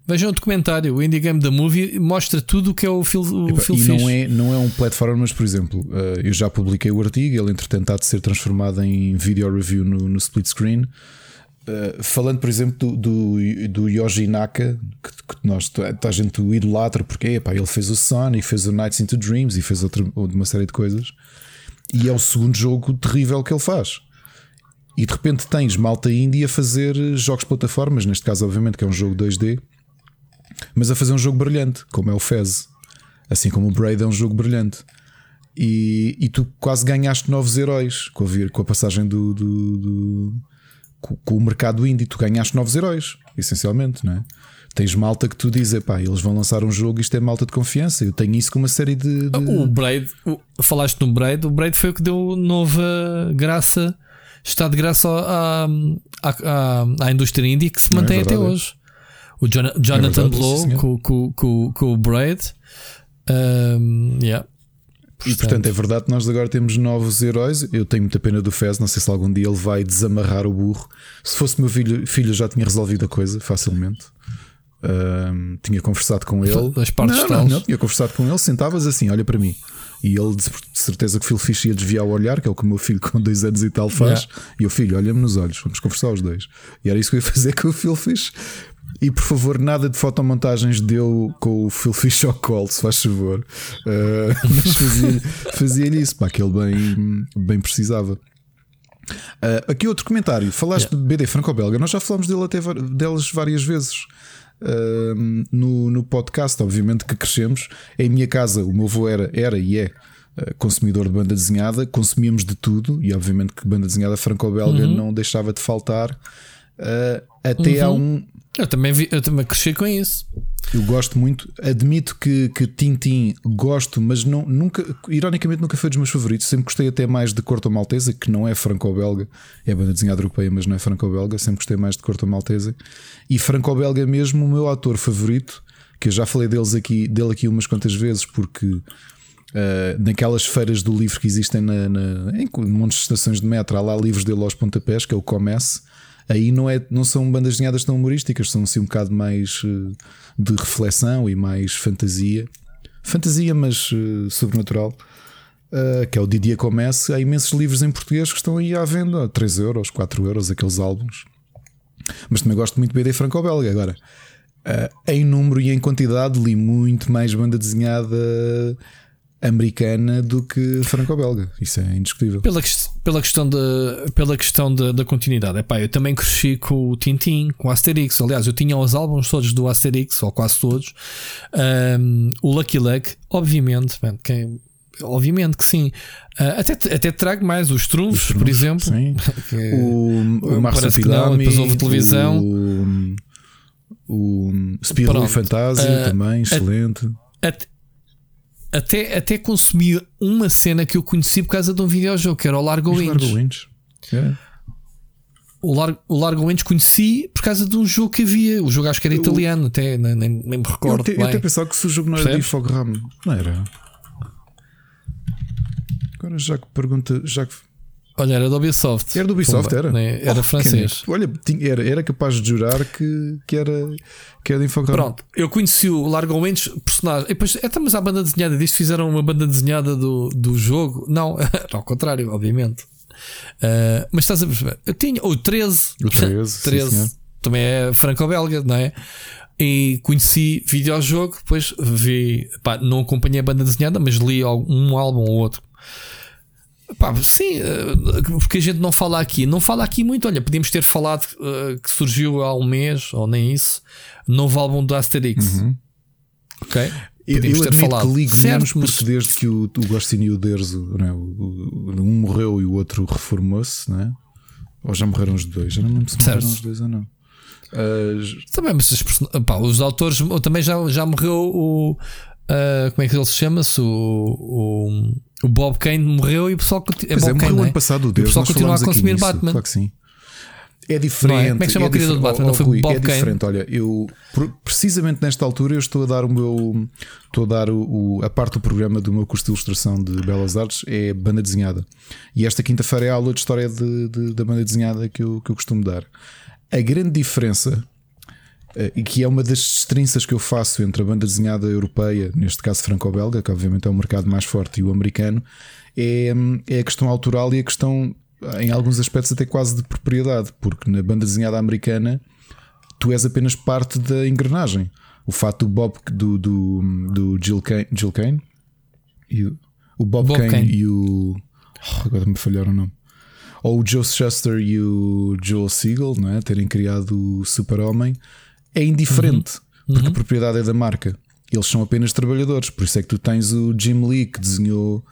Ve- Vejam o documentário, o Indie Game da Movie mostra tudo o que é o Phil e não é, não é um platformer, mas por exemplo, eh, eu já publiquei o artigo, ele entretanto há de ser transformado em video review no, no split screen. Eh, falando, por exemplo, do, do, do Yoji Naka, que, que nós toda a gente o idolatra, porque epá, ele fez o Sonic, fez o Nights into Dreams e fez outra, uma série de coisas. E é o segundo jogo terrível que ele faz. E de repente tens malta indie a fazer jogos de plataformas, neste caso, obviamente, que é um jogo 2D, mas a fazer um jogo brilhante, como é o Fez. Assim como o Braid é um jogo brilhante. E, e tu quase ganhaste novos heróis com a, vir, com a passagem do, do, do com, com, o mercado indie. Tu ganhaste novos heróis, essencialmente, não é? Tens malta que tu dizes, pá, eles vão lançar um jogo, isto é malta de confiança. Eu tenho isso com uma série de. de... O Braid, falaste no Braid, o Braid foi o que deu nova graça, está de graça à, à, à, à indústria indie que se mantém é até hoje. O John, Jonathan é verdade, Blow com, com, com, com, o Braid. Um, yeah. Portanto, e portanto é verdade que nós agora temos novos heróis. Eu tenho muita pena do Fez, não sei se algum dia ele vai desamarrar o burro. Se fosse meu filho, filho já tinha resolvido a coisa facilmente. Um, tinha conversado com ele. Das partes não, não, não, tinha conversado com ele, sentavas assim, olha para mim. E ele de certeza que o Phil Fish ia desviar o olhar, que é o que o meu filho com dois anos e tal faz. Yeah. E o filho, olha-me nos olhos, vamos conversar os dois. E era isso que eu ia fazer com o Phil Fish. E por favor, nada de fotomontagens deu com o Phil Fish ao colo, se faz favor. Uh, mas fazia-lhe fazia isso, pá, que ele bem, bem precisava. Uh, aqui outro comentário. Falaste yeah. de BD franco-belga, nós já falamos dele até delas várias vezes. Uh, no, no podcast, obviamente que crescemos. Em minha casa, o meu avô era, era e é consumidor de banda desenhada, consumíamos de tudo, e obviamente que banda desenhada franco-belga uhum. não deixava de faltar. Uh, até uhum. há um eu também, vi, eu também cresci com isso. Eu gosto muito, admito que, que Tintin gosto, mas não, nunca, ironicamente, nunca foi dos meus favoritos. Sempre gostei até mais de Corto Maltesa, que não é franco-belga, é banda desenhada europeia, mas não é franco-belga. Sempre gostei mais de Corto Maltesa. E franco-belga mesmo, o meu ator favorito, que eu já falei deles aqui, dele aqui umas quantas vezes, porque uh, naquelas feiras do livro que existem na, na, em montes de estações de metro, há lá livros dele aos pontapés, que é o Comece aí não, é, não são bandas desenhadas tão humorísticas, são assim um bocado mais uh, de reflexão e mais fantasia. Fantasia, mas uh, sobrenatural. Uh, que é o Didier Comece. Há imensos livros em português que estão aí à venda, a 3 euros, 4 euros, aqueles álbuns. Mas também gosto muito de BD franco-belga. Agora, em número e em quantidade, li muito mais banda desenhada americana do que franco-belga. Isso é indiscutível. Pela, pela questão, de, pela questão de, da continuidade. Epá, eu também cresci com o Tintin, com o Asterix. Aliás, eu tinha os álbuns todos do Asterix, ou quase todos. Um, o Lucky Luck, obviamente, man, quem, obviamente que sim. Uh, até, até trago mais os trunfos, por exemplo. Sim. que, o o Marsupilami, depois houve televisão. O, o Spirou e Fantasia uh, também, excelente. Até, até, até consumi uma cena que eu conheci por causa de um videojogo, que era o Largo Winch. Largo. Yeah. O, Largo, o Largo Winch conheci por causa de um jogo que havia. O jogo acho que era italiano, até nem, nem, nem me recordo. Eu, te, eu até pensava que se o jogo não era de Infogram, não era. Agora já que pergunta, já que Olha, era do Ubisoft. Era do Ubisoft, Pumba, era? Né? Era oh, francês. Olha, tinha, era, era capaz de jurar que, que, era, que era de Infogram. Pronto, eu conheci o Largo Winch, personagem. E depois, até mas a banda desenhada disto fizeram uma banda desenhada do, do jogo. Não, ao contrário, obviamente. Uh, mas estás a perceber? Eu tinha o 13, o 13, 13 sim, também é franco-belga, não é? E conheci videojogo, depois vi, pá, não acompanhei a banda desenhada, mas li um álbum ou outro Pá, sim, eh, porque a gente não fala aqui. Não fala aqui muito. Olha, podíamos ter falado uh, que surgiu há um mês, ou nem isso, novo álbum do Asterix. Uhum. Ok? Podíamos eu ter falado. que ligo certo, menos porque desde que o, o Gostinho e o Derzo, né, um morreu e o outro reformou-se, né? ou já morreram os dois? Já não lembro se morreram os dois ou não. Uh... Também, mas os, pá, os autores também já, já morreu o. Uh, como é que ele se chama-se? O, o o Bob Kane morreu e o pessoal é, Bob é, morreu Kane, ano é? passado o Deus. o pessoal continua a consumir nisso, Batman. Claro que sim. É diferente. É? Como é que chama é o criador do Batman? Não foi Rui, Bob é Kane. diferente. Olha, eu precisamente nesta altura eu estou a dar o meu estou a dar o, o, a parte do programa do meu curso de ilustração de Belas Artes é banda desenhada. E esta quinta-feira é a aula de história de, de, da banda desenhada que eu, que eu costumo dar. A grande diferença e que é uma das destrinças que eu faço entre a banda desenhada europeia, neste caso franco-belga, que obviamente é o mercado mais forte, e o americano, é, é a questão autoral e a questão, em alguns aspectos, até quase de propriedade, porque na banda desenhada americana tu és apenas parte da engrenagem. O fato do Bob do, do, do Jill Kane, Jill Kane e o, o Bob, Bob Kane, Kane, e o oh, agora me falharam o nome ou o Joe Shuster e o Joel Siegel não é? terem criado o Super-Homem é indiferente uhum. porque uhum. a propriedade é da marca. Eles são apenas trabalhadores, por isso é que tu tens o Jim Lee que desenhou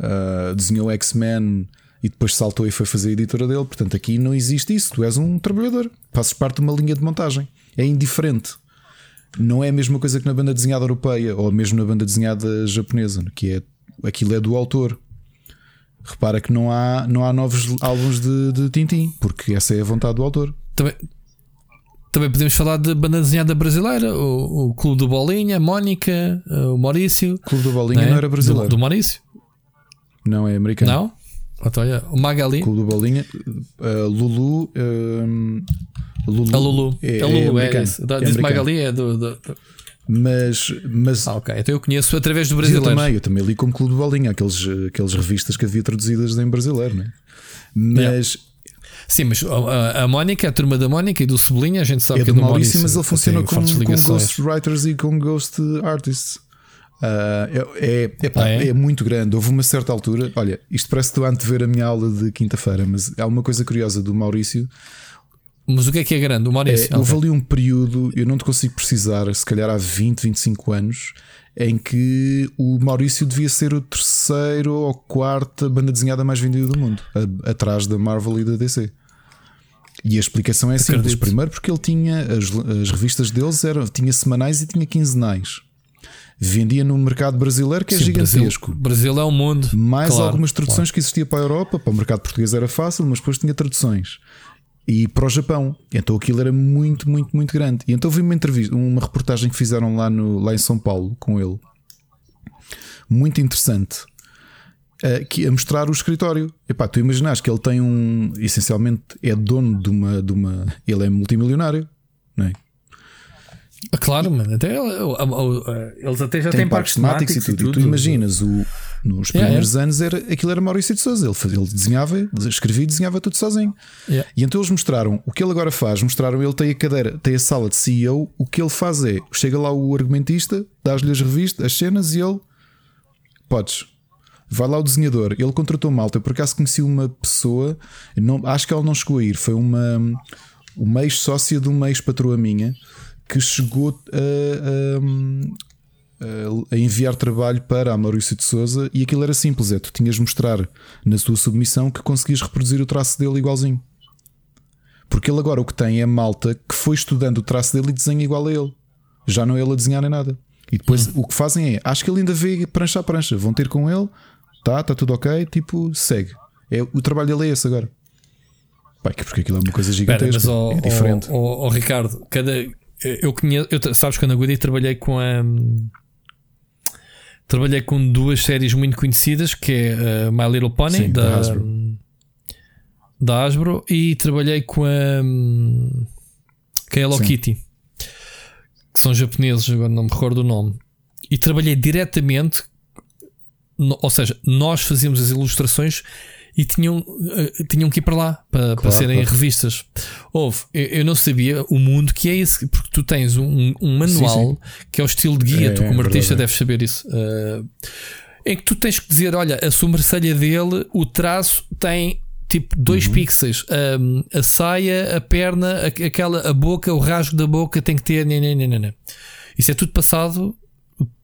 uh, desenhou X-Men e depois saltou e foi fazer a editora dele. Portanto, aqui não existe isso. Tu és um trabalhador, fazes parte de uma linha de montagem. É indiferente. Não é a mesma coisa que na banda desenhada europeia ou mesmo na banda desenhada japonesa, que é aquilo é do autor. Repara que não há, não há novos álbuns de, de Tintim, porque essa é a vontade do autor. Também, também podemos falar de banda desenhada brasileira, o, o Clube do Bolinha, a Mónica, o Maurício. O Clube do Bolinha não, é? não era brasileiro. Do, do Maurício? Não, é americano. Não? Então, olha, o Magali. Clube do Bolinha, uh, Lulu. Uh, Lulu. A Lulu. É, a Lulu, é, é, é Diz Magali é do, do, do. Mas, mas ah, ok, então eu conheço através do brasileiro. Eu também, eu também li como Clube do Bolinha, aqueles, aqueles revistas que havia traduzidas em brasileiro, né? Mas Sim, mas a, a Mónica, a turma da Mónica e do Sublinha, a gente sabe é que é do Maurício, Maurício mas ele funciona com, com Ghost Writers e com Ghost Artists. Uh, é, é, ah, é? é, muito grande. Houve uma certa altura. Olha, isto parece que estou a antever a minha aula de quinta-feira, mas há uma coisa curiosa do Maurício. Mas o que é que é grande? O Maurício? É, houve ali um período, eu não te consigo precisar, se calhar há 20, 25 anos, em que o Maurício devia ser o terceiro ou quarta banda desenhada mais vendida do mundo, a, atrás da Marvel e da DC. E a explicação é simples. Acredito. Primeiro, porque ele tinha as, as revistas deles eram, tinha semanais e tinha quinzenais. Vendia no mercado brasileiro, que é Sim, gigantesco. Brasil, Brasil, é um mundo. Mais claro, algumas traduções claro. que existia para a Europa. Para o mercado português era fácil, mas depois tinha traduções. E para o Japão. Então aquilo era muito, muito, muito grande. E então vi uma entrevista, uma reportagem que fizeram lá, no, lá em São Paulo com ele. Muito interessante que, a mostrar o escritório. Epá, tu imaginas que ele tem um. Essencialmente é dono de uma. De uma ele é multimilionário, não é? Ah, claro, mano. Até, eles até já têm parques temáticos e tudo. E, tu imaginas, o, nos primeiros yeah. anos era, aquilo era Maurício de Souza. Ele, ele desenhava, escrevia e desenhava tudo sozinho. Yeah. E então eles mostraram o que ele agora faz. Mostraram ele tem a cadeira, tem a sala de CEO. O que ele faz é chega lá o argumentista, dás-lhe as revistas, as cenas e ele podes Vai lá o desenhador, ele contratou malta. Eu por acaso conheci uma pessoa, não, acho que ela não chegou a ir, foi uma, uma ex-sócia de uma ex-patroa minha que chegou a, a, a, enviar trabalho para a Maurício de Souza e aquilo era simples: é tu tinhas de mostrar na sua submissão que conseguias reproduzir o traço dele igualzinho. Porque ele agora o que tem é malta que foi estudando o traço dele e desenha igual a ele. Já não é ele a desenhar nem nada. E depois hum. o que fazem é, acho que ele ainda vê prancha a prancha, vão ter com ele, tá, está tudo ok, tipo, segue. É, o trabalho dele é esse agora. Pai, porque aquilo é uma coisa gigantesca. Pera, mas, é diferente. Oh, Ricardo, cada, eu conheço, eu, sabes que na Goody trabalhei com a. Trabalhei com duas séries muito conhecidas que é uh, My Little Pony Sim, da, da Hasbro. da Hasbro e trabalhei com a, com a Hello Sim. Kitty que são japoneses, agora não me recordo o nome. E trabalhei diretamente ou seja, nós fazíamos as ilustrações e tinham, uh, tinham que ir para lá para, claro, para serem claro. revistas. Houve, eu, eu, não sabia o mundo que é esse, porque tu tens um, um manual sim, sim. que é o estilo de guia, é, tu como é artista deves saber isso. Uh, em que tu tens que dizer: olha, a sobrancelha dele, o traço tem tipo 2 uhum. pixels, um, a saia, a perna, a, aquela, a boca, o rasgo da boca tem que ter. Né, né, né, Isso é tudo passado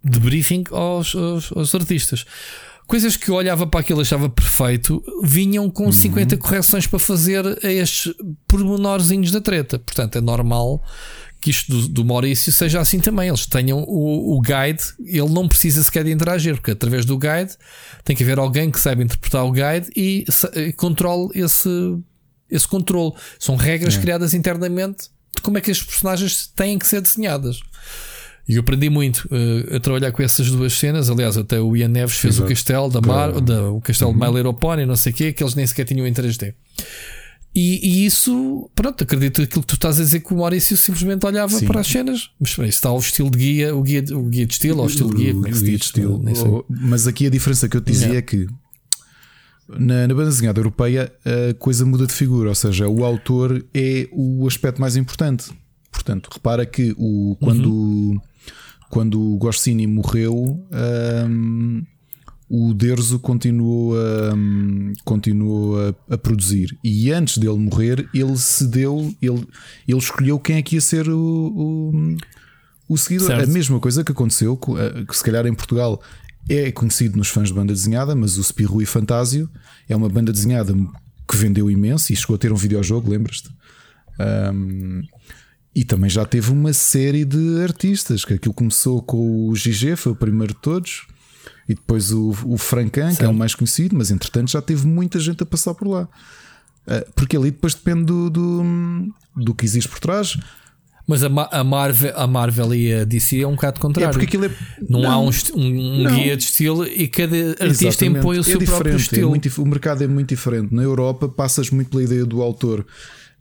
de briefing aos, aos, aos, artistas. Coisas que eu olhava para aquilo e achava perfeito, vinham com uhum. 50 correções para fazer a estes pormenorzinhos da treta. Portanto, é normal que isto do, do, Maurício seja assim também. Eles tenham o, o, guide, ele não precisa sequer de interagir, porque através do guide tem que haver alguém que saiba interpretar o guide e, e controle esse, esse controle. São regras é. criadas internamente de como é que as personagens têm que ser desenhadas. E eu aprendi muito uh, a trabalhar com essas duas cenas. Aliás, até o Ian Neves fez Exato. o castelo da Mar, da, o castelo uhum. de Pony, não sei o quê, que eles nem sequer tinham em 3D. E, e, isso, pronto, acredito aquilo que tu estás a dizer que o Maurício simplesmente olhava Sim. para as cenas. Mas isso está o estilo de guia, o guia, o guia de estilo, ou o estilo de guia, como é que se diz? Estilo. Mas aqui a diferença que eu te dizia yeah. é que na, na banda desenhada europeia a coisa muda de figura, ou seja, o autor é o aspecto mais importante. Portanto, repara que o, quando. Uhum quando o Goscinny morreu, um, o Derzo continuou, a, um, continuou a, a, produzir. E antes dele morrer, ele cedeu, ele, ele escolheu quem é que ia ser o, o, o seguidor. Certo. A mesma coisa que aconteceu, que se calhar em Portugal é conhecido nos fãs de banda desenhada, mas o Spirro e Fantásio é uma banda desenhada que vendeu imenso e chegou a ter um videojogo, lembras-te? Um, e também já teve uma série de artistas, que aquilo começou com o GG, foi o primeiro de todos, e depois o, o Francan, que é o mais conhecido, mas entretanto já teve muita gente a passar por lá. Uh, porque ali depois depende do, do, do que existe por trás. Mas a, a, Marvel, a Marvel e a DC é um bocado contrário. É é... não, não, há um, um guia de estilo e cada artista Exatamente. impõe o é seu próprio é estilo. Muito, o mercado é muito diferente. Na Europa passas muito pela ideia do autor.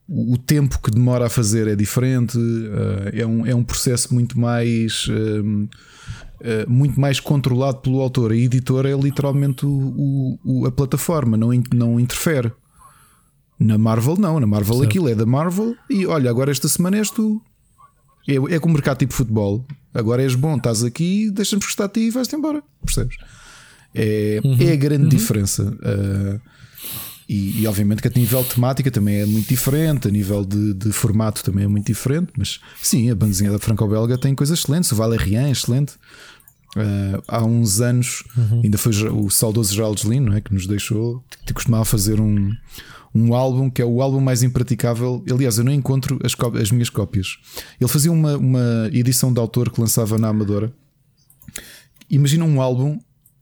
O tempo que demora a fazer é diferente, eh, é um, é um processo muito mais. Ehm, eh, muito mais controlado pelo autor. A editora é literalmente o, o, a plataforma, não, não interfere. Na Marvel, não. Na Marvel, certo. aquilo é da Marvel. E olha, agora esta semana és tu. É, é como o mercado tipo futebol. Agora és bom, estás aqui, deixa-me gostar de ti e vais-te embora. Percebes? É, uhum. é a grande uhum. diferença. Uh, e, e, obviamente que a nível de temática também é muito diferente, a nível de, de formato também é muito diferente. Mas sim, a bandezinha da Franco-Belga tem coisas excelentes. O Valerian é excelente. Uh, há uns anos, uhum. ainda foi o saudoso Geraldo Lino é, que nos deixou, que costumava fazer um, um álbum que é o álbum mais impraticável. Aliás, eu não encontro as, as minhas cópias. Ele fazia uma, uma edição de autor que lançava na Amadora. Imagina um álbum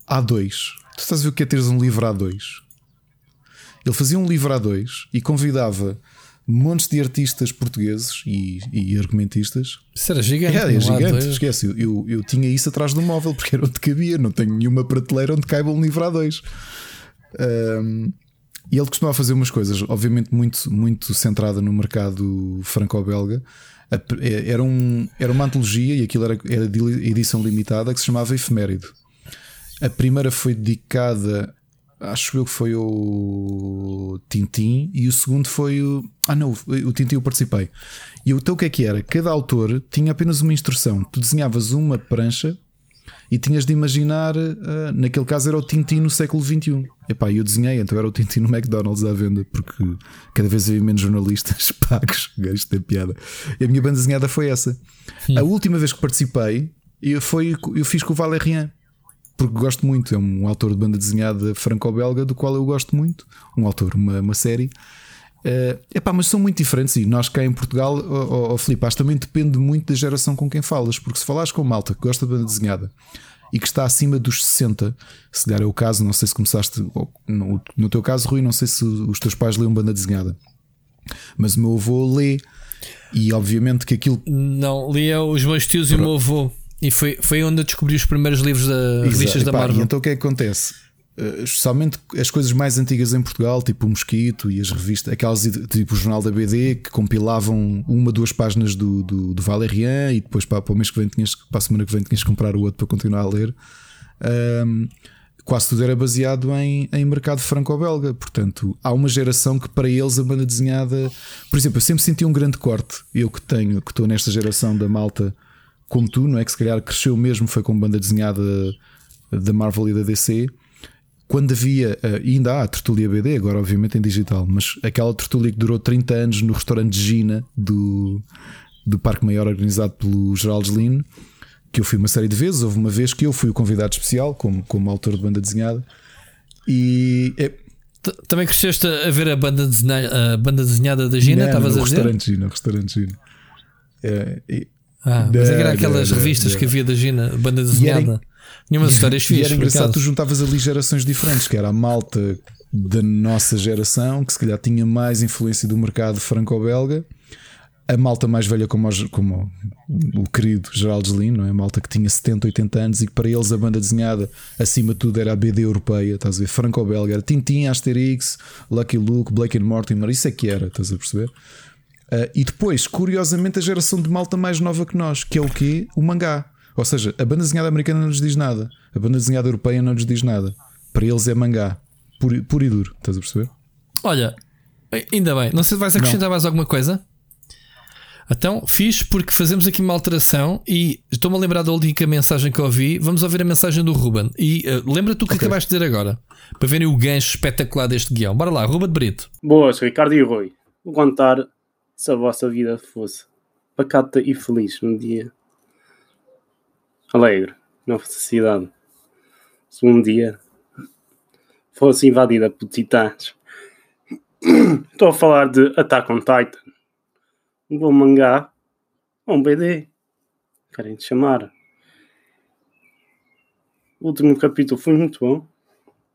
A2. Tu estás a ver o que é teres um livro A2? Ele fazia um livro A2 e convidava montes de artistas portugueses e, e argumentistas. Isso era gigante. É, é gigante, esquece. Eu, eu, eu, tinha isso atrás do móvel porque era onde cabia. Não tenho nenhuma prateleira onde caiba um livro A2. Um, e ele costumava fazer umas coisas, obviamente, muito, muito centrada no mercado franco-belga. É, era, um, era uma antologia e aquilo era, era de edição limitada que se chamava Efeméride. A primeira foi dedicada, acho eu que foi o Tintim, e o segundo foi o. Ah, não, o Tintim eu participei. E então o que é que era? Cada autor tinha apenas uma instrução. Tu desenhavas uma prancha e tinhas de imaginar, uh, naquele caso era o Tintin no século XXI. Epá, eu desenhei, então era o Tintin no McDonald's à venda, porque cada vez havia menos jornalistas pagos. Gajo tem piada. E a minha banda desenhada foi essa. Sim. A última vez que participei, eu, foi, eu fiz com o Valerian, porque gosto muito. É um autor de banda desenhada franco-belga, do qual eu gosto muito. Um autor, uma, uma série. Uh, epá, mas são muito diferentes e nós cá em Portugal, oh, oh, oh Filipe, acho também depende muito da geração com quem falas, porque se falares com malta que gosta de banda desenhada e que está acima dos 60, se der é o caso, não sei se começaste no, no teu caso, Rui, não sei se os teus pais leem banda desenhada, mas o meu avô lê e obviamente que aquilo não lia os meus tios Pronto. e o meu avô. E foi, foi onde eu descobri os primeiros livros da revistas da Marvel. Então o que é que acontece? Eh, especialmente as coisas mais antigas em Portugal, tipo o Mosquito e as revistas, aquelas tipo o Jornal da BD que compilavam uma, duas páginas do, do, do Valerian e depois para, para o mês que vem tinhas, para a semana que vem tinhas que comprar o outro para continuar a ler. Um, quase tudo era baseado em, em mercado franco-belga. Portanto, há uma geração que para eles a banda desenhada, por exemplo, eu sempre senti um grande corte. Eu que tenho, que estou nesta geração da malta, como tu, não é? Que se calhar cresceu mesmo, foi com banda desenhada da Marvel e da DC quando havia, uh, ainda há a tertulia BD, agora obviamente em digital, mas aquela tertulia que durou 30 anos no restaurante Gina do, do Parque Maior, organizado pelo Geraldo Lino, que eu fui uma série de vezes. Houve uma vez que eu fui o convidado especial, como, como autor de banda desenhada, e. É, também cresceste a ver a banda, desenha, a banda desenhada da Gina? Estavas a dizer? Restaurante Gina, restaurante Gina. É, e, ah, mas é era aquelas revistas que havia da Gina, banda desenhada. Tinha umas histórias fixas. E era engraçado, tu juntavas ali gerações diferentes, que era a malta da nossa geração, que se calhar tinha mais influência do mercado franco-belga, a malta mais velha, como, como o querido Geraldo Lino, não é? A malta que tinha 70, 80 anos e que para eles a banda desenhada, acima de tudo, era a BD europeia, estás a ver? Franco-belga, era Tintin, Asterix, Lucky Luke, Blake and Mortimer, isso é que era, estás a perceber? Uh, e depois, curiosamente, a geração de malta mais nova que nós, que é o quê? O mangá. Ou seja, a banda desenhada americana não nos diz nada, a banda desenhada europeia não nos diz nada. Para eles é mangá, puro, puro e duro, estás a perceber? Olha, ainda bem, não sei se vais acrescentar não. mais alguma coisa. Então, fiz porque fazemos aqui uma alteração e estou-me a lembrar da última mensagem que ouvi. Vamos ouvir a mensagem do Ruben. E uh, lembra-te o que okay. acabaste de dizer agora, para verem o gancho espetacular deste guião. Bora lá, Ruben de Brito. Boas, Ricardo e Rui. Vou contar se a vossa vida fosse pacata e feliz um dia alegre, na felicidade. se um dia fosse invadida por titãs. Estou a falar de Attack on Titan, um bom mangá um BD. Querem te chamar. O último capítulo foi muito bom.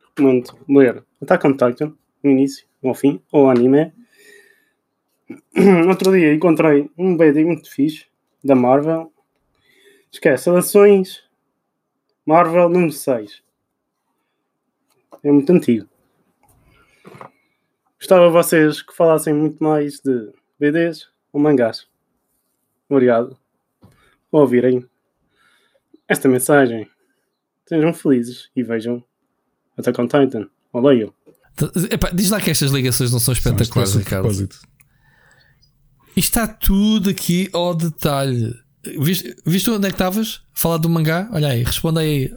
Recomendo ler Attack on Titan, no início, ao fim, ou anime. Outro dia encontrei um BD muito fixe da Marvel. Esquece, ações Marvel número 6. É muito antigo. Gostava vocês que falassem muito mais de BDs ou mangás. Obrigado por ouvirem esta mensagem. Sejam felizes e vejam Attack on Titan. Ou leiam. Epá, diz lá que estas ligações não são espetaculares, Ricardo. Está tudo aqui ao detalhe. Viste, viste onde é que estavas? Falar do mangá? Olha aí, responde aí.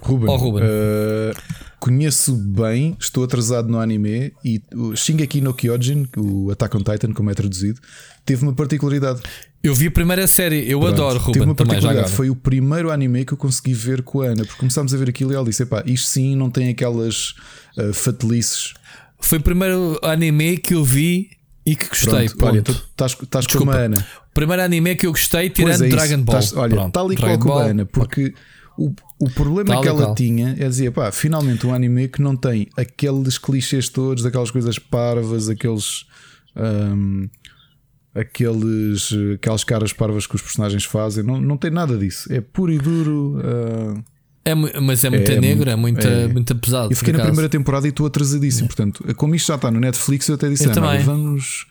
Ruben, Oh, Ruben. eh, conheço bem, estou atrasado no anime e o Shingeki no Kyojin, o Attack on Titan, como é traduzido, teve uma particularidade. Eu vi a primeira série, eu Pronto, adoro Teve Ruben uma também já particularidade. Foi o primeiro anime que eu consegui ver com a Ana, porque começámos a ver aquilo e ela disse: Epá, isto sim não tem aquelas uh, fatelices. Foi o primeiro anime que eu vi e que gostei. Pronto, olha, tu estás estás com a Ana. Primeiro anime que eu gostei, Pois tirando é Dragon Ball. estás- olha, Pronto, tal e qual com a. Ana, porque o, o problema Tal que ela qual. tinha é dizer, pá, finalmente um anime que não tem aqueles clichês todos, aquelas coisas parvas, aqueles. hum, aqueles aquelas caras parvas que os personagens fazem, não, não tem nada disso. É puro e duro. ah, É mas é muito É, negro, é muito, é. muito pesado. Eu fiquei na acaso. primeira temporada e estou atrasadíssimo. Portanto, como isto já está no Netflix, eu até disse: Eu também. vamos.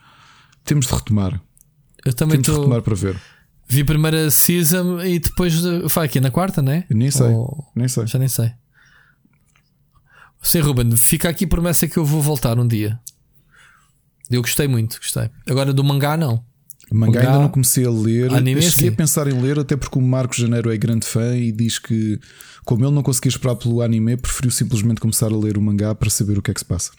Temos de retomar. Eu também Temos de tô- retomar para ver. vi a primeira season e depois de- foi aqui na quarta, né? Nem sei. Ou- Nem sei. Já nem sei. Sim, Ruben, fica aqui promessa que eu vou voltar um dia. Eu gostei muito, gostei. Agora do mangá, não. Mangá, Mangá, ainda não comecei a ler. anime, Cheguei sim. a pensar em ler, até porque o Marcos Janeiro é grande fã e diz que, como ele não conseguia esperar pelo anime, preferiu simplesmente começar a ler o mangá para saber o que é que se passa.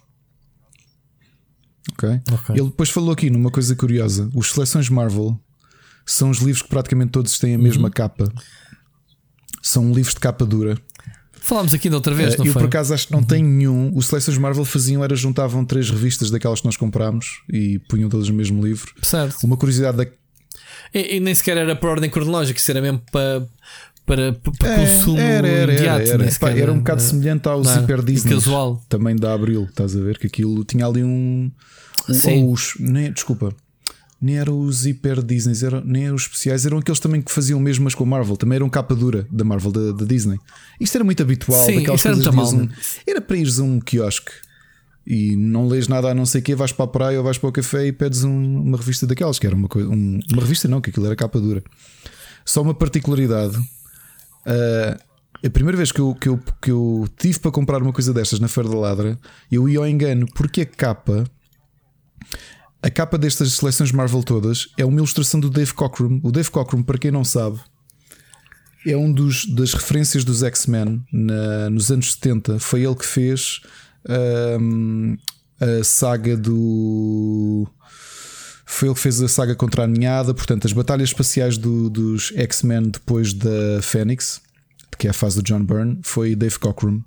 Ok? Ok. Ele depois falou aqui numa coisa curiosa: os seleções Marvel são os livros que praticamente todos têm a Uhum. mesma capa. São livros de capa dura. Falámos aqui da outra vez, Eh, não eu foi? por acaso acho que não tem nenhum. Os seleções Marvel faziam era juntavam três revistas daquelas que nós comprámos e punham todas no mesmo livro. Certo. Uma curiosidade da, E, e nem sequer era por ordem cronológica, isso era mesmo para, para, para É, consumo era, era, imediato. era, era. Pá, era um bocado semelhante ao não? Zipper Disney casual. também da Abril, estás a ver? Que aquilo tinha ali um. Sim. ou os, nem, desculpa, nem eram os Zipper Disney, eram, nem eram os especiais, eram aqueles também que faziam mesmo, mas com a Marvel. Também eram capa dura da Marvel, da, da Disney. Isto era muito habitual, Sim, daquelas era coisas ires um- Era para ires a um quiosque e não lês nada a não sei o quê, vais para a praia ou vais para o café e pedes um- uma revista daquelas, que era uma coisa. um- uma revista não, que aquilo era capa dura. Só uma particularidade. Uh, a primeira vez que eu, que, eu, que eu tive para comprar uma coisa destas na Feira da Ladra, eu ia ao engano, porque a capa, a capa destas seleções Marvel todas, é uma ilustração do Dave Cockrum. O Dave Cockrum, para quem não sabe, é um dos, das referências dos X-Men nos anos 70. Foi ele que fez um, a saga do. Foi ele que fez a saga contra a ninhada, portanto, as batalhas espaciais do- dos X-Men depois da Fênix, que é a fase do John Byrne, foi Dave Cockrum.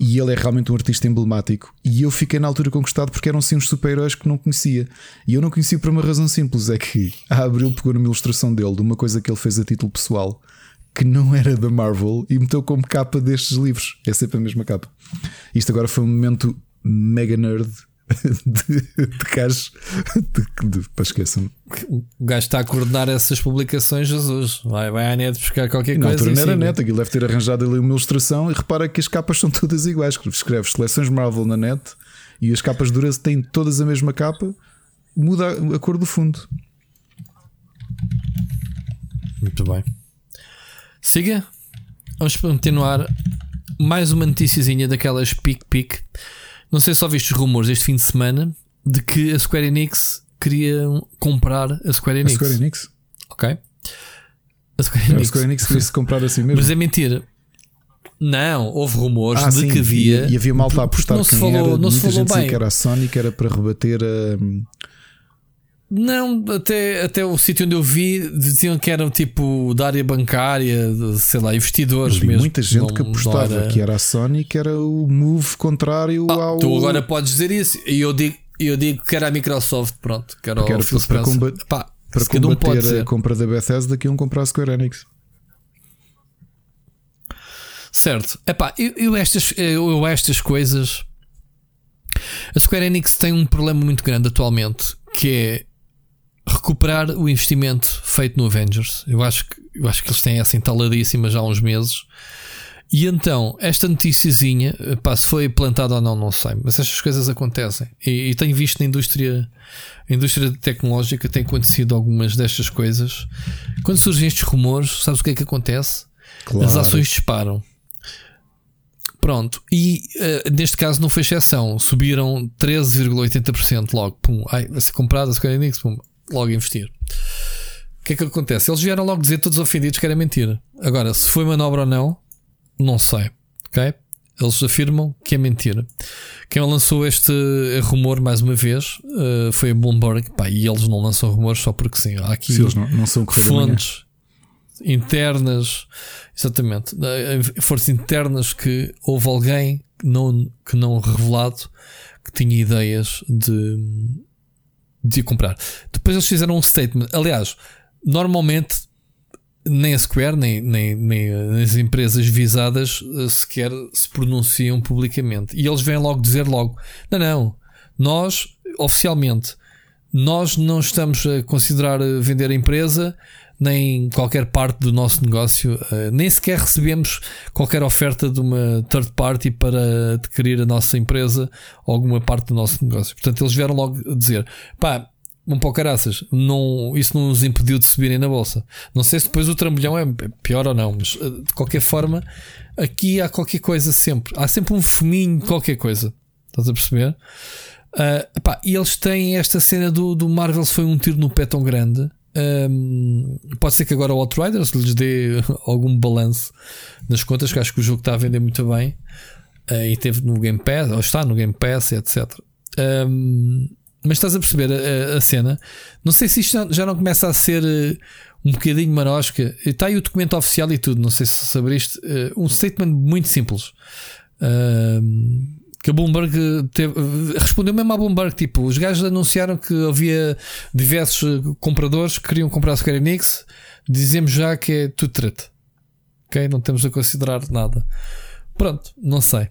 E ele é realmente um artista emblemático. E eu fiquei na altura conquistado porque eram assim uns super-heróis que não conhecia. E eu não conhecia por uma razão simples: é que a Abril pegou numa ilustração dele de uma coisa que ele fez a título pessoal que não era da Marvel e meteu como capa destes livros. É sempre a mesma capa. Isto agora foi um momento mega nerd de, de gajos. De, de, esqueçam. O gajo está a coordenar essas publicações, Jesus. Vai, vai à net buscar qualquer Na coisa. não era net, aquilo deve ter arranjado ali uma ilustração e repara que as capas são todas iguais. Escreves seleções Marvel na net e as capas duras têm todas a mesma capa, muda a- a cor do fundo. Muito bem. Siga. Vamos continuar. Mais uma noticiazinha daquelas pique-pique. Não sei se só viste os rumores este fim de semana de que a Square Enix queria comprar a Square A Enix. Square Enix. Ok? A Square A Enix. Square Enix queria se comprar assim mesmo. Mas é mentira. Não, houve rumores Ah, de sim, que havia. E, e havia malta a apostar não se quem falou, era. não se Muita falou gente dizia bem. que era a Sony que era para rebater a. Não, até, até o sítio onde eu vi diziam que eram tipo da área bancária, de, sei lá, investidores mesmo. muita gente Não- que apostava era- que era a Sony, que era o move contrário Ah, ao. Tu agora podes dizer isso e eu digo, eu digo que era a Microsoft, pronto, que era Que era para combater- Pá, para um combater ser. a compra da Bethesda que iam comprar a Square Enix. Certo. Epá, eu, eu, estas, eu, eu estas coisas. A Square Enix tem um problema muito grande atualmente que é recuperar o investimento feito no Avengers. Eu acho que, eu acho que eles têm essa entaladíssima já há uns meses. E então, esta noticiazinha, pá, se foi plantada ou não, não sei, mas estas coisas acontecem. E, e tenho visto na indústria, a indústria tecnológica, tem acontecido algumas destas coisas. Quando surgem estes rumores, sabes o que é que acontece? Claro. As ações disparam. Pronto, e eh, neste caso não foi exceção, subiram 13,80% logo. Pum, ai, vai ser comprada a Square Enix, pum, logo investir. O que é que acontece? Eles vieram logo dizer todos ofendidos que era mentira. Agora, se foi manobra ou não, não sei. Ok? Eles afirmam que é mentira. Quem lançou este rumor mais uma vez eh, foi a Bloomberg. Pá, e eles não lançam rumores só porque sim. Há aqui eles não, não fontes internas, exatamente, eh, forças internas que houve alguém não, que não revelado que tinha ideias de, de comprar. Depois eles fizeram um statement. Aliás, normalmente nem a Square nem, nem, nem as empresas visadas eh, sequer se pronunciam publicamente. E eles vêm logo dizer logo: não, não, nós oficialmente nós não estamos a considerar eh, vender a empresa nem qualquer parte do nosso negócio, eh, nem sequer recebemos qualquer oferta de uma third party para adquirir a nossa empresa ou alguma parte do nosso negócio. Portanto, eles vieram logo dizer: pá, vão para o caraças, não, isso não nos impediu de subirem na bolsa. Não sei se depois o trambolhão é pior ou não, mas eh, de qualquer forma, aqui há qualquer coisa sempre. Há sempre um fuminho de qualquer coisa. Estás a perceber? Ah, epá, e eles têm esta cena do, do Marvel foi um tiro no pé tão grande. Ahm, pode ser que agora o Outriders lhes dê algum balanço nas contas, que acho que o jogo está a vender muito bem Ah, e teve no Game Pass, ou está no Game Pass, etc. Ahm, mas estás a perceber a, a- cena? Não sei se isto já- não começa a ser eh, um bocadinho marosca. Está aí o documento oficial e tudo, não sei se sabriste. eh, um statement muito simples. Que a Bloomberg teve- respondeu mesmo à Bloomberg. Tipo, os gajos anunciaram que havia diversos compradores que queriam comprar a Square Enix. Dizemos já que é tudo treta. Ok? Não temos a considerar nada. Pronto, não sei,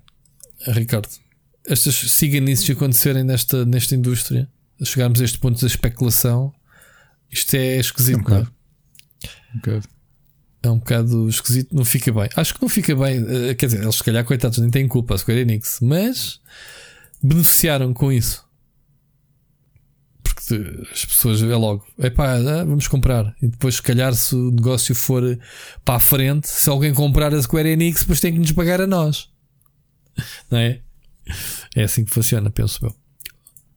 Ricardo. Estas siganices acontecerem nesta, nesta indústria, chegarmos a este ponto da especulação, isto é esquisito, É um não é? Um bocado. É um bocado esquisito, não fica bem. Acho que não fica bem. eh, Quer dizer, eles se calhar, coitados, nem têm culpa, a Square Enix, mas beneficiaram com isso. Porque as pessoas vê logo, epá, ah, vamos comprar. E depois, se calhar, se o negócio for para a frente, se alguém comprar a Square Enix, depois tem que nos pagar a nós. Não é? É assim que funciona, penso eu.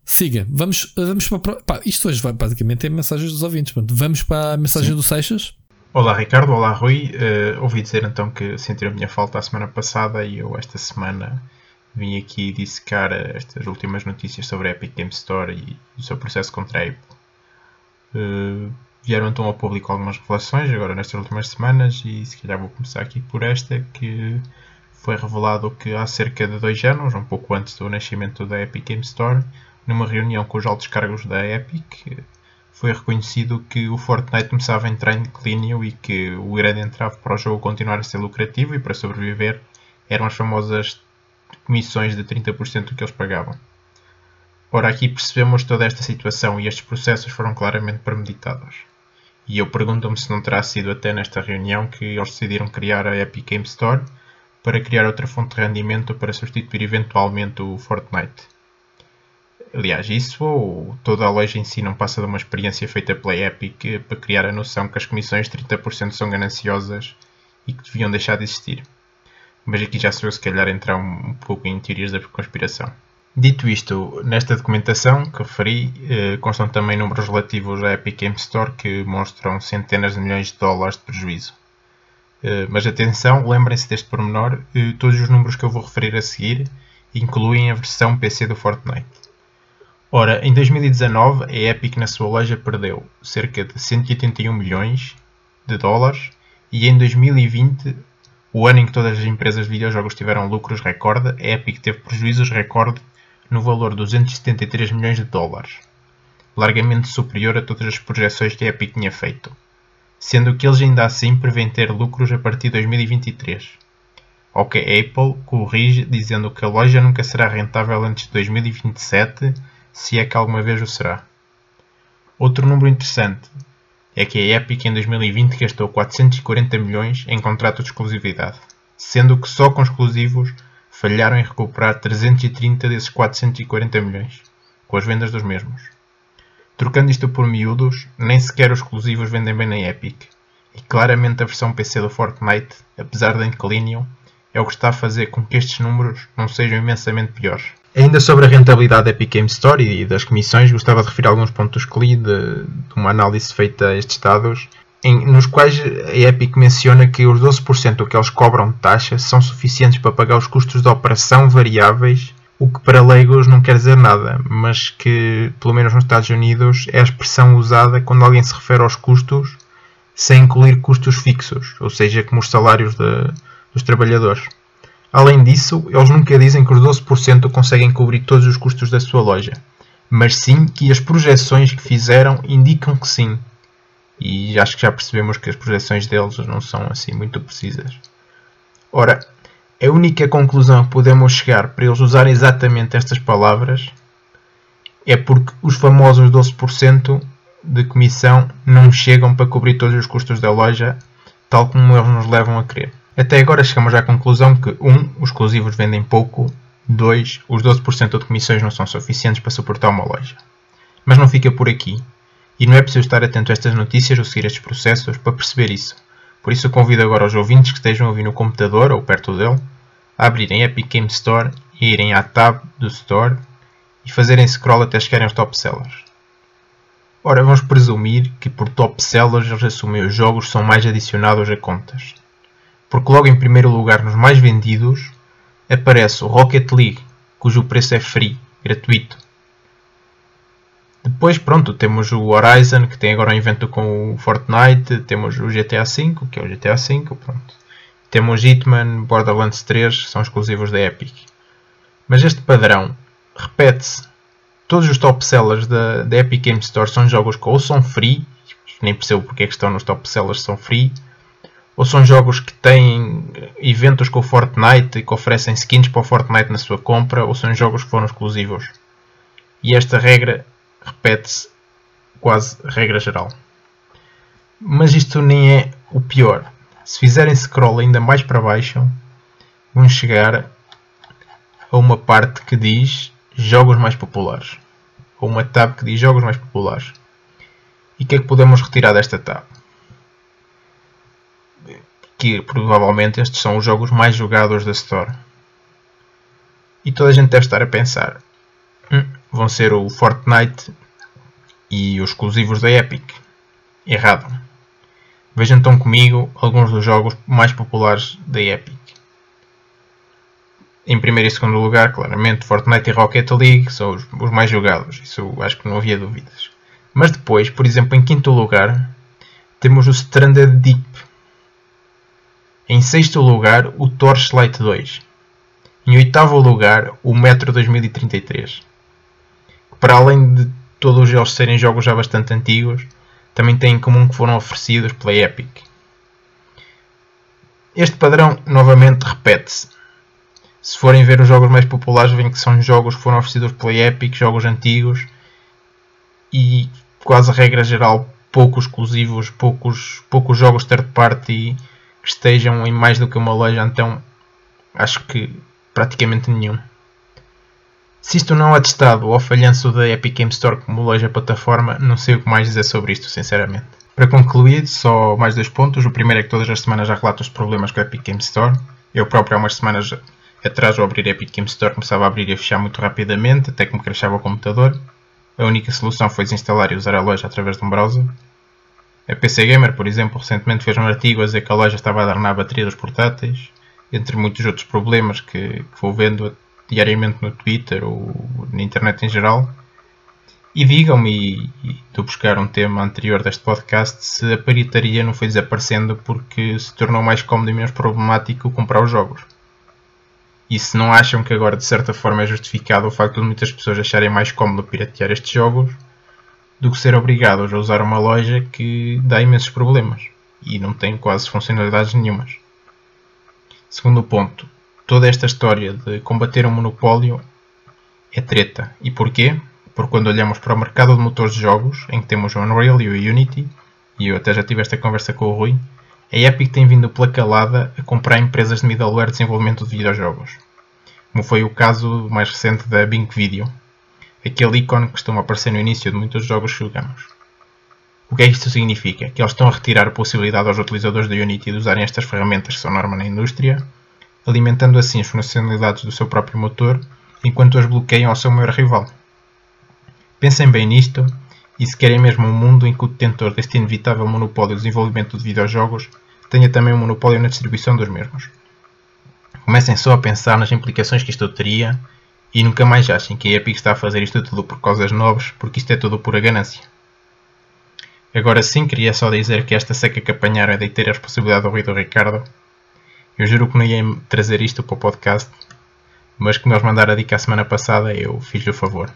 Siga, vamos, vamos para. Pá, isto hoje vai basicamente é mensagens dos ouvintes. Vamos para a mensagem do Seixas. Olá Ricardo, olá Rui. Eh, ouvi dizer então que sentiram a minha falta a semana passada e eu esta semana vim aqui dissecar eh, estas últimas notícias sobre a Epic Game Store e o seu processo contra a Apple. Eh, vieram então ao público algumas revelações agora nestas últimas semanas e se calhar vou começar aqui por esta que foi revelado que há cerca de dois anos, um pouco antes do nascimento da Epic Game Store, numa reunião com os altos cargos da Epic, foi reconhecido que o Fortnite começava a entrar em declínio e que o grande entrave para o jogo continuar a ser lucrativo e para sobreviver eram as famosas comissões de 30% do que eles pagavam. Ora, aqui percebemos toda esta situação e estes processos foram claramente premeditados. E eu pergunto-me se não terá sido até nesta reunião que eles decidiram criar a Epic Game Store para criar outra fonte de rendimento para substituir eventualmente o Fortnite. Aliás, isso ou toda a loja em si não passa de uma experiência feita pela Epic para criar a noção que as comissões de 30% são gananciosas e que deviam deixar de existir. Mas aqui já sou eu se calhar entrar um, pouco em teorias da conspiração. Dito isto, nesta documentação que referi, eh, constam também números relativos à Epic Game Store que mostram centenas de milhões de dólares de prejuízo. Eh, mas atenção, lembrem-se deste pormenor, eh, todos os números que eu vou referir a seguir incluem a versão PC do Fortnite. Ora, em 2019, a Epic na sua loja perdeu cerca de 181 milhões de dólares e em 2020, o ano em que todas as empresas de videojogos tiveram lucros recorde, a Epic teve prejuízos recorde no valor de 273 milhões de dólares, largamente superior a todas as projeções que a Epic tinha feito, sendo que eles ainda assim prevêem ter lucros a partir de 2023. Ao que a Apple corrige dizendo que a loja nunca será rentável antes de 2027 se é que alguma vez o será. Outro número interessante é que a Epic em 2020 gastou 440 milhões em contratos de exclusividade, sendo que só com exclusivos falharam em recuperar 330 desses 440 milhões, com as vendas dos mesmos. Trocando isto por miúdos, nem sequer os exclusivos vendem bem na Epic, e claramente a versão PC do Fortnite, apesar da declínio, é o que está a fazer com que estes números não sejam imensamente piores. Ainda sobre a rentabilidade da Epic Game Store e das comissões, gostava de referir alguns pontos que li de, de uma análise feita a estes dados, em, nos quais a Epic menciona que os 12% que eles cobram de taxa são suficientes para pagar os custos de operação variáveis, o que para leigos não quer dizer nada, mas que, pelo menos nos Estados Unidos, é a expressão usada quando alguém se refere aos custos sem incluir custos fixos, ou seja, como os salários de, dos trabalhadores. Além disso, eles nunca dizem que os 12% conseguem cobrir todos os custos da sua loja, mas sim que as projeções que fizeram indicam que sim. E acho que já percebemos que as projeções deles não são assim muito precisas. Ora, a única conclusão que podemos chegar para eles usarem exatamente estas palavras é porque os famosos 12% de comissão não chegam para cobrir todos os custos da loja, tal como eles nos levam a crer. Até agora chegamos à conclusão que 1. Um, os exclusivos vendem pouco, 2. Os 12% de comissões não são suficientes para suportar uma loja. Mas não fica por aqui, e não é preciso estar atento a estas notícias ou seguir estes processos para perceber isso. Por isso convido agora os ouvintes que estejam a ouvir no computador ou perto dele a abrirem Epic Game Store e irem à tab do Store e fazerem scroll até chegarem aos top sellers. Ora, vamos presumir que por top sellers eles assumem os jogos são mais adicionados a contas porque logo em primeiro lugar nos mais vendidos aparece o Rocket League, cujo preço é free, gratuito. Depois, pronto, temos o Horizon, que tem agora um evento com o Fortnite, temos o GTA V, que é o GTA V, pronto. Temos Hitman, Borderlands 3, são exclusivos da Epic. Mas este padrão repete-se. Todos os top sellers da, da Epic Game Store são jogos que ou são free, nem percebo porque é que estão nos top sellers, são free, ou são jogos que têm eventos com o Fortnite e que oferecem skins para o Fortnite na sua compra, ou são jogos que foram exclusivos. E esta regra repete-se quase regra geral. Mas isto nem é o pior. Se fizerem scroll ainda mais para baixo, vão chegar a uma parte que diz jogos mais populares. Ou uma tab que diz jogos mais populares. E o que é que podemos retirar desta tab? Que provavelmente estes são os jogos mais jogados da Store. E toda a gente deve estar a pensar: hum, vão ser o Fortnite e os exclusivos da Epic. Errado. Vejam então comigo alguns dos jogos mais populares da Epic. Em primeiro e segundo lugar, claramente, Fortnite e Rocket League são os, os mais jogados. Isso acho que não havia dúvidas. Mas depois, por exemplo, em quinto lugar, temos o Stranded Deep em sexto lugar, o Torchlight 2. Em oitavo lugar, o Metro 2033. Para além de todos eles serem jogos já bastante antigos, também têm em comum que foram oferecidos pela Epic. Este padrão novamente repete-se. Se forem ver os jogos mais populares, veem que são jogos que foram oferecidos pela Epic, jogos antigos e quase regra geral poucos exclusivos, poucos, poucos jogos third party estejam em mais do que uma loja, então acho que praticamente nenhum. Se isto não é testado ao falhanço da Epic Game Store como loja plataforma, não sei o que mais dizer sobre isto, sinceramente. Para concluir, só mais dois pontos. O primeiro é que todas as semanas já relato os problemas com a Epic Game Store. Eu próprio há umas semanas atrás ao abrir a Epic Game Store começava a abrir e a fechar muito rapidamente, até que me crashava o computador. A única solução foi desinstalar e usar a loja através de um browser. A PC Gamer, por exemplo, recentemente fez um artigo a dizer que a loja estava a dar na bateria dos portáteis, entre muitos outros problemas que, que vou vendo diariamente no Twitter ou na internet em geral. E digam-me, e, estou a buscar um tema anterior deste podcast, se a paritaria não foi desaparecendo porque se tornou mais cómodo e menos problemático comprar os jogos. E se não acham que agora de certa forma é justificado o facto de muitas pessoas acharem mais cómodo piratear estes jogos do que ser obrigados a usar uma loja que dá imensos problemas e não tem quase funcionalidades nenhumas. Segundo ponto, toda esta história de combater um monopólio é treta. E porquê? Porque quando olhamos para o mercado de motores de jogos, em que temos o Unreal e o Unity, e eu até já tive esta conversa com o Rui, a Epic tem vindo pela calada a comprar empresas de middleware de desenvolvimento de videojogos. Como foi o caso mais recente da Bing Video, aquele ícone que costuma aparecer no início de muitos jogos que jogamos. O que é que isto significa? Que eles estão a retirar a possibilidade aos utilizadores da Unity de usarem estas ferramentas que são norma na indústria, alimentando assim as funcionalidades do seu próprio motor, enquanto as bloqueiam ao seu maior rival. Pensem bem nisto e se querem mesmo um mundo em que o detentor deste inevitável monopólio de desenvolvimento de videojogos tenha também um monopólio na distribuição dos mesmos. Comecem só a pensar nas implicações que isto teria e nunca mais achem que a Epic está a fazer isto tudo por causas nobres, porque isto é tudo pura ganância. Agora sim, queria só dizer que esta seca que apanharam é de ter a responsabilidade do Rui do Ricardo. Eu juro que não ia trazer isto para o podcast, mas como eles mandaram a dica a semana passada, eu fiz-lhe o favor.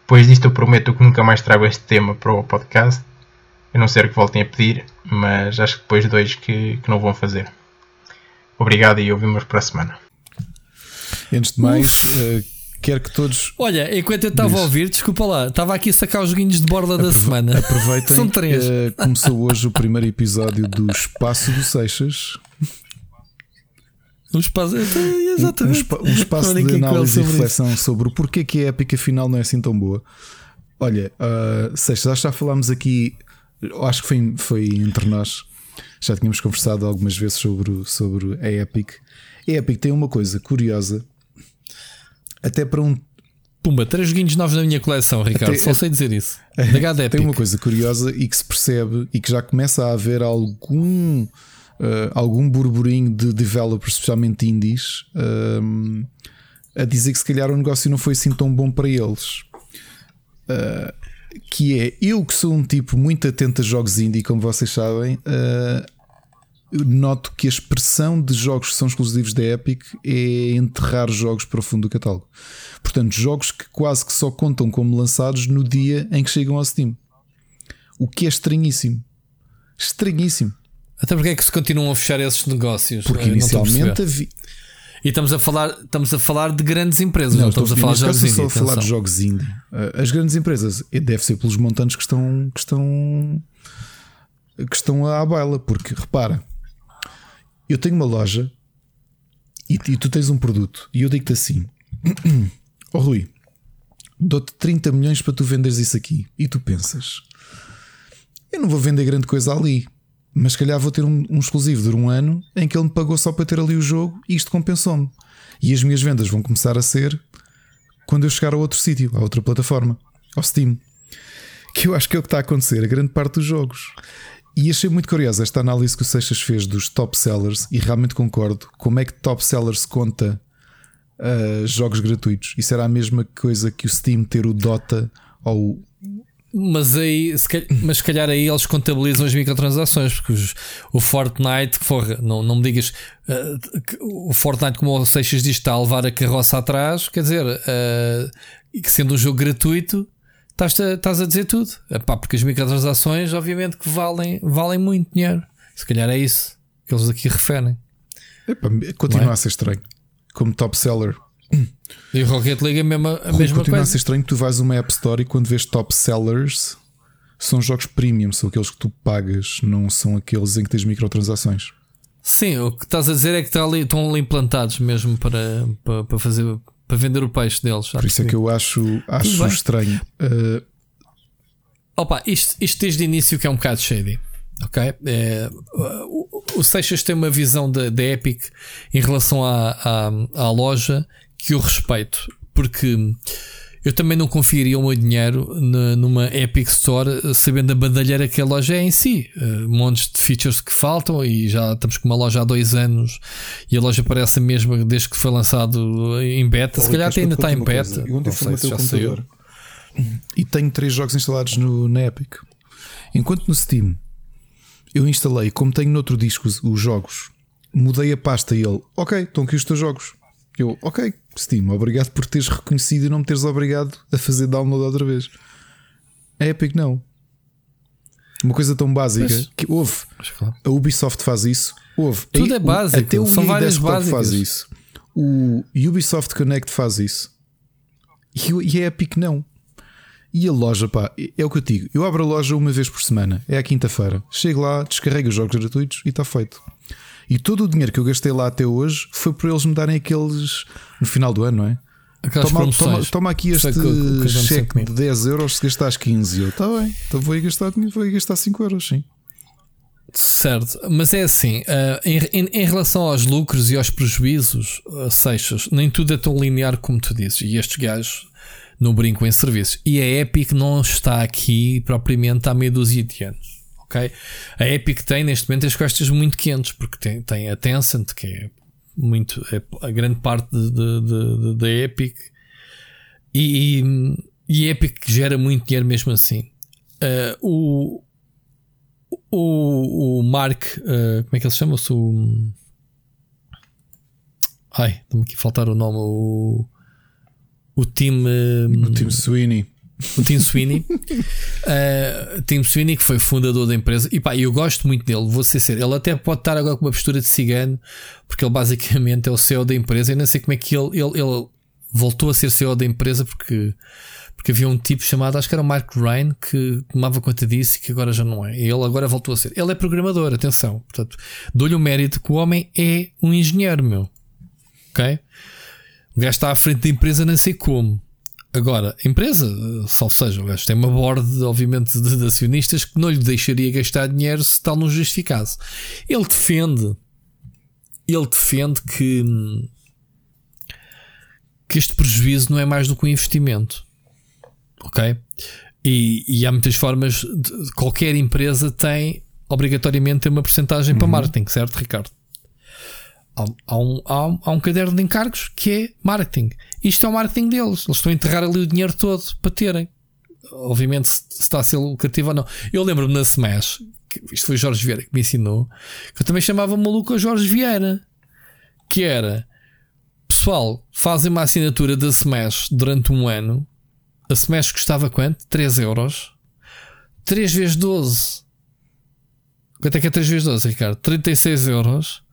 Depois disto, eu prometo que nunca mais trago este tema para o podcast, a não ser que voltem a pedir, mas acho que depois dois que, que não vão fazer. Obrigado e ouvimos para a semana. Antes de mais, uh, quero que todos. Olha, enquanto eu estava a ouvir, desculpa lá, estava aqui a sacar os joguinhos de borda da semana. Aproveitem. São três. Uh, começou hoje o primeiro episódio do Espaço do Seixas. Um espaço, exatamente. Um, um, um espaço de análise e reflexão isso. sobre o porquê que a épica final não é assim tão boa. Olha, uh, Seixas, já falámos aqui, acho que foi, foi entre nós, já tínhamos conversado algumas vezes sobre, sobre a Epic. A Epic tem uma coisa curiosa até para um. Pumba, três joguinhos novos na minha coleção, Ricardo. Até, Só sei dizer isso. Da Tem uma coisa curiosa e que se percebe e que já começa a haver algum. Uh, algum burburinho de developers, especialmente indies, uh, a dizer que se calhar o negócio não foi assim tão bom para eles. Uh, que é eu que sou um tipo muito atento a jogos indie, como vocês sabem, noto que a expressão de jogos que são exclusivos da Epic é enterrar jogos para o fundo do catálogo. Portanto, jogos que quase que só contam como lançados no dia em que chegam ao Steam. O que é estranhíssimo. Estranhíssimo. Até porque é que se continuam a fechar esses negócios? Porque inicialmente havia. E estamos a falar, estamos a falar de grandes empresas, não, não estamos a falar de jogos indie. Só a falar de jogos indie. Eh, as grandes empresas, deve ser pelos montantes que estão que estão que estão à baila, porque repara, eu tenho uma loja e, e tu tens um produto e eu digo-te assim: oh, Rui, dou-te 30 milhões para tu venderes isso aqui. E tu pensas: Eu não vou vender grande coisa ali, mas se calhar vou ter um, um exclusivo de um ano em que ele me pagou só para ter ali o jogo e isto compensou-me. E as minhas vendas vão começar a ser quando eu chegar a outro sítio, a outra plataforma, ao Steam. Que eu acho que é o que está a acontecer a grande parte dos jogos. E achei muito curiosa esta análise que o Seixas fez dos top sellers e realmente concordo. Como é que top sellers conta uh, jogos gratuitos? Isso era a mesma coisa que o Steam ter o Dota ou mas aí, se calhar, mas se calhar aí eles contabilizam as microtransações, porque os, o Fortnite, forra, não, não me digas, uh, o Fortnite, como o Seixas diz, está a levar a carroça atrás, quer dizer, uh, que sendo um jogo gratuito, estás a, estás a dizer tudo. Epá, porque as microtransações, obviamente, que valem, valem muito dinheiro. Se calhar é isso que eles aqui referem. Epá, continua é? a ser estranho. Como top seller. E o Rocket League é a mesma, a mesma continua coisa. a ser estranho que tu vais a uma App Store e quando vês top sellers são jogos premium, são aqueles que tu pagas, não são aqueles em que tens microtransações. Sim, o que estás a dizer é que estão ali, estão ali implantados mesmo para, para, para fazer para vender o peixe deles. Por isso é que eu acho, acho estranho. Uh... Opa, isto, isto desde o início que é um bocado shady. Ok? É, o, o Seixas tem uma visão da Epic em relação à, à, à loja que eu respeito, porque eu também não confiaria o meu dinheiro numa Epic Store sabendo a bandalheira que a loja é em si. Uh, montes de features que faltam e já estamos com uma loja há dois anos e a loja parece a mesma desde que foi lançado em beta. Se calhar até ainda está em beta. Sei se já saiu. e tenho três jogos instalados no, na Epic. Enquanto no Steam eu instalei, como tenho noutro disco os jogos, mudei a pasta e ele, ok, estão aqui os teus jogos. Eu, ok, Steam, obrigado por teres reconhecido e não me teres obrigado a fazer download outra vez. A Epic não. Uma coisa tão básica Mas- que houve. A Ubisoft faz isso. Houve. Tudo é básico, Até o são EA várias Desktop faz básicas. isso. O Ubisoft Connect faz isso. E, e a Epic não. E a loja, pá, é o que eu digo. Eu abro a loja uma vez por semana. É à quinta-feira. Chego lá, descarrego os jogos gratuitos e está feito. E todo o dinheiro que eu gastei lá até hoje foi por eles me darem aqueles no final do ano, não é? Toma, toma, toma aqui este que- que cheque de 10 euros se gastares 15. E eu, está bem, então vou aí gastar, vou aí gastar 5 euros, sim. Certo, mas é assim, ah, em, em- em relação aos lucros e aos prejuízos, ah, Seixas, nem tudo é tão linear como tu dizes. E estes gajos não brincam em serviços. E a Epic não está aqui propriamente há meia dúzia de anos. Ok? A Epic tem neste momento as costas muito quentes, porque tem, tem a Tencent, que é muito é a grande parte da Epic, e, e, a Epic gera muito dinheiro mesmo assim. Ah, o, o, o Mark, eh, como é que ele se chama? O, ai, está-me aqui a faltar o nome. O, o Tim, eh, O time Sweeney. O Tim Sweeney, Eh, Tim Sweeney, que foi fundador da empresa, e pá, eu gosto muito dele, vou ser sério. Ele até pode estar agora com uma postura de cigano, porque ele basicamente é o CEO da empresa. Eu não sei como é que ele, ele, ele voltou a ser CEO da empresa, porque, porque havia um tipo chamado, acho que era o Mark Ryan, que tomava conta disso e que agora já não é. Ele agora voltou a ser. Ele é programador, atenção. Portanto, dou-lhe o mérito que o homem é um engenheiro, meu. Ok? O gajo está à frente da empresa, não sei como. Agora, a empresa, salvo seja, o gajo tem uma board, obviamente, de, acionistas que não lhe deixaria gastar dinheiro se tal não justificasse. Ele defende, ele defende que, que este prejuízo não é mais do que um investimento. Ok? E, e há muitas formas, de- qualquer empresa tem obrigatoriamente uma porcentagem para marketing, certo, Ricardo? Há, um, há, um, há um caderno de encargos que é marketing. Isto é o marketing deles. Eles estão a enterrar ali o dinheiro todo para terem. Obviamente, se, está a ser lucrativo ou não. Eu lembro-me na Smash, que isto foi Jorge Vieira que me ensinou, que eu também chamava maluco Jorge Vieira, que era pessoal, fazem uma assinatura da Smash durante um ano. A Smash custava quanto? 3 euros. 3 vezes 12. Quanto é que é 3 vezes 12, Ricardo? 36 euros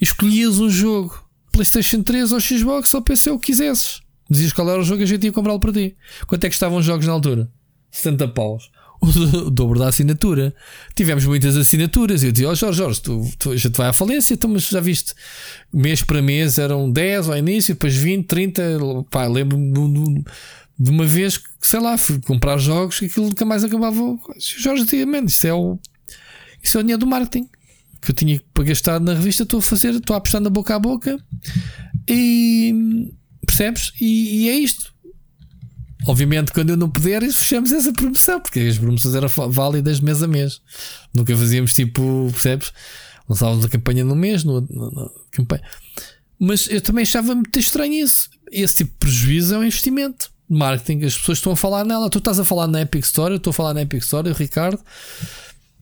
escolhias um jogo PlayStation 3 ou Xbox ou PC o que quisesses. Dizias qual era o jogo e a gente ia comprá-lo para ti. Quanto é que estavam os jogos na altura? 70 paus. O, do- o dobro da assinatura. Tivemos muitas assinaturas. Eu dizia: Ó Jorge, Jorge, tu, tu, a gente vai à falência, então, mas já viste, mês para mês eram 10 ao início, depois 20, 30. Pá, lembro-me de- uma vez que, sei lá, fui comprar jogos e aquilo nunca mais acabava. Jorge dizia: Man, isso é o, isso é o dinheiro do marketing que eu tinha para gastar na revista, estou a fazer, estou a apostar na boca a boca e percebes? E, e é isto. Obviamente, quando eu não puder, fechamos essa promoção, porque as promoções eram válidas mês a mês. Nunca fazíamos tipo, percebes? Lançávamos a campanha no mês, no, no- na campanha. Mas eu também achava muito estranho isso. Esse tipo de prejuízo é um investimento. Marketing, as pessoas estão a falar nela. Tu estás a falar na Epic Store, eu estou a falar na Epic Store, o Ricardo.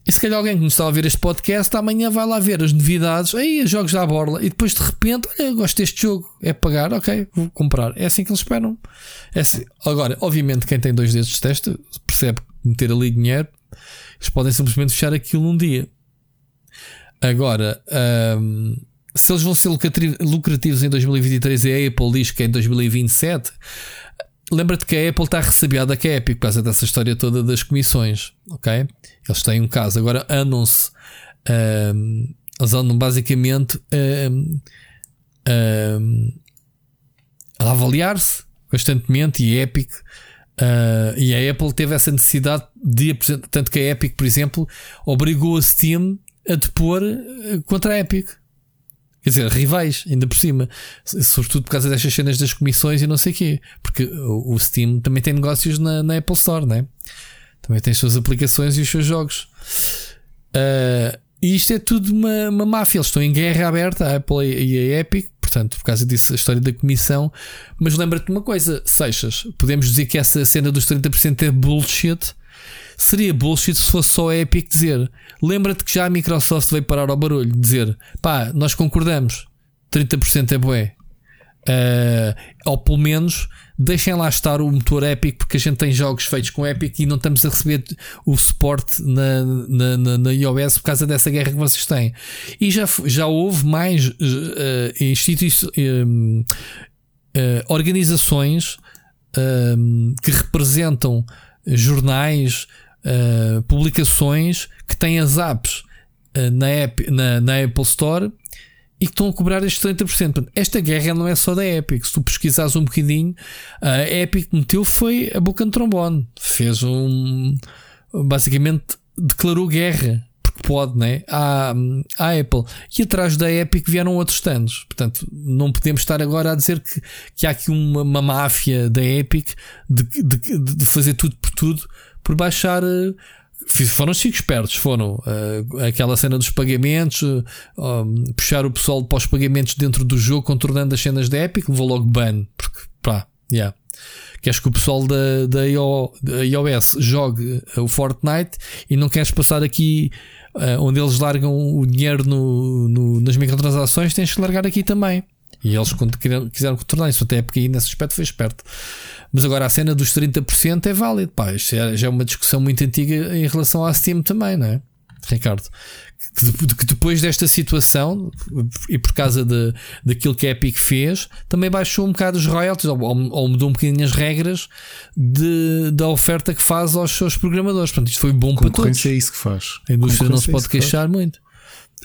E se calhar alguém que está a ouvir este podcast amanhã vai lá ver as novidades, aí os jogos da borla, e depois de repente, olha, eu gosto deste jogo, é pagar, ok, vou comprar. É assim que eles esperam. É assim. Agora, obviamente, quem tem dois dedos de testa percebe que meter ali dinheiro, eles podem simplesmente fechar aquilo num dia. Agora, hum, se eles vão ser lucrati- lucrativos em 2023 e a Apple diz que é em 2027, lembra-te que a Apple está ressabiada com a Epic por causa dessa história toda das comissões, ok? Eles têm um caso. Agora andam-se, eles andam basicamente a avaliar-se constantemente e a Epic. ah, e a Apple teve essa necessidade de apresentar, tanto que a Epic, por exemplo, obrigou a Steam a depor eh, contra a Epic. Quer dizer, rivais, ainda por cima. Sobretudo por causa destas cenas das comissões e não sei o quê. Porque o Steam também tem negócios na, na Apple Store, né? Também tem as suas aplicações e os seus jogos. Ah, e isto é tudo uma, uma máfia. Eles estão em guerra aberta, a Apple e a Epic. Portanto, por causa disso, a história da comissão. Mas lembra-te uma coisa, Seixas, podemos dizer que essa cena dos 30% é bullshit. Seria bullshit se fosse só a Epic dizer. Lembra-te que já a Microsoft veio parar ao barulho, dizer pá, nós concordamos, 30% é bué. Uh, ou pelo menos deixem lá estar o motor Epic, porque a gente tem jogos feitos com Epic e não estamos a receber o suporte na, na, na, na iOS por causa dessa guerra que vocês têm. E já, já houve mais uh, instituições, uh, organizações que representam jornais, publicações que têm as apps na, app, na, na Apple Store e que estão a cobrar estes 30%. Esta guerra não é só da Epic. Se tu pesquisares um bocadinho, a Epic meteu foi a boca no trombone. Fez um. Basicamente declarou guerra. Porque pode, né? À, à Apple. E atrás da Epic vieram outros stands. Portanto, não podemos estar agora a dizer que, que há aqui uma, uma máfia da Epic de, de, de fazer tudo por tudo por baixar eh, foram cinco espertos, foram uh, aquela cena dos pagamentos, um, puxar o pessoal para os pagamentos dentro do jogo, contornando as cenas da Epic, levou logo ban, porque pá, yeah. Queres que o pessoal da, da, IO, da iOS jogue o Fortnite e não queres passar aqui uh, onde eles largam o dinheiro no, no, nas microtransações, tens que largar aqui também. E eles quando quiseram contornar isso, até porque aí nesse aspecto foi esperto. Mas agora a cena dos 30% é válida. Pá, isto já é uma discussão muito antiga em relação à Steam também, não é? Ricardo, que, depois desta situação e por causa de, daquilo que a Epic fez, também baixou um bocado os royalties ou, ou mudou um bocadinho as regras de, da oferta que faz aos seus programadores. Portanto, isto foi bom para todos. é isso que faz. A indústria não se é pode queixar muito.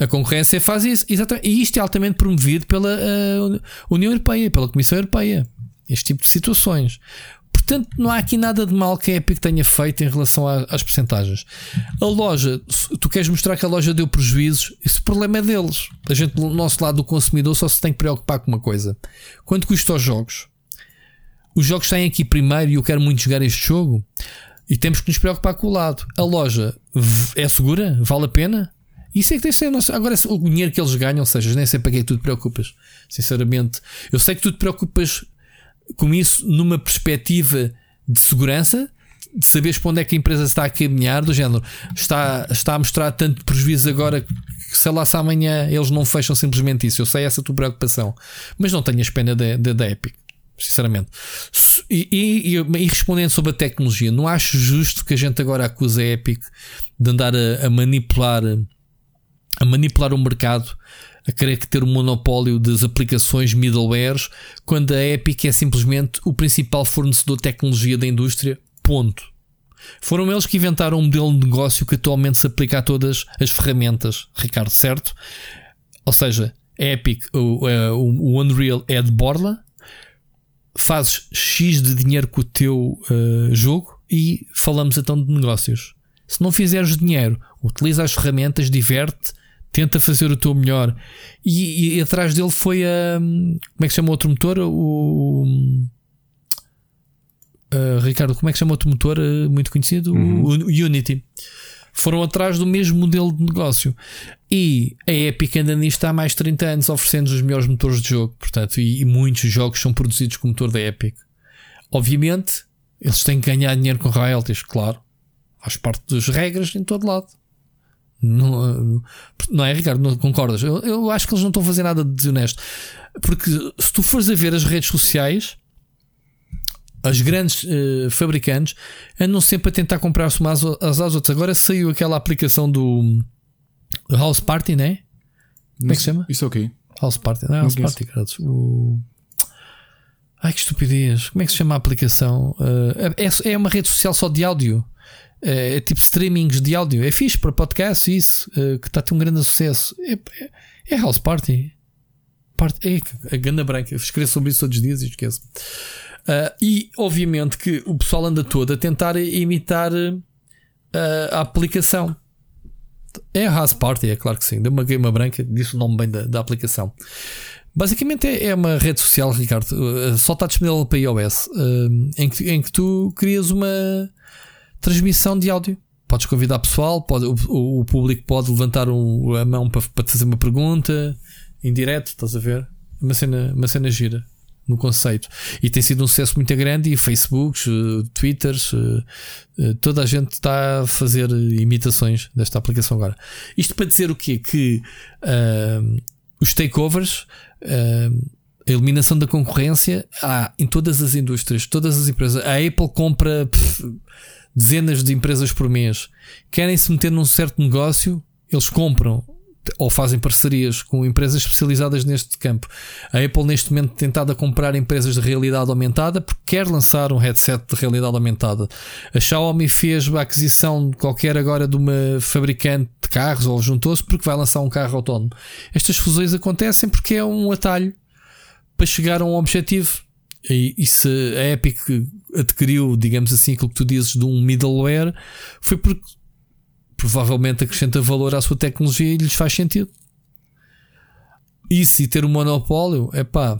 A concorrência faz isso, exatamente. E isto é altamente promovido pela uh, União Europeia, pela Comissão Europeia. Este tipo de situações. Portanto, não há aqui nada de mal que a Epic tenha feito em relação às percentagens. A loja, tu queres mostrar que a loja deu prejuízos, esse problema é deles. A gente, do nosso lado do consumidor, só se tem que preocupar com uma coisa: quanto custa os jogos? Os jogos têm aqui primeiro e eu quero muito jogar este jogo. E temos que nos preocupar com o lado. A loja é segura? Vale a pena? Isso é que que ser nosso. Agora, o dinheiro que eles ganham, ou seja, nem sei para que é que tu te preocupas. Sinceramente, eu sei que tu te preocupas com isso numa perspectiva de segurança, de saberes para onde é que a empresa está a caminhar, do género está, está a mostrar tanto prejuízo agora que sei lá se amanhã eles não fecham simplesmente isso. Eu sei essa tua preocupação, mas não tenhas pena da, Epic, sinceramente. E, e, e, respondendo sobre a tecnologia, não acho justo que a gente agora acuse a Epic de andar a, a manipular a manipular o mercado a querer ter o um monopólio das aplicações middlewares, quando a Epic é simplesmente o principal fornecedor de tecnologia da indústria. Ponto. Foram eles que inventaram um modelo de negócio que atualmente se aplica a todas as ferramentas, Ricardo, certo? Ou seja, a Epic, o, o Unreal é de borla, fazes X de dinheiro com o teu uh, jogo e falamos então de negócios. Se não fizeres dinheiro, utiliza as ferramentas, diverte tenta fazer o teu melhor. E, e, atrás dele foi a. Como é que se chama o outro motor? O. Uh, Ricardo, como é que se chama outro motor uh, muito conhecido? Uhum. O, o, Unity. Foram atrás do mesmo modelo de negócio. E a Epic anda nisto há mais de 30 anos, oferecendo os melhores motores de jogo. Portanto, e, e muitos jogos são produzidos com o motor da Epic. Obviamente, eles têm que ganhar dinheiro com royalties, claro. Faz parte das regras em todo lado. Não, não é, Ricardo? Não concordas? Eu, eu acho que eles não estão a fazer nada de desonesto. Porque se tu fores a ver as redes sociais, as grandes uh, fabricantes andam sempre a tentar comprar-se umas às, às outras. Agora saiu aquela aplicação do, House Party, né? Como é que se chama? Isso é ok. House Party, não é House Party, cara. O... Ai que estupidez. Como é que se chama a aplicação? Uh, é, é uma rede social só de áudio. É, é, tipo streamings de áudio. É fixe para podcast, isso, uh, que está a ter um grande sucesso. É, é, é House Party. Part, é a ganda branca. Escrevo sobre isso todos os dias e esqueço. Uh, e obviamente que o pessoal anda todo a tentar imitar uh, a aplicação. É a House Party, é claro que sim. Deu uma gama branca, disse o nome bem da, da aplicação. Basicamente é, é, uma rede social, Ricardo. Só está disponível para iOS. em, que, em que tu crias uma transmissão de áudio. Podes convidar pessoal, pode, o, o público pode levantar um, a mão para, para te fazer uma pergunta em direto, estás a ver? uma cena, uma cena gira no conceito. E tem sido um sucesso muito grande. E Facebooks, eh, Twitters, eh, eh, toda a gente está a fazer imitações desta aplicação agora. Isto para dizer o quê? Que uh, os takeovers. Uh, a eliminação da concorrência há em todas as indústrias, todas as empresas. A Apple compra pff, dezenas de empresas por mês. Querem se meter num certo negócio, eles compram ou fazem parcerias com empresas especializadas neste campo. A Apple, neste momento, tem tentado a comprar empresas de realidade aumentada porque quer lançar um headset de realidade aumentada. A Xiaomi fez a aquisição qualquer agora de uma fabricante de carros ou juntou-se porque vai lançar um carro autónomo. Estas fusões acontecem porque é um atalho para chegar a um objetivo. E, e se a Epic adquiriu, digamos assim, aquilo que tu dizes de um middleware, foi porque provavelmente acrescenta valor à sua tecnologia e lhes faz sentido. Isso e ter um monopólio, é pá.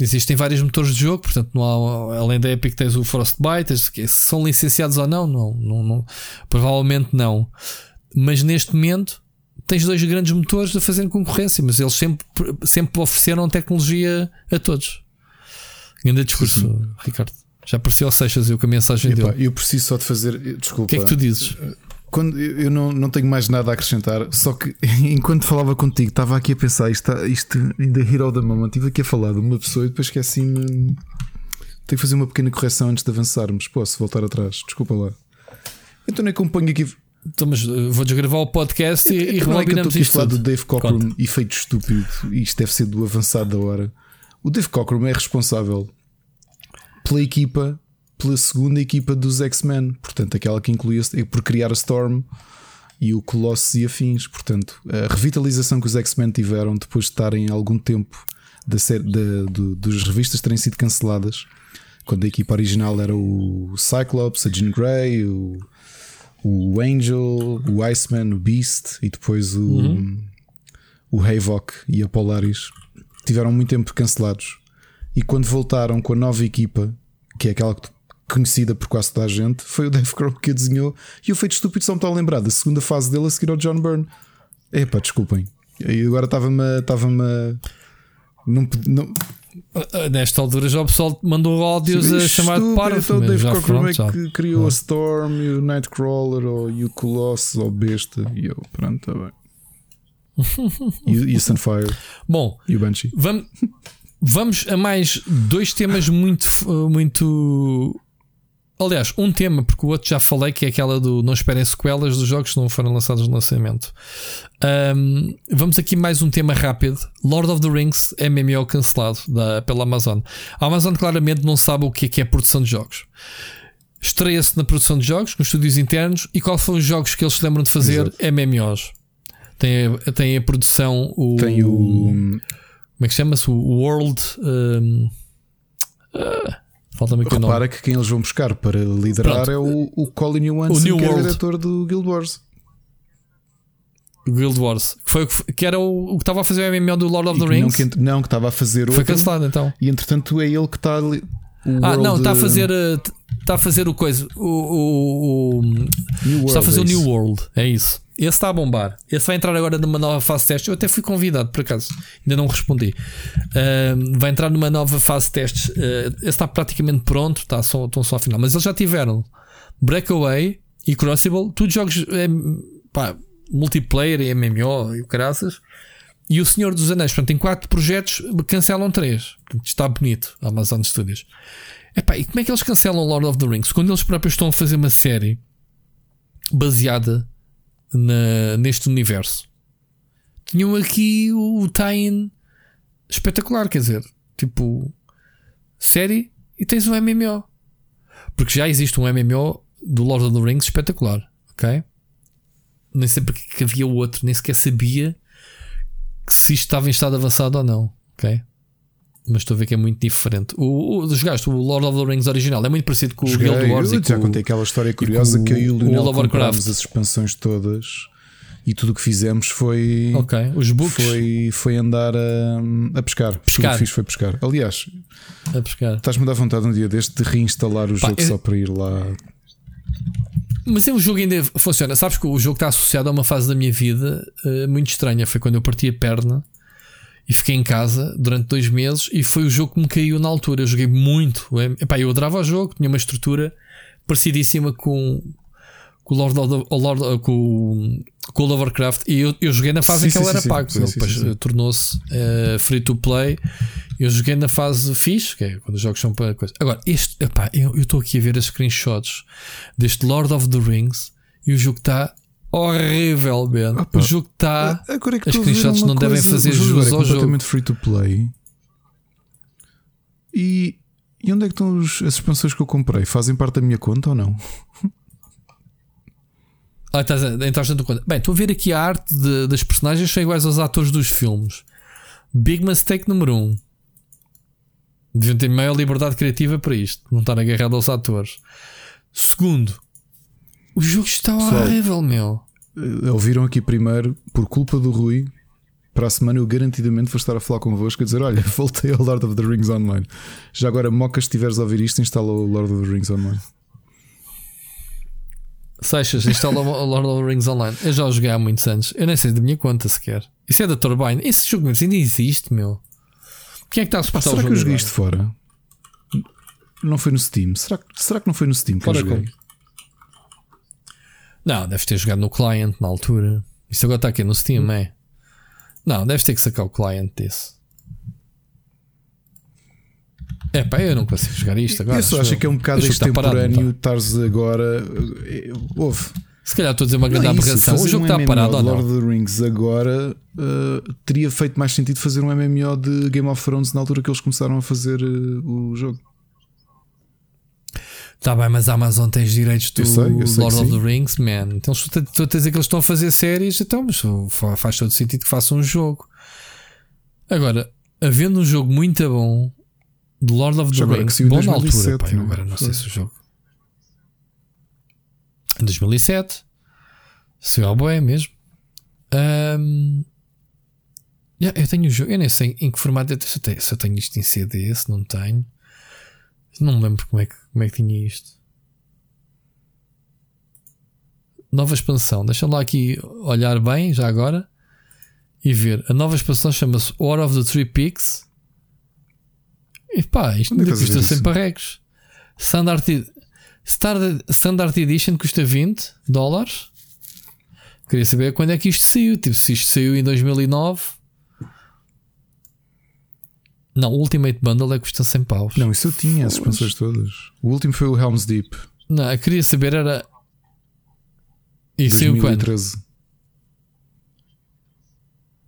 Existem vários motores de jogo, portanto, não há, além da Epic, tens o Frostbite. Se são licenciados ou não, não, não, não, provavelmente não. Mas neste momento, tens dois grandes motores a fazerem concorrência, mas eles sempre, sempre ofereceram tecnologia a todos. Grande discurso. Ricardo. Já apareceu ao Seixas eu com a mensagem Epa, dele. Eu preciso só de fazer. Desculpa. O que é que tu dizes? Quando, eu não, não tenho mais nada a acrescentar, só que enquanto falava contigo, estava aqui a pensar, isto, isto ainda hero da moment, estive aqui a falar de uma pessoa e depois esqueci-me. Tenho que fazer uma pequena correção antes de avançarmos. Posso voltar atrás? Desculpa lá. Então nem acompanho aqui. Então, mas eh, vou desgravar o podcast e, e rebobinamos é isto. falar do Dave Cockrum, efeito estúpido. Isto deve ser do avançado da hora. O Dave Cockrum é responsável pela equipa pela segunda equipa dos X-Men, portanto, aquela que incluía por criar a Storm e o Colossus e afins. Portanto, a revitalização que os X-Men tiveram depois de estarem algum tempo da série, da, do, dos revistas terem sido canceladas, quando a equipa original era o Cyclops, a Jean Grey, o, o Angel, o Iceman, o Beast e depois o, uhum. o Havok e a Polaris tiveram muito tempo cancelados. E quando voltaram com a nova equipa, que é aquela que conhecida por quase toda a gente, foi o Dave Crow que a desenhou. E o feito estúpido só me está a lembrar da segunda fase dele a seguir ao John Byrne. Epá, desculpem. E agora estava-me. Estava-me. Não, não, Nesta altura já o pessoal mandou áudios Sim, a chamar de parvo. Então Dave Cockrum é que criou a Storm e o Nightcrawler ou, e o Colossus ou Besta. E eu, pronto, está bem. e, e o Sunfire. Bom, e o Banshee. Vamos, vamos a mais dois temas muito, muito Aliás, um tema, porque o outro já falei, que é aquela do não esperem sequelas dos jogos que não foram lançados no lançamento. Um, vamos aqui mais um tema rápido: Lord of the Rings MMO cancelado da, pela Amazon. A Amazon claramente não sabe o que é, que é produção de jogos. Estreia-se na produção de jogos, nos estúdios internos, e quais foram os jogos que eles se lembram de fazer? Exato. MMOs. Tem a, tem a produção. O, tem o. Como é que chama-se? O World. Um, uh, Falta-me aqui Repara que quem eles vão buscar para liderar Pronto. é o, o Colin o New que World. é o diretor do Guild Wars. Guild Wars, que, foi, que era o, o que estava a fazer o MMO do Lord of the Rings. Não, que, não, que estava a fazer Foi cancelado então. E entretanto é ele que está ali. Ah, não, está a fazer. Está a fazer o coisa. O, o, o está a fazer é o New World, é isso. Esse está a bombar. Esse vai entrar agora numa nova fase de testes. Eu até fui convidado, por acaso. Ainda não respondi. Uh, vai entrar numa nova fase de testes. Uh, esse está praticamente pronto. Está só, estão só a final. Mas eles já tiveram Breakaway e Crucible. Tudo jogos é, pá, multiplayer e MMO e o caraças. E o Senhor dos Anéis. Portanto, tem quatro projetos. Cancelam três. Portanto, está bonito. A Amazon Studios. Epá, e como é que eles cancelam Lord of the Rings? Quando eles próprios estão a fazer uma série baseada na, neste universo. Tinham aqui o, o espetacular, quer dizer, tipo série e tens um MMO. Porque já existe um MMO do Lord of the Rings espetacular, ok? Nem sei porque que havia outro, nem sequer sabia se isto estava em estado avançado ou não, ok? Mas estou a ver que é muito diferente. O, o jogaste o Lord of the Rings original é muito parecido com Joguei, o Guild Wars. Eu já contei aquela história curiosa que eu e o Lionel comprámos as expansões todas e tudo o que fizemos foi. Ok, os books. Foi, foi andar a, a pescar. pescar. Tudo o que fiz foi pescar. Aliás, a pescar. estás-me a dar vontade um dia deste de reinstalar o Pá, jogo só para ir lá. Mas um jogo ainda funciona. Sabes que o jogo está associado a uma fase da minha vida uh, muito estranha. Foi quando eu parti a perna e fiquei em casa durante dois meses e foi o jogo que me caiu na altura. Eu joguei muito. Epá, eu adorava o jogo, tinha uma estrutura parecidíssima com, com o Lord, of, Lord com, com o Lovecraft e eu, eu joguei na fase sim, em que sim, ele era sim, pago. ele depois tornou-se uh, free to play. Eu joguei na fase fixe, que é quando os jogos são para coisa. Agora, este, epá, eu estou aqui a ver as screenshots deste Lord of the Rings e o jogo está horrível. Opa, o jogo está. É as screenshots não coisa, devem fazer jus é ao jogo. free to play. E, e onde é que estão os, as expansões que eu comprei? Fazem parte da minha conta ou não? Ah, estás a, entraste na conta. Bem, estou a ver aqui a arte de, das personagens são iguais aos atores dos filmes. Big mistake número 1. Um. Deviam ter maior liberdade criativa para isto, não estar agarrado aos atores. Segundo, o jogo está horrível, meu. Eh, ouviram aqui primeiro, por culpa do Rui, para a semana eu garantidamente vou estar a falar convosco a dizer: Olha, voltei ao Lord of the Rings Online. Já agora, Moca, se estiveres a ouvir isto, instala o Lord of the Rings Online. Seixas, instala o Lord of the Rings Online. Eu já o joguei há muitos anos. Eu nem sei da minha conta sequer. Isso é da Turbine. Esse jogo ainda existe, meu. Quem é que está a suportar Será o jogo? Será que eu joguei isto fora? Não foi no Steam? Será, será que não foi no Steam que fora eu joguei? Não, deve ter jogado no client na altura. Isto agora está aqui no Steam, hum. é? Não, deves ter que sacar o client desse. É pá, eu não consigo jogar isto agora. Eu só acho que é um bocado extemporâneo estares agora. Houve. Se calhar estou a dizer uma grande não, aberração. O jogo um está parado ou não? Lord of the Rings agora uh, teria feito mais sentido fazer um MMO de Game of Thrones na altura que eles começaram a fazer uh, o jogo. Está bem, mas a Amazon tem os direitos do eu sei, eu sei Lord of the Rings, man. Então, tu a dizer que eles estão a fazer séries, então mas faz todo sentido que façam um jogo. Agora, havendo um jogo muito bom de Lord of the Rings, bom 2007, na altura, pá, eu agora não sei se o jogo. Em 2007, se é boé mesmo. Um, yeah, eu tenho o jogo, eu nem sei em que formato se eu tenho, se eu tenho isto em CD, se não tenho. Não me lembro como é que, como é que tinha isto. Nova expansão. Deixa lá aqui olhar bem, já agora. E ver. A nova expansão chama-se War of the Three Peaks. E pá, isto ainda custa 100 parregos. Standard, Standard Edition custa 20 dólares. Queria saber quando é que isto saiu. Tipo, se isto saiu em 2009. Não, o Ultimate Bundle é que custa 100 paus. Não, isso eu tinha, as expansões todas. O último foi o Helm's Deep. Não, eu queria saber era. E saiu quando?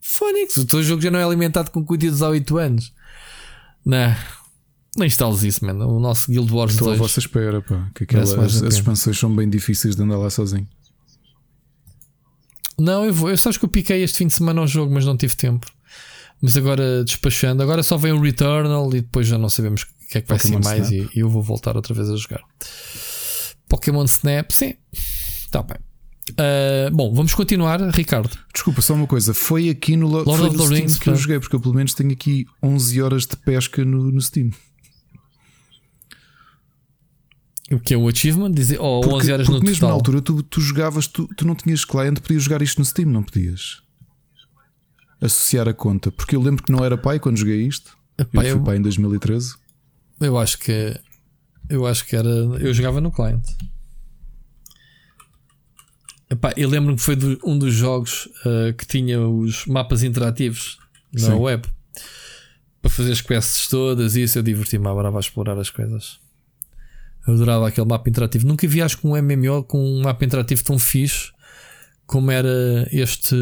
Fónix, o teu jogo já não é alimentado com cuidados há 8 anos. Não. Nem instales isso, mano. O nosso Guild Wars Estou 2. à vossa espera, pá. Que aquelas, as expansões são bem difíceis de andar lá sozinho. Não, eu vou. Eu só acho que eu piquei este fim de semana ao jogo, mas não tive tempo. Mas agora despachando, agora só vem o Returnal e depois já não sabemos o que é que vai Pokémon ser mais e, e, eu vou voltar outra vez a jogar. Pokémon Snap, sim. Está bem. Uh, bom, vamos continuar, Ricardo. Desculpa, só uma coisa. Foi aqui no Lord of the Rings que eu joguei, porque eu pelo menos tenho aqui 11 horas de pesca no, no Steam. O que é o achievement? Dizer, ou porque, 11 horas porque no mesmo total. na altura tu, tu jogavas, tu, tu não tinhas cliente, podias jogar isto no Steam, não podias? Associar a conta, porque eu lembro que não era pai quando joguei isto. Epá, eu fui eu, pai em 2013. Eu acho que eu acho que era. Eu jogava no cliente. Epá, eu lembro que foi do, um dos jogos uh, que tinha os mapas interativos na Sim. web para fazer as quests todas e isso eu diverti-me a explorar as coisas. Eu adorava aquele mapa interativo. Nunca vi, acho que um MMO com um mapa interativo tão fixe como era este.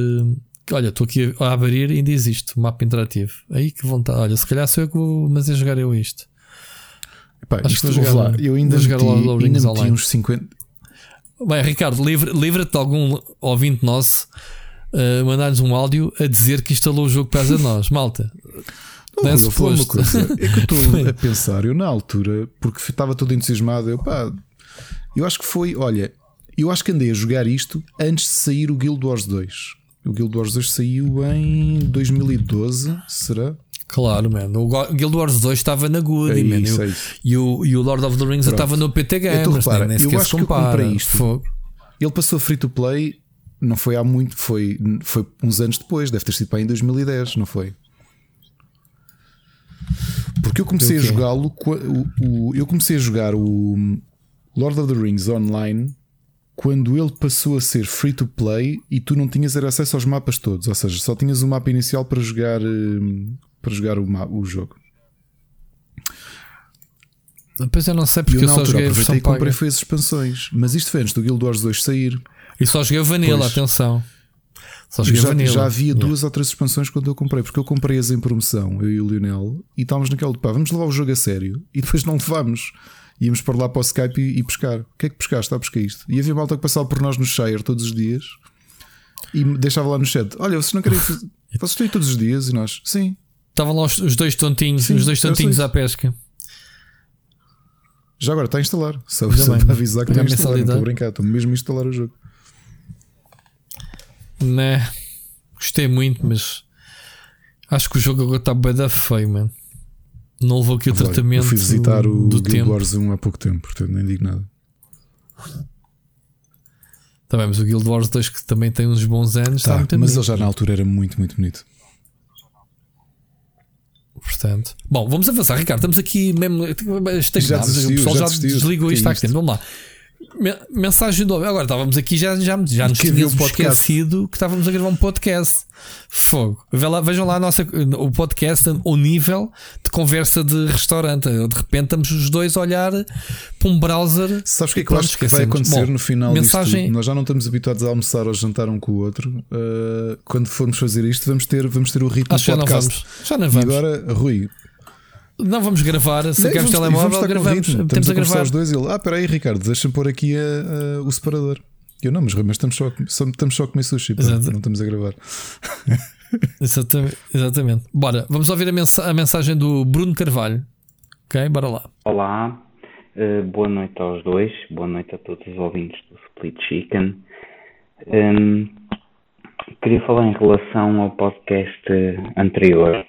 Olha, estou aqui a abrir e ainda existe o mapa interativo. Aí que vontade. Olha, se calhar sou eu que vou, mas é jogar eu isto. Epá, acho isto que vou jogar, lá. Eu ainda vou jogar meti, ainda meti uns 50. Bem, Ricardo, livra-te livra de algum ouvinte nosso uh, mandar-nos um áudio a dizer que instalou o jogo para a nós. Malta, não, eu uma coisa. É que eu estou a pensar, eu na altura, porque estava todo entusiasmado, eu pá, eu acho que foi, olha, eu acho que andei a jogar isto antes de sair o Guild Wars 2. O Guild Wars 2 saiu em 2012, será? Claro, mano. O Guild Wars 2 estava na Goody, é man. Isso, é. E, o, e o Lord of the Rings estava no PT Games. Então, repara, nem, nem eu acho que eu isto. Fogo. Ele passou free to play, não foi há muito, foi, foi uns anos depois, deve ter sido para em 2010, não foi? Porque eu comecei a O quê? jogá-lo. Eu comecei a jogar o Lord of the Rings online quando ele passou a ser free to play e tu não tinhas acesso aos mapas todos. Ou seja, só tinhas o mapa inicial para jogar, hum, para jogar o, o jogo. Depois eu não sei porque eu eu, só altura joguei a versão e comprei paga. foi as expansões. Mas isto foi antes do Guild Wars 2 sair. E só joguei a Vanilla, Pois. atenção. Só joguei a Já, Vanilla. já havia Yeah. duas ou três expansões quando eu comprei, porque eu comprei-as em promoção, eu e o Lionel, e estávamos naquela de pá, vamos levar o jogo a sério, e depois não levámos. Íamos para lá para o Skype e, e pescar. O que é que pescaste? Ah, pesquei isto. E havia malta que passava por nós no Shire todos os dias e deixava lá no chat: Olha, vocês não querem fazer. Vocês estão aí todos os dias? E nós, sim. Estavam lá os, os dois tontinhos, Sim, os dois tontinhos à pesca. Já agora está a instalar. Só, só para avisar que está a instalar. Não estou a brincar, estou mesmo a instalar o jogo. Né? Gostei muito, mas acho que o jogo agora está bem da feio, mano. Não levou aqui o tratamento eu fui visitar o do Guild tempo. Wars 1 há pouco tempo, portanto nem digo nada. Também, mas o Guild Wars 2 que também tem uns bons anos, está Tá, muito mas ele já na altura era muito, muito bonito. Portanto, bom, vamos avançar, Ricardo. Estamos aqui mesmo. Já desistiu, o pessoal já já, desistiu. desligou Que isto é há que tempo. Vamos lá. Me- Mensagem do Agora estávamos aqui, já, já, já nos tínhamos um podcast. esquecido que estávamos a gravar um podcast. Fogo. Vejam lá nossa, o podcast, o nível de conversa de restaurante. De repente estamos os dois a olhar para um browser. Sabes o que é e que eu acho que vai acontecer Bom, no final mensagem, disto? Nós já não estamos habituados a almoçar ou jantar um com o outro. Uh, quando formos fazer isto, vamos ter, vamos ter o ritmo Acho que já não podcast. vamos. Já não E vamos. agora, Rui, Não vamos gravar. Se vamos, queres e vamos telemóvel, o gravamos. ritmo. Estamos a a conversar gravar. os dois e ele, ah, espera aí, Ricardo, deixa-me pôr aqui a- a- o separador. Eu não, mas mas estamos só, a só- estamos só a comer sushi, Exato. não estamos a gravar. Exatamente, exatamente. Bora, vamos ouvir a, mensa- a mensagem do Bruno Carvalho. Ok, bora lá. Olá, eh, boa noite aos dois, boa noite a todos os ouvintes do Split Chicken. Hum, queria falar em relação ao podcast eh, anterior.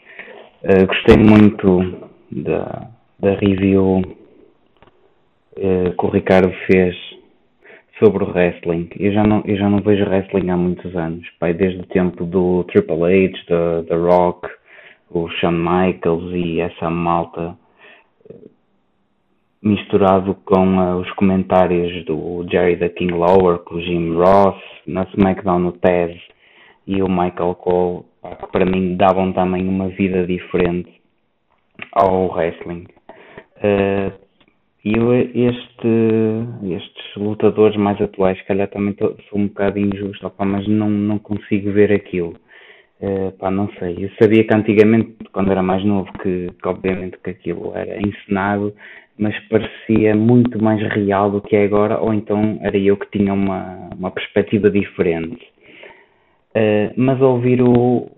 Eh, gostei muito da, da review eh, que o Ricardo fez sobre o wrestling. Eu já não, eu já não vejo wrestling há muitos anos, pai, desde o tempo do Triple H, da da Rock, o Shawn Michaels e essa malta misturado com ah, os comentários do Jerry the King Lawler, com o Jim Ross, na SmackDown o Tez e o Michael Cole, que para mim davam também uma vida diferente ao wrestling. Ah, e este, estes lutadores mais atuais, se calhar também tô- sou um bocado injusto, opá, mas não, não consigo ver aquilo. Eh, pá, não sei. Eu sabia que antigamente, quando era mais novo, que, que obviamente que aquilo era encenado, mas parecia muito mais real do que é agora, ou então era eu que tinha uma, uma perspectiva diferente. Eh, mas ouvir o,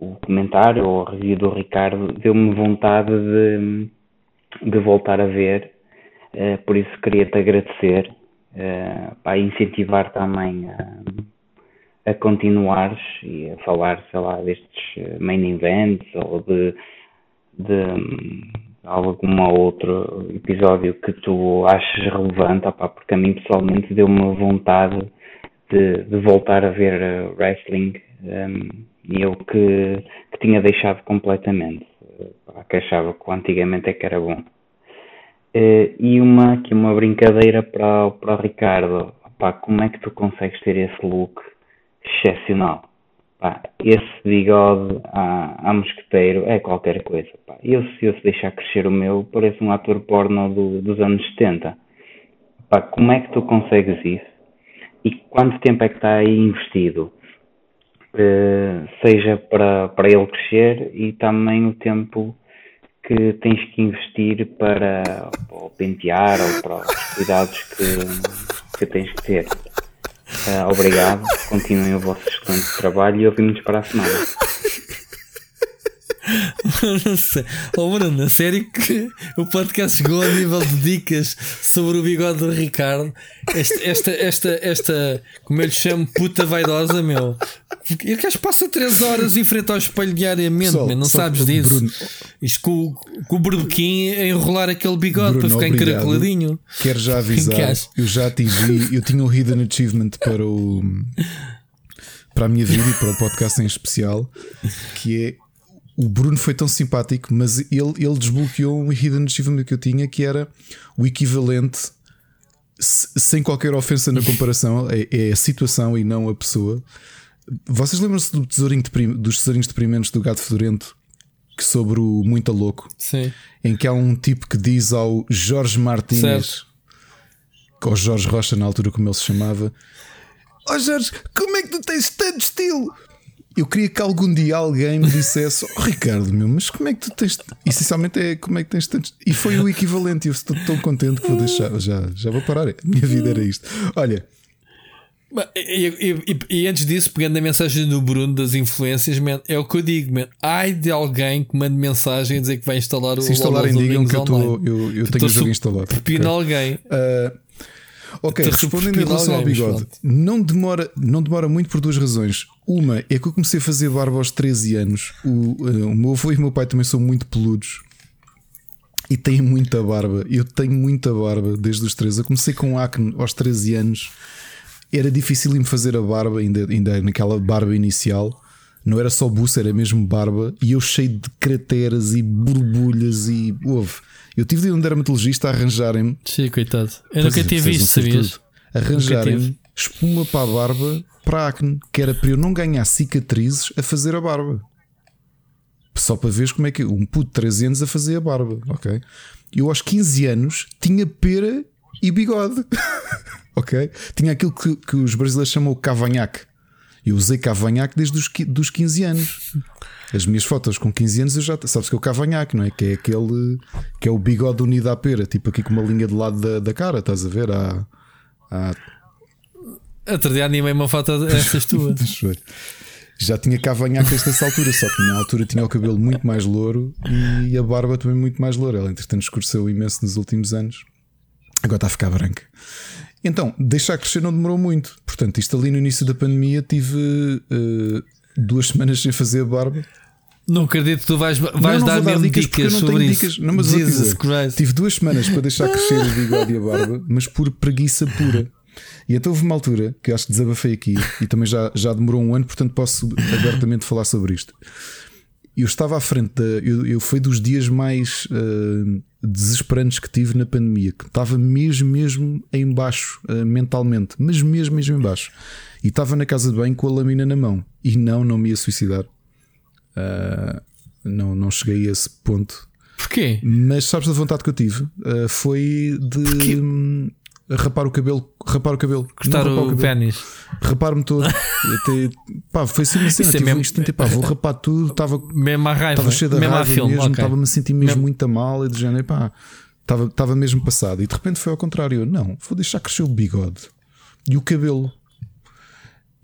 o comentário ou a review do Ricardo, deu-me vontade de, de voltar a ver. Eh, por isso queria-te agradecer, eh, pá, e incentivar também a, a continuares e a falar, sei lá, destes eh, main events ou de, de hum, algum outro episódio que tu aches relevante, porque a mim pessoalmente deu-me vontade de, de voltar a ver eh, wrestling hum, e eu que, que tinha deixado completamente, eh, que achava que antigamente é que era bom. Eh, e uma, aqui uma brincadeira para, para o Ricardo. Pá, como é que tu consegues ter esse look excepcional? Pá, esse bigode à, à mosqueteiro é qualquer coisa. Pá. Eu, se eu se deixar crescer o meu, pareço um ator porno do- dos anos 70. Pá, como é que tu consegues isso? E quanto tempo é que está aí investido? Eh, seja para, para ele crescer e também o tempo que tens que investir para, para o pentear ou para os cuidados que, que tens que ter. Eh, obrigado, continuem o vosso excelente trabalho e ouvimos para a semana. Oh, Bruno, a sério que o podcast chegou ao nível de dicas sobre o bigode do Ricardo. Esta, esta, esta, esta como eu lhe chamo, puta vaidosa, meu. E que passa 3 horas em frente ao espelho diariamente, Pessoal, meu, não só- sabes disso. Bruno. Isto com, com o berbequim a enrolar aquele bigode Bruno, para ficar obrigado. encaracoladinho. Quero já avisar, eu já atingi, eu tinha um hidden achievement para o para a minha vida e para o podcast em especial, que é o Bruno foi tão simpático, mas ele, ele desbloqueou um hidden achievement que eu tinha que era o equivalente, sem qualquer ofensa na comparação, é, é a situação e não a pessoa. Vocês lembram-se do tesourinho de, dos tesourinhos deprimentos do Gato Fedorento? Que sobre o Muito Louco, Sim. em que há um tipo que diz ao Jorge Martínez, ou Jorge Rocha, na altura, como ele se chamava: Ó oh Jorge, como é que tu tens tanto estilo? Eu queria que algum dia alguém me dissesse: oh, Ricardo, meu, mas como é que tu tens. Essencialmente é como é que tens tanto. E foi o equivalente. Eu estou tão contente que vou deixar. Já, já vou parar. A minha vida era isto. Olha. E, e, e, antes disso, pegando a mensagem do Bruno das influências, man, é o que eu digo, man, ai de alguém que mande mensagem a dizer que vai instalar o Se instalarem, digam que eu, tô, eu, eu tenho o jogo instalado. Pepino alguém. Uh, ok, respondendo em relação ao bigode, não demora, não demora muito por duas razões. Uma é que eu comecei a fazer barba aos 13 anos. O, uh, o meu avô e o meu pai também são muito peludos e têm muita barba. Eu tenho muita barba desde os 13. Eu comecei com acne aos 13 anos era difícil me fazer a barba, ainda, ainda naquela barba inicial. Não era só buço, era mesmo barba. E eu cheio de crateras e borbulhas e houve. Eu tive de ir um dermatologista a arranjarem-me. Sim, coitado. Eu nunca tinha visto, sabias? Arranjarem-me espuma para a barba para acne, que era para eu não ganhar cicatrizes a fazer a barba. Só para ver como é que um puto de 13 anos a fazer a barba, ok? Eu aos 15 anos tinha pera e bigode. ok? Tinha aquilo que, que os brasileiros chamam cavanhaque. Eu usei cavanhaque desde os dos 15 anos. As minhas fotos com 15 anos eu já sabes que é o cavanhaque, não é? Que é aquele que é o bigode unido à pera, tipo aqui com uma linha de lado da, da cara, estás a ver? Há, há... Outro dia animei uma foto destas tuas. já tinha cavanhaque nesta altura, só que na altura tinha o cabelo muito mais louro e a barba também muito mais loura. Ela, entretanto, escureceu imenso nos últimos anos. Agora está a ficar branca. Então, deixar crescer não demorou muito. Portanto, isto ali no início da pandemia tive uh, duas semanas sem fazer a barba. Não acredito que tu vais, vais não, não dar, dar dicas, dicas não sobre tenho isso. Dicas. Não, mas dizer, tive duas semanas para deixar crescer o bigode e a barba, mas por preguiça pura. E então houve uma altura que acho que desabafei aqui e também já, já demorou um ano, portanto posso abertamente falar sobre isto. Eu estava à frente da. Eu, eu foi dos dias mais. Uh, desesperantes que tive na pandemia, que estava mesmo, mesmo em baixo uh, mentalmente, mas mesmo, mesmo em baixo. E estava na casa de banho com a lâmina na mão. E não, não me ia suicidar. Uh, não, não cheguei a esse ponto. Porquê? Mas sabes a vontade que eu tive? Uh, foi de hum, rapar o cabelo, rapar o cabelo, cortar o, o pênis, rapar-me todo. Até, pá, foi assim uma cena. Tive é mesmo... instinto, pá, vou rapar tudo. Estava mesmo a raiva, estava cheio de mesmo raiva mesmo, estava okay. a sentir mesmo, mesmo muito mal e de género, pá, estava, estava mesmo passado. E de repente foi ao contrário. Eu, não, vou deixar crescer o bigode e o cabelo.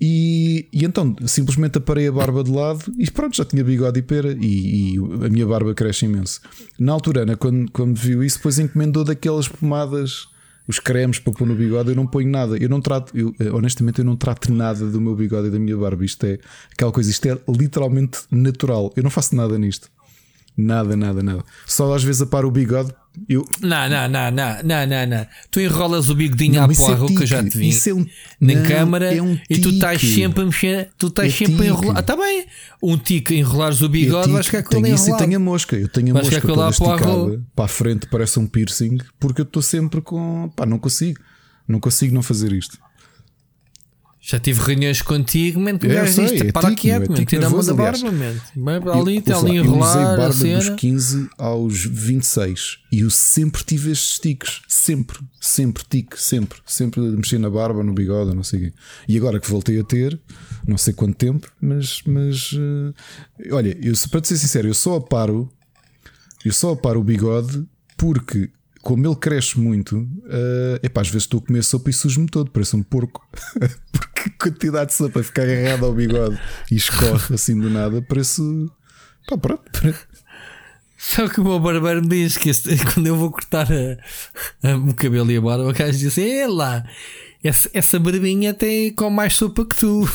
E, e, então simplesmente aparei a barba de lado e pronto, já tinha bigode e pera e, e a minha barba cresce imenso. Na altura, Ana, quando, quando viu isso, depois encomendou daquelas pomadas os cremes para pôr no bigode, eu não ponho nada. Eu não trato, eu, eh, honestamente, eu não trato nada do meu bigode e da minha barba. Isto é aquela coisa, isto é literalmente natural. Eu não faço nada nisto. Nada, nada, nada. Só às vezes aparo o bigode. Eu... Não, não, não, não, não, não, não. Tu enrolas o bigodinho não, à porra, é que eu já te vi isso é um... na não, câmara é um e tu estás sempre a mexer, tu estás é sempre a enrolar. Ah, tá bem. Um tique enrolares o bigode, é vais ficar com ele. Isso e tenho a mosca. Eu tenho a vais mosca toda esticada para a frente, parece um piercing, porque eu estou sempre com. Pá, não consigo. Não consigo não fazer isto. Já tive reuniões contigo, mente, é, gajo disto, é para quieto, mente, tira a mão da barba, mente. Ali, está ali a enrolar. Eu usei barba dos 15 aos 26 e eu sempre tive estes tiques, sempre, sempre, tique, sempre, sempre mexer na barba, no bigode, não sei o quê. E agora que voltei a ter, não sei quanto tempo, mas, mas uh, olha, eu, para te ser sincero, eu só aparo, eu só aparo o bigode porque como ele cresce muito, uh, epá, às vezes estou a comer sopa e sujo-me todo, parece um porco. A quantidade de sopa fica agarrada ao bigode e escorre assim do nada, parece. Pá, pronto. Só que o meu barbeiro me diz que este, quando eu vou cortar a, a, o cabelo e a barba, o gajo diz assim: é lá, essa, essa barbinha tem com mais sopa que tu.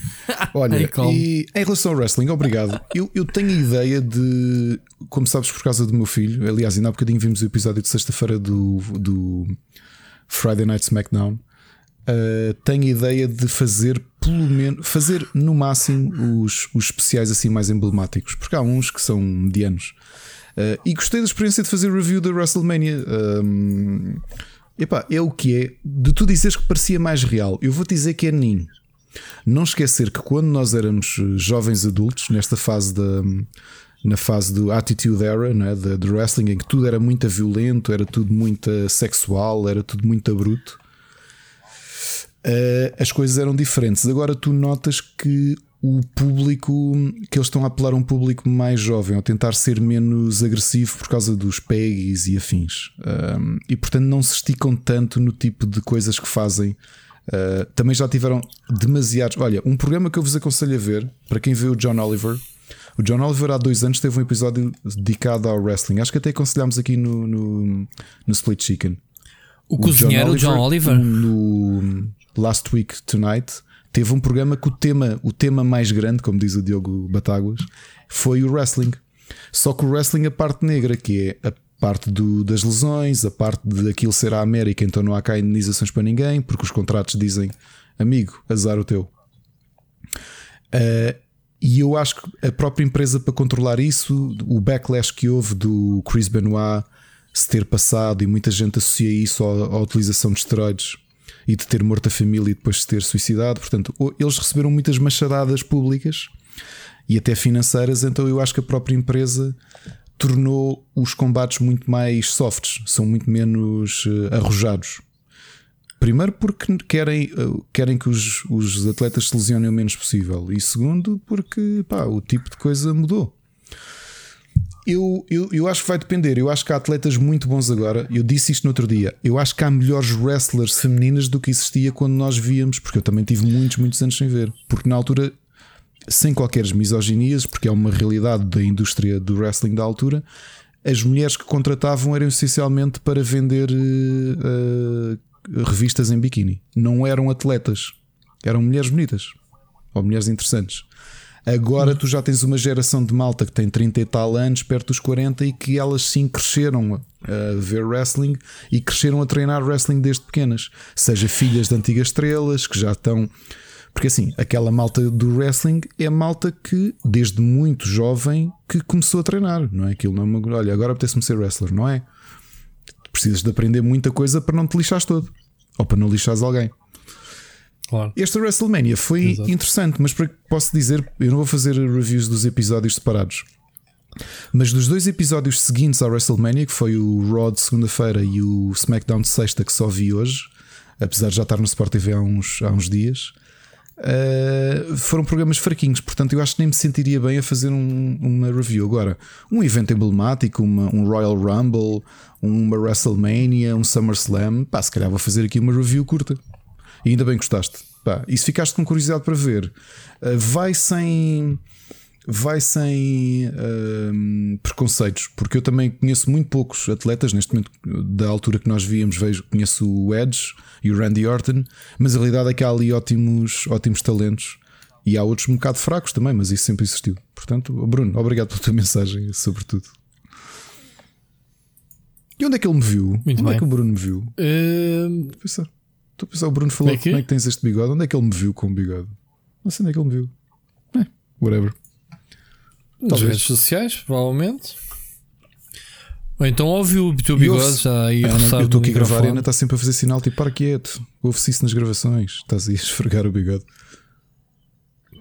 Olha, e em relação ao wrestling, obrigado. Eu, eu tenho a ideia de, como sabes, por causa do meu filho, aliás, ainda há bocadinho vimos o episódio de sexta-feira do, do Friday Night SmackDown. Uh, tem a ideia de fazer pelo menos fazer no máximo os, os especiais assim mais emblemáticos, porque há uns que são medianos. Uh, e gostei da experiência de fazer review da WrestleMania. Um, epá, é o que é. De tu dizeres que parecia mais real, eu vou dizer que é ninho. Não esquecer que quando nós éramos jovens adultos, nesta fase da. Na fase do Attitude Era, né, de wrestling, em que tudo era muito violento, era tudo muito sexual, era tudo muito bruto, uh, as coisas eram diferentes. Agora tu notas que o público, que eles estão a apelar a um público mais jovem, ao tentar ser menos agressivo por causa dos pegs e afins. Um, e portanto não se esticam tanto no tipo de coisas que fazem. Uh, também já tiveram demasiados. Olha, um programa que eu vos aconselho a ver, para quem vê o John Oliver. O John Oliver há dois anos teve um episódio dedicado ao wrestling. Acho que até aconselhámos aqui no, no, no Split Chicken. O, o cozinheiro John Oliver, John Oliver? No Last Week Tonight teve um programa que o tema, o tema mais grande, como diz o Diogo Batáguas, foi o wrestling. Só que o wrestling, a parte negra, que é a parte do, das lesões, a parte de aquilo ser a América, então não há cá indenizações para ninguém, porque os contratos dizem amigo, azar o teu. Uh, e eu acho que a própria empresa para controlar isso, o backlash que houve do Chris Benoit se ter passado e muita gente associa isso à, à utilização de esteroides e de ter morto a família e depois de ter suicidado. Portanto, eles receberam muitas machadadas públicas e até financeiras, então eu acho que a própria empresa tornou os combates muito mais softs, são muito menos uh, arrojados. Primeiro porque querem, uh, querem que os, os atletas se lesionem o menos possível, e segundo porque pá, o tipo de coisa mudou. Eu, eu, eu acho que vai depender. Eu acho que há atletas muito bons agora. Eu disse isto no outro dia. Eu acho que há melhores wrestlers femininas do que existia quando nós víamos, porque eu também tive muitos, muitos anos sem ver. Porque na altura, sem qualquer misoginias, porque é uma realidade da indústria do wrestling da altura, as mulheres que contratavam eram essencialmente para vender uh, revistas em biquíni. Não eram atletas, eram mulheres bonitas ou mulheres interessantes. Agora tu já tens uma geração de malta que tem 30 e tal anos, perto dos 40, e que elas sim cresceram a ver wrestling e cresceram a treinar wrestling desde pequenas. Seja filhas de antigas estrelas que já estão. Porque assim, aquela malta do wrestling é malta que, desde muito jovem, que começou a treinar, não é? Aquilo não é uma... Olha, agora apetece-me ser wrestler, não é? Precisas de aprender muita coisa para não te lixares todo. Ou para não lixares alguém. Claro. Este WrestleMania foi Exato. interessante, mas posso dizer, eu não vou fazer reviews dos episódios separados. Mas dos dois episódios seguintes ao WrestleMania, que foi o Raw de segunda-feira e o SmackDown de sexta, que só vi hoje, apesar de já estar no Sport TV há uns, há uns dias, uh, foram programas fraquinhos. Portanto, eu acho que nem me sentiria bem a fazer um, uma review. Agora, um evento emblemático, uma, um Royal Rumble, uma WrestleMania, um SummerSlam, pá, se calhar vou fazer aqui uma review curta. E ainda bem gostaste. Pá, e se ficaste com curiosidade para ver, uh, vai sem. Vai sem uh, preconceitos, porque eu também conheço muito poucos atletas neste momento, da altura que nós víamos, vejo, conheço o Edge e o Randy Orton, mas a realidade é que há ali ótimos, ótimos talentos e há outros um bocado fracos também, mas isso sempre existiu. Portanto, Bruno, obrigado pela tua mensagem, sobretudo. E onde é que ele me viu? Muito onde bem. é que o Bruno me viu? Uh... Pensar. A pensar, o Bruno falou é que? como é que tens este bigode? Onde é que ele me viu com o bigode? Não sei onde é que ele me viu. É, whatever. Nas redes sociais, provavelmente. Ou então ouviu o teu bigode já aí ah, Eu estou aqui a gravar e Ana está sempre a fazer sinal tipo para quieto. Ouve-se isso nas gravações. Estás aí a esfregar o bigode.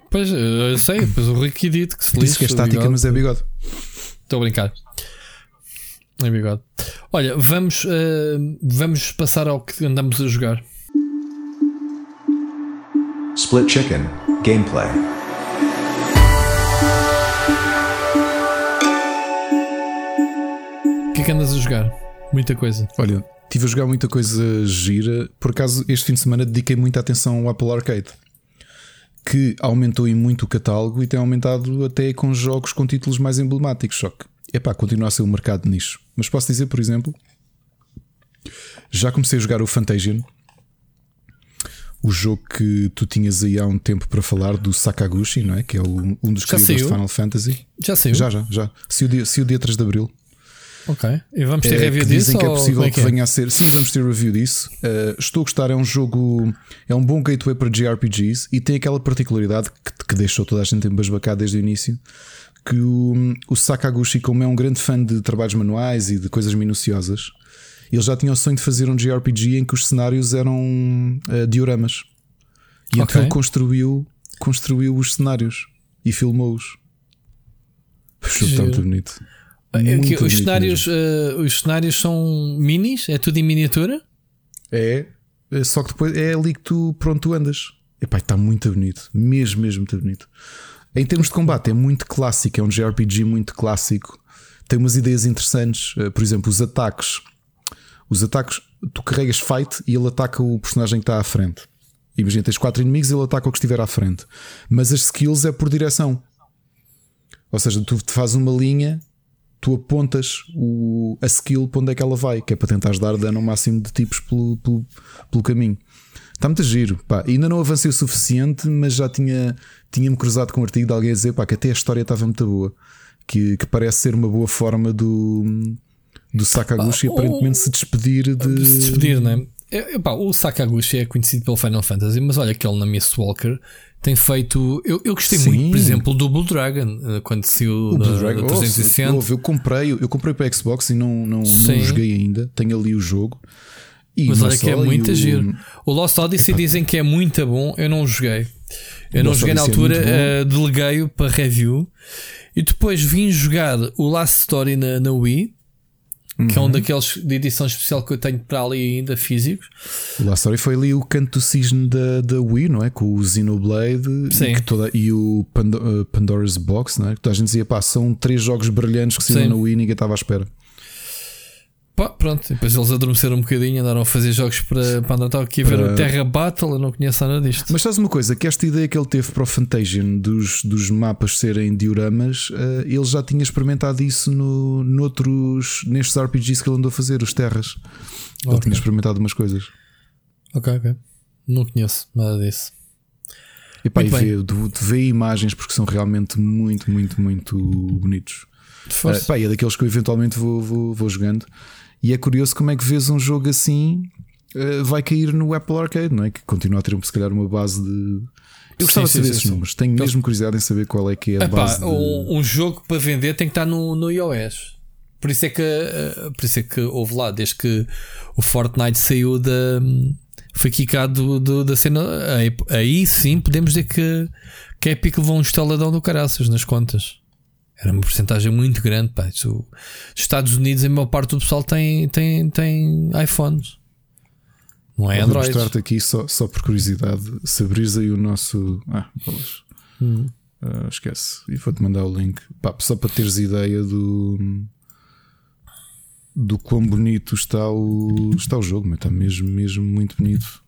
Pois, eu sei, pois o Ricky dito que se Disse que é estática, mas é bigode. Estou a brincar. É bigode. Olha, vamos, uh, vamos passar ao que andamos a jogar. Split Chicken Gameplay. O que é que andas a jogar? Muita coisa. Olha, estive a jogar muita coisa gira. Por acaso, este fim de semana dediquei muita atenção ao Apple Arcade, que aumentou em muito o catálogo e tem aumentado até com jogos com títulos mais emblemáticos. Só que, epá, continua a ser um mercado de nicho. Mas posso dizer, por exemplo, já comecei a jogar o Fantasian o jogo que tu tinhas aí há um tempo para falar do Sakaguchi, não é? Que é o, um dos criadores de Final Fantasy. Já saiu? Já, já, já. Se o dia, se o dia 3 de Abril. Ok. E vamos ter É, review que disso? dizem que é possível como que é? venha a ser. Sim, vamos ter review disso. Uh, estou a gostar, é um jogo, é um bom gateway para JRPGs e tem aquela particularidade que, que deixou toda a gente embasbacada desde o início. Que o, o Sakaguchi, como é um grande fã de trabalhos manuais e de coisas minuciosas, ele já tinha o sonho de fazer um JRPG em que os cenários eram uh, dioramas. E então ele construiu, construiu os cenários e filmou-os. Giro. tanto bonito. É Muito os, bonito cenários, eh, os cenários são minis? É tudo em miniatura? É, é só que depois é ali que tu, pronto, tu andas. Epá, está muito bonito, mesmo, mesmo muito bonito. Em termos de combate, é muito clássico, é um JRPG muito clássico. Tem umas ideias interessantes, eh, por exemplo, os ataques. Os ataques, tu carregas fight e ele ataca o personagem que está à frente. Imagina, tens quatro inimigos e ele ataca o que estiver à frente. Mas as skills é por direção. Ou seja, tu fazes uma linha, tu apontas o, a skill para onde é que ela vai, que é para tentar dar dano ao máximo de tipos pelo, pelo, pelo caminho. Está muito giro. Pá. Ainda não avancei o suficiente, mas já tinha, tinha-me cruzado com um artigo de alguém a dizer pá, que até a história estava muito boa. Que, que parece ser uma boa forma do, do Sakaguchi Ah, aparentemente o- se despedir de. Se despedir, não é? É, epá, o Sakaguchi é conhecido pelo Final Fantasy, mas olha que ele na Miss Walker tem feito. Eu, eu gostei Sim. muito, por exemplo, do Blue Dragon, eh, quando saiu O Blue Dragon, da oh, 360. houve, eu comprei, eu comprei para Xbox e não, não, não joguei ainda. Tenho ali o jogo. E Mas olha que é muito o- giro. O Lost Odyssey dizem que é muito bom. Eu não joguei. Eu não joguei na é altura, bom. eh, deleguei-o para review. E depois vim jogar o Last Story na, na Wii, que é Uhum. um daqueles de edição especial que eu tenho para ali ainda físicos. O Last Story foi ali o canto do cisne da, da Wii, não é? Com o Xenoblade Sim. E, toda, e o uh, Pandora's Box, não é? Que toda a gente dizia, pá, são três jogos brilhantes que saíram na Wii e ninguém estava à espera. Pá, pronto, depois eles adormeceram um bocadinho, andaram a fazer jogos para, para andar. Aqui a ver Para- o Terra Battle, eu não conheço nada disto. Mas sabes uma coisa? Que esta ideia que ele teve para o Fantasian dos, dos mapas serem dioramas, uh, ele já tinha experimentado isso no, noutros, nestes RPGs que ele andou a fazer, os Terras. Ele Ok. tinha experimentado umas coisas. Ok, ok. Não conheço nada disso. E pá, e vê, vê imagens porque são realmente muito, muito, muito bonitos. Uh, pá, e é daqueles que eu eventualmente vou, vou, vou jogando. E é curioso como é que vês um jogo assim uh, vai cair no Apple Arcade, não é? Que continua a ter se calhar uma base de. Eu gostava Sim, de saber sim, esses sim, números. Tenho mesmo curiosidade em saber qual é que é a Epá, base. de... um, jogo para vender tem que estar no, no iOS. Por isso é que eh, por isso é que houve lá, desde que o Fortnite saiu da. Foi quicado do, do- da cena. Aí, aí sim podemos dizer que, que a Epic levou um estaladão do caraças nas contas. Era uma porcentagem muito grande. Pá. Isso- Os Estados Unidos, a maior parte do pessoal tem, tem, tem iPhones. Não é Vou Android. mostrar-te aqui só, só por curiosidade. Se abrires aí o nosso. Ah, bolas. Hum. Ah, esquece. E vou-te mandar o link. Pá, só para teres ideia do. Do quão bonito está o, está o jogo, mas está mesmo, mesmo muito bonito.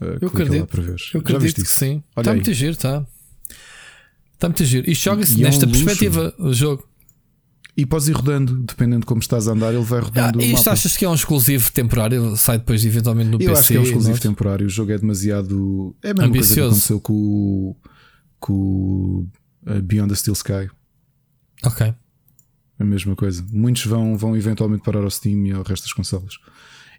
Ah, Eu clica lá acredito. para ver. Eu acredito que sim. Olha Está aí. muito giro, está. Está muito giro. Isto joga-se E é um nesta luxo. perspectiva, o jogo. E podes ir rodando, dependendo de como estás a andar, ele vai Ah, rodando o isto mapa. achas que é um exclusivo temporário? Sai depois eventualmente no Eu PC? acho que é um exclusivo não temporário. O jogo é demasiado. É a mesma coisa que Ambicioso. aconteceu com o, com o uh, Beyond the Steel Sky. Ok. A mesma coisa. Muitos vão, vão eventualmente parar ao Steam e ao resto das consolas.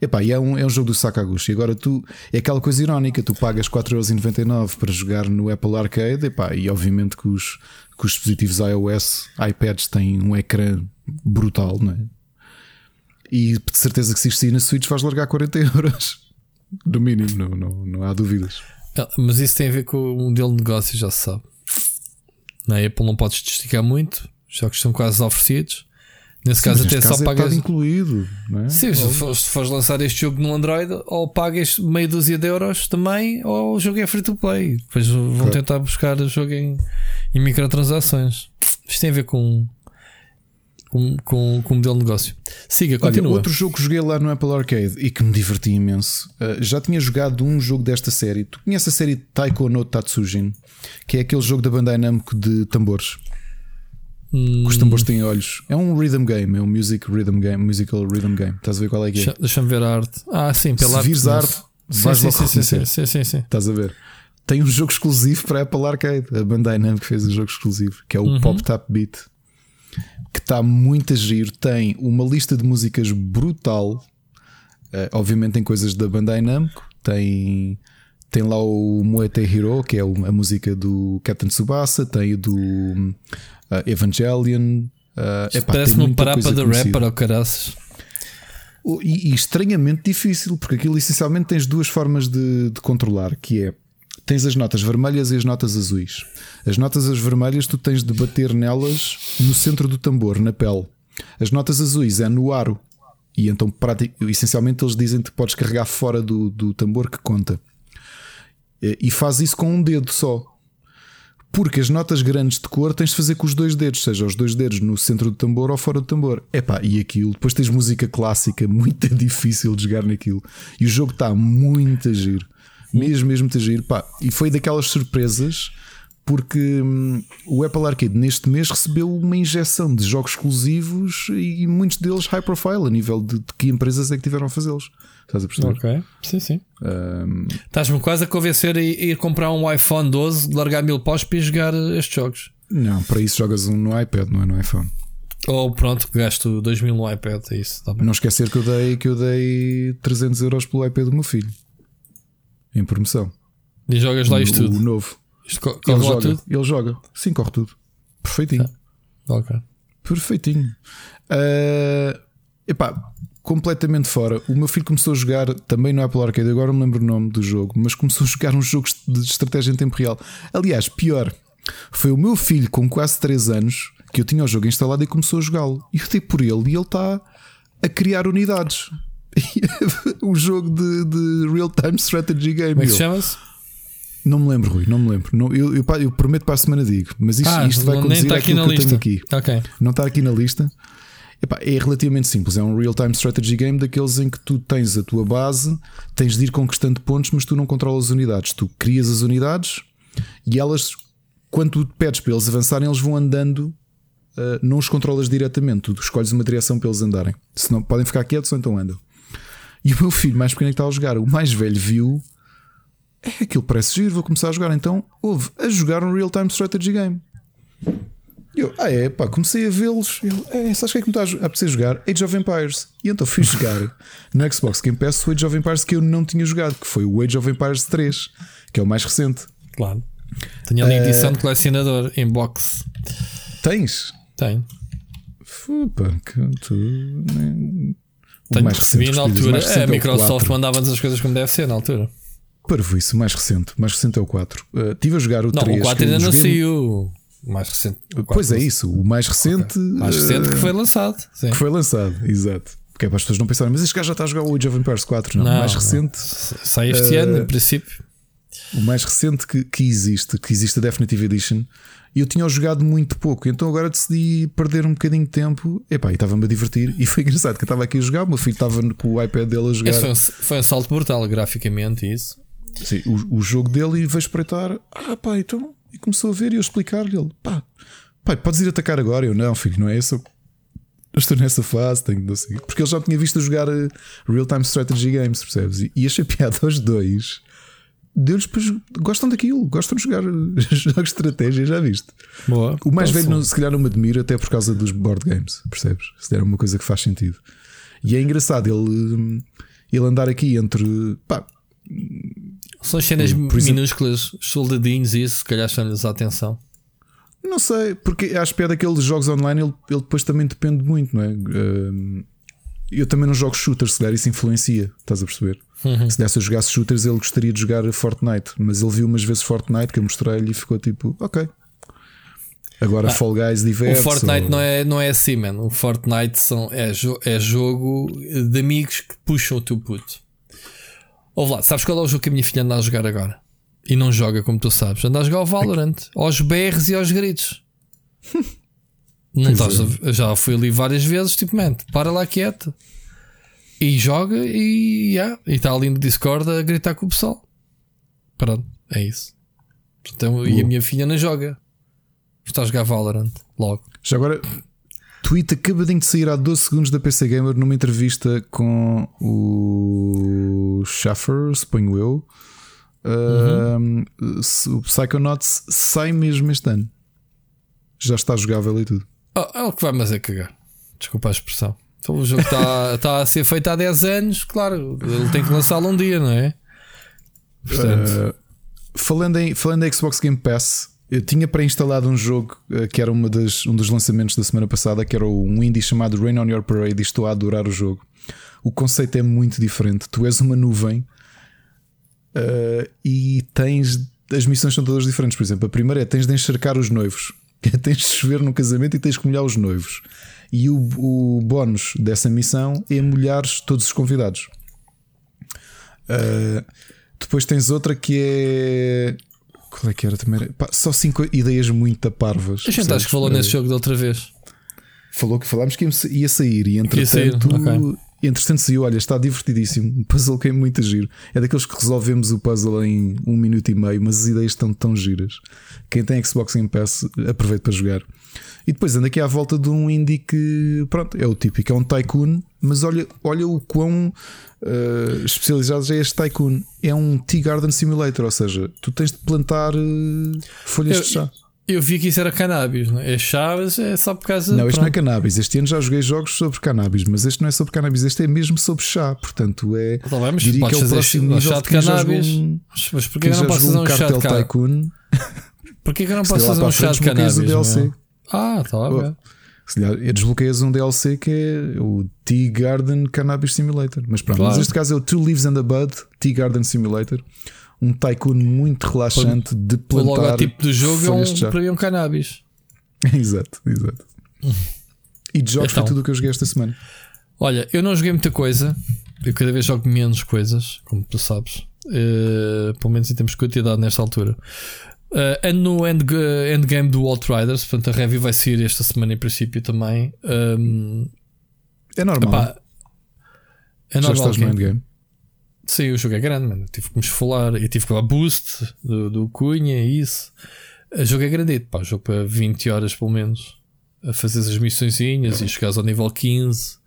Epá, e é um, é um jogo do Sakaguchi. Agora tu é aquela coisa irónica: tu pagas 4,99€ para jogar no Apple Arcade. Epá, e obviamente que os, que os dispositivos iOS, iPads têm um ecrã brutal, não é? E de certeza que se isto sair na Switch vais largar 40 euros. No mínimo, não, não, não há dúvidas. Ah, Mas isso tem a ver com o modelo de negócio, já se sabe. Na Apple não podes esticar muito, os jogos são quase oferecidos. Nesse Sim, caso, até neste só caso é pagas. estado incluído, não é? Sim, se fores, se fores lançar este jogo no Android, ou pagas meia dúzia de euros também, ou o jogo é free to play. Depois vão Claro. tentar buscar o jogo em, em microtransações. Isto tem a ver com, com, com, com o modelo de negócio. Siga, Olha, continua. outro jogo que joguei lá no Apple Arcade e que me diverti imenso. uh, já tinha jogado um jogo desta série. Tu conheces a série Taiko no Tatsujin, que é aquele jogo da Bandai Namco de tambores. Hum, os tambores têm olhos. É um rhythm game, é um music rhythm game, musical rhythm game. Estás a ver qual é que é? deixa- Deixa-me ver a arte. Ah, sim, pela Se arte. vires a arte, Sim, vais sim, logo sim, sim, sim, sim, sim. Estás a ver? Tem um jogo exclusivo para a Apple Arcade. A Bandai Namco fez um jogo exclusivo, que é o Uhum. Pop Tap Beat. Que está muito a giro. Tem uma lista de músicas brutal. Uh, obviamente tem coisas da Bandai Namco. Tem, tem lá o Moete Hero, que é a música do Captain Tsubasa. Tem o do uh, Evangelion. Uh, Parece-me um parapa de rapper ou caraças. E, e, estranhamente difícil, porque aquilo essencialmente tens duas formas de, de controlar, que é tens as notas vermelhas e as notas azuis. As notas as vermelhas tu tens de bater nelas no centro do tambor, na pele. As notas azuis é no aro. E então, essencialmente, eles dizem que podes carregar fora do, do tambor que conta. E faz isso com um dedo só. Porque as notas grandes de cor tens de fazer com os dois dedos, seja os dois dedos no centro do tambor ou fora do tambor. Epá, e aquilo, depois tens música clássica, muito difícil de jogar naquilo. E o jogo está muito a giro. Mesmo, mesmo muito a giro. Pá, e foi daquelas surpresas porque hum, o Apple Arcade neste mês recebeu uma injeção de jogos exclusivos e muitos deles high profile a nível de, de que empresas é que tiveram a fazê-los. Estás a perceber? Ok, sim, sim. Um... Estás-me quase a convencer a ir comprar um iPhone 12, largar mil paus para jogar estes jogos. Não, para isso jogas um no iPad, não é no iPhone. Ou pronto, gasto 2 mil no iPad, é isso. Tá não esquecer que eu dei que eu dei 300 euros pelo iPad do meu filho em promoção. E jogas lá isto o, tudo? O novo. Isto ele joga, tudo? ele joga. Sim, corre tudo. Perfeitinho. Ah. Perfeitinho. Uh, epá, completamente fora. O meu filho começou a jogar também no Apple Arcade, agora não me lembro o nome do jogo, mas começou a jogar uns jogos de estratégia em tempo real. Aliás, pior, foi o meu filho com quase 3 anos que eu tinha o jogo instalado e começou a jogá-lo. E eu dei por ele e ele está a criar unidades. um jogo de, de real-time strategy game. Como é que se chama-se? Não me lembro, Rui, não me lembro. Não, eu, eu, eu, prometo para a semana digo, mas isto, ah, isto vai conduzir tá aquilo que lista. eu tenho aqui. Okay. Não está aqui na lista. Epá, é relativamente simples. É um real-time strategy game daqueles em que tu tens a tua base, tens de ir conquistando pontos, mas tu não controlas as unidades. Tu crias as unidades e elas, quando tu pedes para eles avançarem, eles vão andando. Uh, não os controlas diretamente, tu escolhes uma direção para eles andarem. Se não podem ficar quietos ou então andam. E o meu filho mais pequeno é que está a jogar, o mais velho viu. É aquilo parece giro, vou começar a jogar. Então houve a jogar um real-time strategy game. Eu, ah é, pá, comecei a vê-los. É, sabes o que é que me está a apetecer jogar? Age of Empires. E então fui jogar no Xbox Game Pass o Age of Empires que eu não tinha jogado, que foi o Age of Empires 3, que é o mais recente. Claro. Tenho ali a edição de colecionador em box. Tens? Tenho. Fupa, que tu. Tenho mais recebi na altura. É, a Microsoft mandava-nos as coisas como deve ser na altura. Para isso, o mais recente. Mais recente é o 4. Uh, estive a jogar o não, 3. O 4 ainda não saiu. O mais recente. Pois é, isso. O mais recente. Okay. Mais recente que foi lançado. Sim. Que foi lançado, exato. Porque é para as pessoas não pensarem, mas este gajo já está a jogar o Age of Empires 4. Não, não o mais recente. Não. Sai este uh, ano, em princípio. O mais recente que, que existe, que existe a Definitive Edition, e eu tinha jogado muito pouco, então agora decidi perder um bocadinho de tempo. Epá, e estava-me a divertir. E foi engraçado que eu estava aqui a jogar, o meu filho estava com o iPad dele a jogar. Esse foi um, foi um salto brutal, graficamente, isso. Sim, o, o jogo dele e veio espreitar. Ah, pá, então. E começou a ver e eu explicar-lhe: ele, pá, pai, podes ir atacar agora? Eu não, filho, não é isso. Eu estou nessa fase, tenho não sei. Porque ele já tinha visto jogar uh, real-time strategy games, percebes? E, e achei piada aos dois deles depois gostam daquilo, gostam de jogar jogos de estratégia, já viste? Boa. O mais velho, não, se calhar, não me admira até por causa dos board games, percebes? Se der uma coisa que faz sentido. E é engraçado ele, ele andar aqui entre. Pá, São cenas exemplo, minúsculas, soldadinhos e isso, se calhar chama-lhes a atenção. Não sei, porque acho que é daqueles jogos online ele, ele depois também depende muito, não é? eu também não jogo shooters, se calhar isso influencia, estás a perceber? Uhum. Se desse a jogar shooters, ele gostaria de jogar Fortnite, mas ele viu umas vezes Fortnite que eu mostrei-lhe e ficou tipo, ok. Agora ah, Fall Guys diverte. O Fortnite ou... não, é, não é assim, mano. O Fortnite são, é, jo é jogo de amigos que puxam o teu puto. Ouve lá, sabes qual é o jogo que a minha filha anda a jogar agora? E não joga, como tu sabes. Anda a jogar o Valorant, aos berros e aos gritos. não estás a, já fui ali várias vezes, tipo, man, para lá quieto. E joga e yeah, está ali no Discord a gritar com o pessoal. Pronto, é isso. Então, e a minha filha não joga. Está a jogar Valorant logo. Já agora, tweet acabadinho de sair há 12 segundos da PC Gamer numa entrevista com o Schaffer, suponho eu. Uhum. Uh, o Psychonauts sai mesmo este ano. Já está jogável e tudo. Oh, é o que vai mas é cagar. Desculpa a expressão. Então, o jogo está tá a ser feito há 10 anos, claro, ele tem que lançá-lo um dia, não é? Portanto, Uh, falando, em, falando em Xbox Game Pass, eu tinha pré-instalado um jogo uh, que era uma das, um dos lançamentos da semana passada, que era um indie chamado Rain on Your Parade, e estou a adorar o jogo. O conceito é muito diferente. Tu és uma nuvem uh, e tens. As missões são todas diferentes. Por exemplo, a primeira é tens de encharcar os noivos. tens de chover no casamento e tens de molhar os noivos. E o, o bónus dessa missão é molhar todos os convidados. Uh, depois tens outra que é. Qual é que era também? Pá, só cinco ideias muito parvas. a gente acho que falou percebes? nesse jogo da outra vez. Falou que falámos que ia sair e entretanto, sair, ok. entretanto saiu. Olha, está divertidíssimo. Um puzzle que é muito giro. É daqueles que resolvemos o puzzle em um minuto e meio, mas as ideias estão tão giras. Quem tem Xbox Game Pass, aproveita para jogar. E depois anda aqui à volta de um indie que, pronto, é o típico, é um tycoon, mas olha, olha o quão uh, especializado é este tycoon. É um Tea Garden Simulator, ou seja, tu tens de plantar uh, folhas Eu- de chá. Eu vi que isso era cannabis, não é? É chá, mas é só por causa Não, este não é cannabis. Este ano já joguei jogos sobre cannabis, mas este não é sobre cannabis, este é mesmo sobre chá. Portanto, é. Tá bem, mas diria podes que é o próximo nível chá de cannabis. um- Mas- porquê que não posso fazer um chá de cannabis? Porquê que eu não posso fazer um chá de cannabis? Ah, tá bem. Se calhar, é, desbloqueias um DLC que é o Tea Garden Cannabis Simulator. Mas pronto, Claro. mas neste caso é o Two Leaves and a Bud Tea Garden Simulator. Um tycoon muito relaxante de O plantar. logotipo do jogo é um, para mim é um cannabis. exato, exato. E de jogos Então. foi tudo o que eu joguei esta semana. Olha, eu não joguei muita coisa. Eu cada vez jogo menos coisas, como tu sabes. Eh, pelo menos em termos de quantidade nesta altura. Ando no end, endgame do Outriders, portanto a review vai sair esta semana em princípio também. Um, É normal. epá, é Já normal estás que- no endgame. Sim, o jogo é grande, mano. Tive que me esfolar. Eu tive que dar boost do, do Cunha e isso. O jogo é grandito, pá. Jogo para 20 horas pelo menos. A fazer as missõezinhas e chegares ao nível 15.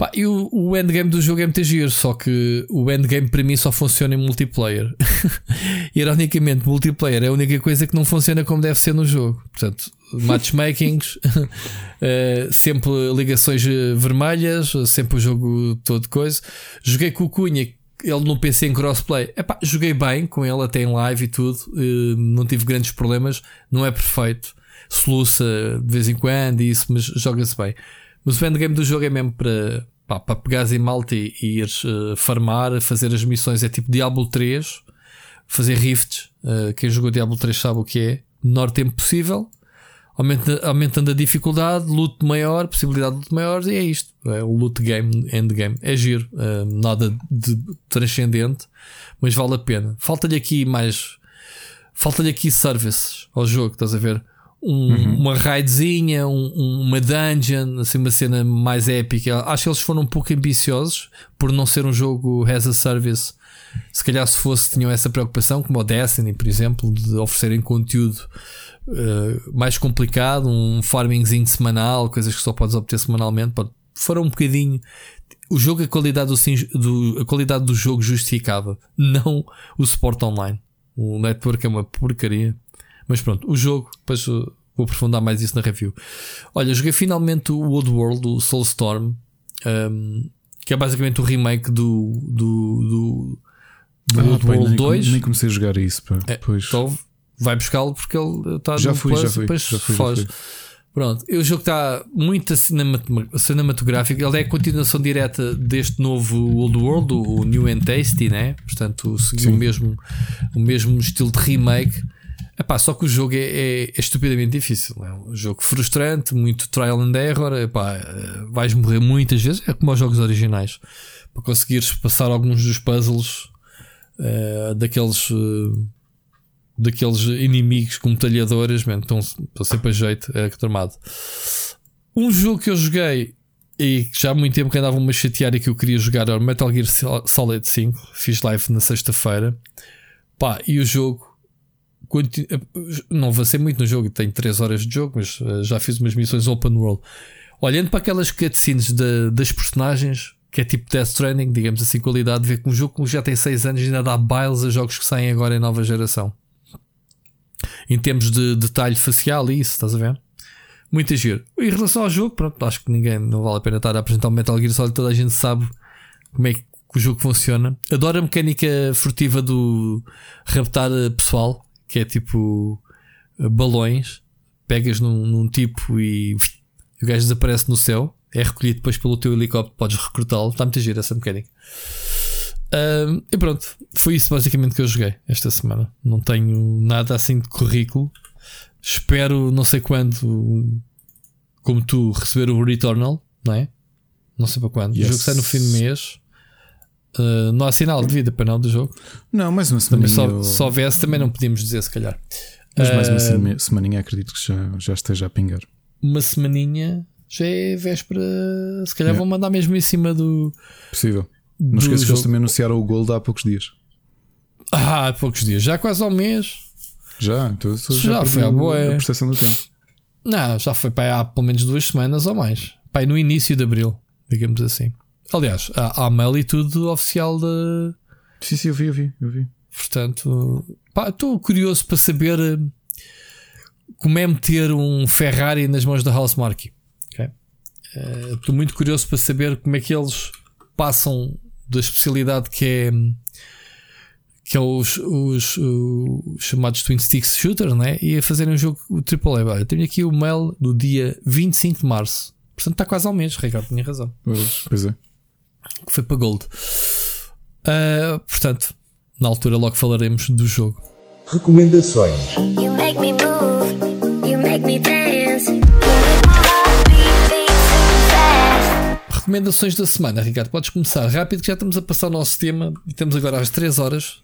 Pá, e o, o endgame do jogo é muito giro, só que o endgame para mim só funciona em multiplayer. Ironicamente, multiplayer é a única coisa que não funciona como deve ser no jogo. Portanto, matchmakings, eh, sempre ligações eh, vermelhas, sempre o jogo todo coisa. Joguei com o Cunha, ele no PC em crossplay. Epá, joguei bem com ele até em live e tudo, eh, não tive grandes problemas. Não é perfeito, soluça de vez em quando e isso, mas joga-se bem. Mas o endgame do jogo é mesmo para, para pegares em malta e, ires eh, farmar, fazer as missões. É tipo Diablo 3, fazer rifts. Eh, quem jogou Diablo 3 sabe o que é. Menor tempo possível, aumenta- aumentando a dificuldade, loot maior, possibilidade de loot maior, e é isto. É o loot game, endgame. É giro, eh, nada de transcendente, mas vale a pena. Falta-lhe aqui mais. Falta-lhe aqui services ao jogo, estás a ver? Um- Uma raidzinha, um- um- uma dungeon, assim, uma cena mais épica. Acho que eles foram um pouco ambiciosos por não ser um jogo as a service. Se calhar, se fosse, tinham essa preocupação, como o Destiny, por exemplo, de oferecerem conteúdo eh, mais complicado, um farmingzinho semanal, coisas que só podes obter semanalmente. Pode, foram um bocadinho. O jogo, a qualidade do, do- a qualidade do jogo justificava, não o suporte online. O network é uma porcaria. Mas pronto, o jogo, depois uh, vou aprofundar mais isso na review. Olha, joguei finalmente o Old World, o Soulstorm, um, que é basicamente o remake do, do, do, do Ah, Old pá, World nem, 2. nem comecei a jogar isso. Pá. É, Pois. Então vai buscá-lo porque ele está Já no fui, Plus já fui, depois já fui, já foge. fui. Pronto, o jogo está muito cinematográfico. Ele é a continuação direta deste novo Old World, o New and Tasty, né? Portanto, seguiu o mesmo, o mesmo estilo de remake. Epá, só que o jogo é, é- é estupidamente difícil. É um jogo frustrante, muito trial and error. Epá, eh, vais morrer muitas vezes. É como os jogos originais. Para conseguires passar alguns dos puzzles eh, daqueles. eh, daqueles inimigos com metralhadoras, man, estão, sempre a jeito, é tramado. Um jogo que eu joguei e já há muito tempo que andava-me a chatear e que eu queria jogar era Metal Gear Sol- Solid 5. Fiz live na sexta-feira. E o jogo. Conti- Não avancei muito no jogo, tenho 3 horas de jogo, mas eh, já fiz umas missões open world. Olhando para aquelas cutscenes da- das personagens, que é tipo Death Stranding, digamos assim, qualidade, ver que um jogo que já tem 6 anos ainda dá bailes a jogos que saem agora em nova geração em termos de detalhe facial isso, estás a ver? Muito giro. Em relação ao jogo, pronto, acho que ninguém não vale a pena estar a apresentar o Metal Gear Solid, toda a gente sabe como é que o jogo funciona. Adoro a mecânica furtiva do raptar eh, pessoal, que é tipo eh, balões, pegas num, num tipo e o gajo desaparece no céu, é recolhido depois pelo teu helicóptero, podes recrutá-lo. Está muito giro essa mecânica. Um, e pronto, foi isso basicamente que eu joguei esta semana. Não tenho nada assim de currículo. Espero, não sei quando, como tu, receber o Returnal, não é? Não sei para quando. Yes. O jogo sai no fim do mês. Uh, não há sinal de vida para não do jogo. Não, mais uma semaninha. só, eu- se houvesse, também não podíamos dizer, se calhar. Mas mais uma sema- semaninha acredito que já, já esteja a pingar. uma semaninha já é véspera. Se calhar Yeah. vão mandar mesmo em cima do. Possível. Não esqueças que eles também anunciaram o Gold há poucos dias. Ah, há poucos dias, já quase ao mês. Já, então, Já perdi foi o- boa. a percepção do tempo. Não, já foi para há pelo menos duas semanas ou mais. Pai, no início de abril, digamos assim. Aliás, há, há mail e tudo oficial de. Sim, sim, eu vi, eu vi, eu vi. Portanto, estou curioso para saber eh, como é meter um Ferrari nas mãos da House Marque. ok? Eh, Estou muito curioso para saber como é que eles passam da especialidade que é que é os, os, os chamados Twin Sticks Shooter, né? E a fazerem um jogo o AAA. Olha, tenho aqui o mail do dia 25 de março. Portanto, está quase ao mês, Ricardo, tinha razão Pois é. Que foi para Gold. Ah, portanto, na altura logo falaremos do jogo. Recomendações. You make me move, you make me dance. Recomendações da semana, Ricardo. Podes começar rápido, que já estamos a passar o nosso tema e temos agora às 3 horas.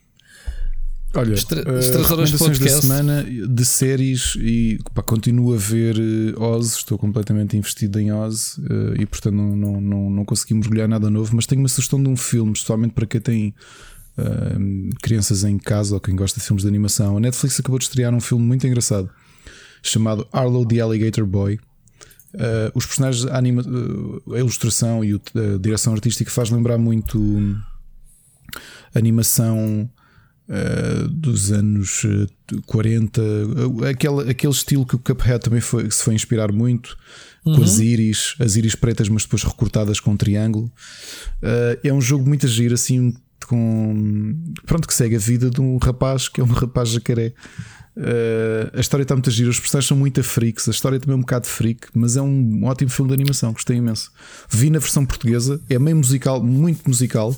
Olha, As tre- eh, as três horas de recomendações da podcast. semana de séries e pá, continuo a ver eh, Oz, estou completamente investido em Oz eh, e portanto não, não, não, não consegui mergulhar nada novo, mas tenho uma sugestão de um filme, especialmente para quem tem eh, crianças em casa ou quem gosta de filmes de animação. A Netflix acabou de estrear um filme muito engraçado chamado Arlo the Alligator Boy. Eh, os personagens, a, anima- a ilustração e a direção artística faz lembrar muito hum, animação uh, dos anos uh, 40, uh, aquele, aquele estilo que o Cuphead também foi, se foi inspirar muito, com as íris, as íris pretas, mas depois recortadas com um triângulo. Uh, é um jogo muito giro, assim, com pronto, que segue a vida de um rapaz que é um rapaz jacaré. Uh, a história está muito gira, os personagens são muito freaks, a história também é um bocado freak, mas é um ótimo filme de animação, gostei imenso. Vi na versão portuguesa, é meio musical, muito musical,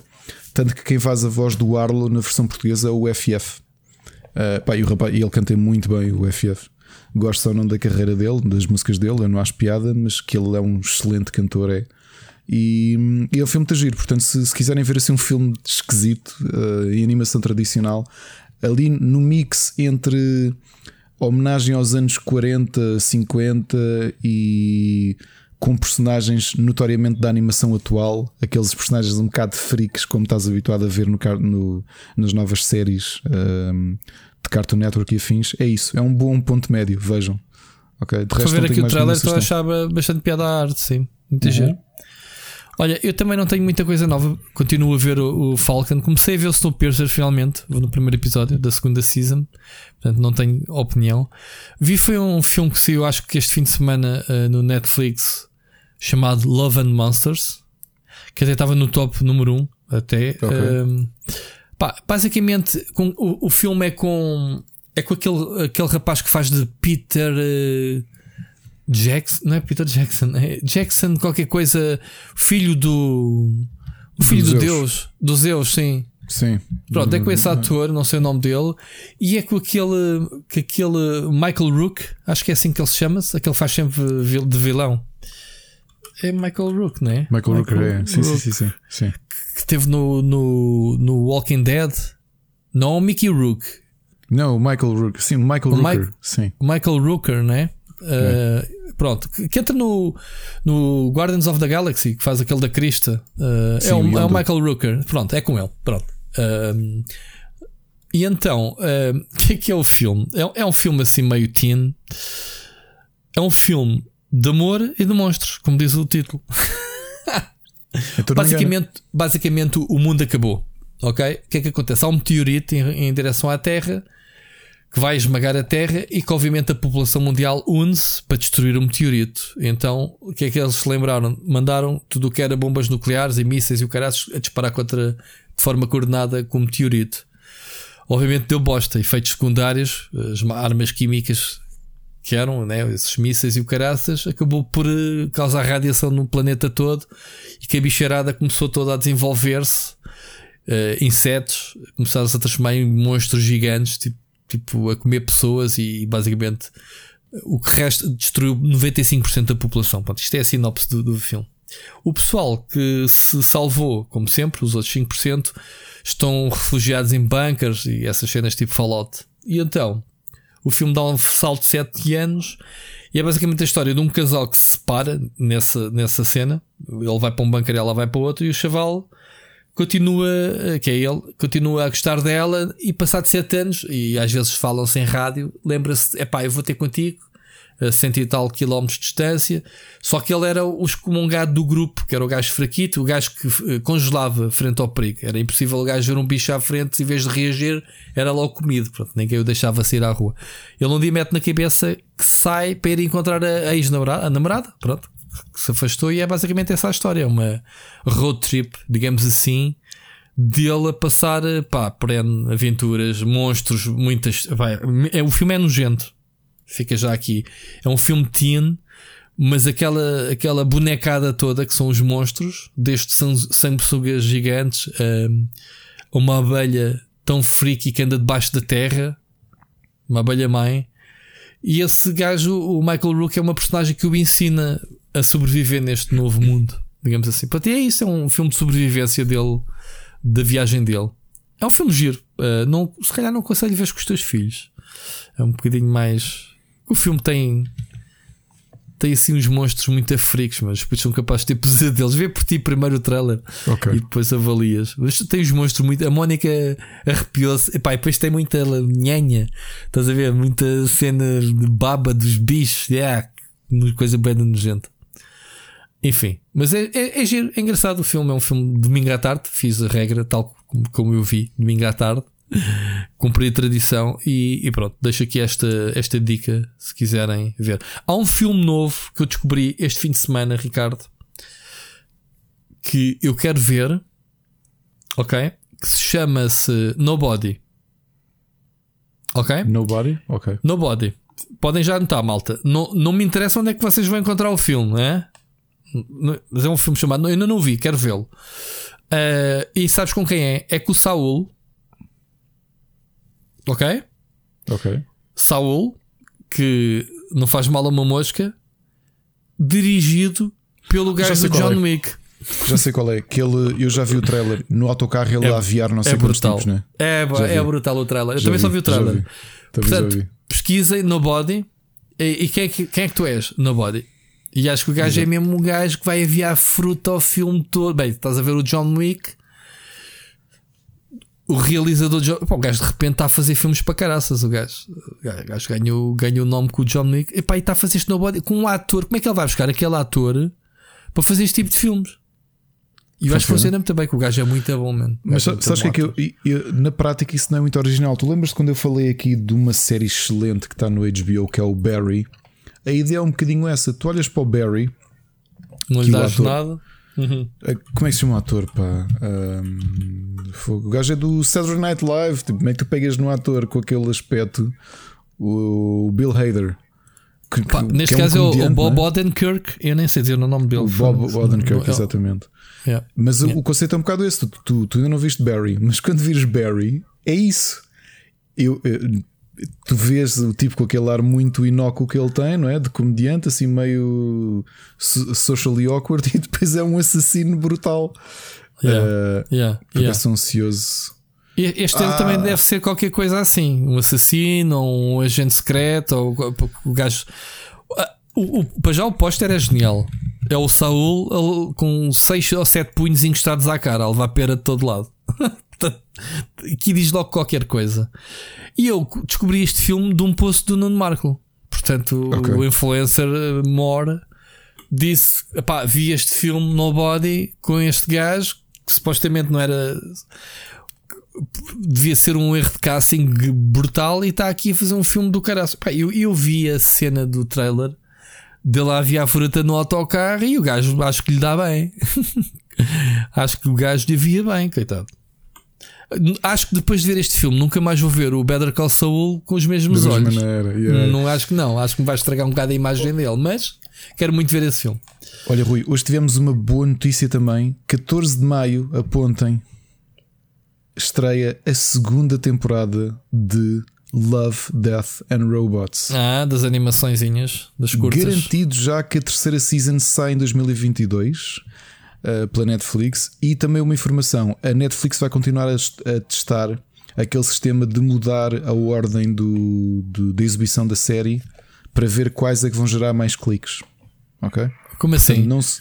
tanto que quem faz a voz do Arlo na versão portuguesa é o FF. Uh, pá, e, o rapaz, ele canta muito bem o FF. Gosto só não da carreira dele, das músicas dele, eu não acho piada, mas que ele é um excelente cantor, é. E, e é um filme muito giro, portanto, se, se quiserem ver assim um filme esquisito uh, em animação tradicional, ali no mix entre homenagem aos anos 40, 50 e com personagens notoriamente da animação atual, aqueles personagens um bocado freaks, como estás habituado a ver no, no- nas novas séries um, de Cartoon Network e afins. É isso, é um bom ponto médio, vejam. Ok, de resto, ver aqui o trailer, nenhuma estou a sugestão. achar bastante piada à arte, sim. Muito Uhum. giro. Olha, eu também não tenho muita coisa nova. Continuo a ver o, o Falcon. Comecei a ver o Snowpiercer finalmente, no primeiro episódio da segunda season. Portanto, não tenho opinião. Vi foi um filme que saiu, acho que este fim de semana eh, no Netflix, chamado Love and Monsters, que até estava no top número 1 até. Ok. Ehm, pá, basicamente, com, o, o filme é com é com aquele, aquele rapaz que faz de Peter eh, Jackson, não é Peter Jackson, é Jackson qualquer coisa, filho do o filho Do do. Deus, do Zeus, sim. Sim, Pronto, é com esse ator, não sei o nome dele, e é com aquele, que aquele Michael Rook, acho que é assim que ele se chama, aquele faz sempre de vilão. É Michael Rook, não é? Michael Rooker, é. Sim, sim, Rook, sim, sim, sim. Que esteve no, no, no Walking Dead. Não, o Mickey Rook. Não, o Michael Rooker, sim, o Michael O Rooker, sim. Michael Rooker, né? Uh, pronto, que, entra no, no Guardians of the Galaxy, que faz aquele da Crista. Uh, Sim, é, o, é o. Michael Rooker. Pronto, é com ele. Pronto. Um, e então, um, o que é que é o filme? É, é um filme assim meio teen. É um filme de amor e de monstros, como diz o título. Basicamente, basicamente o mundo acabou. Ok? O que é que acontece? Há um meteorito em, em direção à Terra que vai esmagar a Terra e que, obviamente, a população mundial une-se para destruir o meteorito. Então, o que é que eles se lembraram? Mandaram tudo o que era bombas nucleares e mísseis e o caraças a disparar contra de forma coordenada com o meteorito. Obviamente, deu bosta, efeitos secundários, as armas químicas que eram, né, esses mísseis e o caraças, acabou por eh, causar radiação no planeta todo e que a bicharada começou toda a desenvolver-se. eh, insetos começaram-se a transformar em monstros gigantes, tipo, tipo a comer pessoas e basicamente o que resta destruiu 95% da população. Pronto, isto é a sinopse do, do filme. O pessoal que se salvou, como sempre, os outros 5%, estão refugiados em bunkers e essas cenas tipo Fallout. E então, o filme dá um salto de 7 anos e é basicamente a história de um casal que se separa nessa, nessa cena. Ele vai para um bunker e ela vai para outro, e o chaval continua, que é ele, continua a gostar dela. E passado 7 anos, e às vezes falam sem rádio, lembra-se: é pá, eu vou ter contigo. A cento e tal quilómetros de distância, só que ele era o excomungado do grupo, que era o gajo fraquito, o gajo que eh, congelava frente ao perigo. Era impossível o gajo ver um bicho à frente, em vez de reagir, era logo comido. Pronto, ninguém o deixava sair à rua. Ele um dia mete na cabeça que sai para ir encontrar a, ex-namorada, a namorada, pronto, que se afastou, e é basicamente essa a história. É uma road trip, digamos assim, dele a passar pá, por N aventuras, monstros, muitas. Vai, é, o filme é nojento. Fica já aqui. É um filme teen, mas aquela, aquela bonecada toda que são os monstros, desde sang- sanguessugas gigantes hum, a uma abelha tão freaky que anda debaixo da terra, uma abelha mãe. E esse gajo, o Michael Rook, é uma personagem que o ensina a sobreviver neste novo mundo, digamos assim. Portanto, é isso, é um filme de sobrevivência dele, da viagem dele. É um filme giro. Uh, não, se calhar não aconselho ver com os teus filhos. É um bocadinho mais. O filme tem. Tem assim uns monstros muito africos, mas depois são capazes de ter pesadelos. Vê por ti primeiro o trailer Ok. e depois avalias. Mas tem os monstros muito. A Mónica arrepiou-se. Epá, e depois tem muita nhanha. Estás a ver? Muita cena de baba dos bichos. Yeah, coisa bem nojenta. Enfim, mas é, é, é, giro, é engraçado o filme. É um filme de domingo à tarde. Fiz a regra tal como, como eu vi, domingo à tarde. Cumpri a tradição e, e pronto. Deixo aqui esta, esta dica se quiserem ver. Há um filme novo que eu descobri este fim de semana, Ricardo, que eu quero ver, ok? Que se chama-se Nobody. Ok? Nobody? Ok. Nobody. Podem já anotar, malta. Não, não me interessa onde é que vocês vão encontrar o filme, não é? Mas é um filme chamado. Eu ainda não vi, quero vê-lo. Ah, e sabes com quem é? É com o Saul. Ok? Ok. Saul, que não faz mal a uma mosca, dirigido pelo gajo do John é. Wick. Já sei qual é. Que ele, eu já vi o trailer. No autocarro ele É- a aviar não sei é brutal. né? É, é vi. brutal o trailer. Eu Já também só vi, vi o trailer. vi. Portanto, vi. pesquisem Nobody. E, e quem, é que, quem é que tu és? Nobody. E acho que o gajo é mesmo um gajo que vai enviar fruta ao filme todo. Bem, estás a ver o John Wick. O realizador. Pá, o gajo de repente está a fazer filmes para caraças. O gajo, o gajo- ganhou, ganhou o nome com o John Wick. E, pá, e está a fazer este Nobody com um ator. Como é que ele vai buscar aquele ator para fazer este tipo de filmes? E eu acho que Funciona. bem, que o gajo é muito bom, mano. Mas é sabes que é que eu, eu- na prática isso não é muito original. Tu lembras-te quando eu falei aqui de uma série excelente que está no HBO que é o Barry? A ideia é um bocadinho essa. Tu olhas para o Barry, Não lhe o dás ator- nada. Uhum. eh, como é que se chama o ator? Pá? Fogo. o gajo é do Saturday Night Live. Tipo, como é que tu pegas no ator com aquele aspecto? O Bill Hader. Que, Pá, que- neste que é um caso é o- Bob é? Odenkirk. Eu nem sei dizer o nome dele. O Bob Odenkirk, não- exatamente. Yeah. Mas o- Yeah. o conceito é um bocado esse. Tu, tu, tu ainda não viste Barry, mas quando vires Barry, é isso. Eu, eu- tu vês o tipo com aquele ar muito inócuo que ele tem, não é? De comediante, assim meio so- socially awkward, e depois é um assassino brutal. Yeah. Uh, Yeah, yeah. ansioso. Este Ah. também deve ser qualquer coisa assim: um assassino, ou um agente secreto, ou o gajo. Ah, O, o, para já o póster é genial. É o Saul ele com 6 ou 7 punhos encostados à cara, a levar pera de todo lado. Aqui diz logo qualquer coisa. E eu descobri este filme de um post do Nuno Marco. Portanto, Ok. o influencer eh, More disse: "Epá, vi este filme Nobody com este gajo que supostamente não era devia ser um erro de casting brutal e está aqui a fazer um filme do caralho. Eu, eu vi a cena do trailer dele lá havia a fruta no autocarro e o gajo acho que lhe dá bem. acho que o gajo lhe via bem, coitado. Acho que depois de ver este filme nunca mais vou ver o Better Call Saul com os mesmos Da mesma olhos. maneira, yeah. Não acho que não, acho que me vai estragar um bocado a imagem dele, mas quero muito ver esse filme. Olha, Rui, hoje tivemos uma boa notícia também. 14 de maio, apontem, estreia a segunda temporada de Love, Death and Robots. Ah, das animaçõezinhas, das curtas. Garantido já que a terceira season sai em 2022 uh, pela Netflix. E também uma informação: a Netflix vai continuar a, a testar aquele sistema de mudar a ordem do, do- da exibição da série para ver quais é que vão gerar mais cliques. Ok? Como assim? Portanto, não se-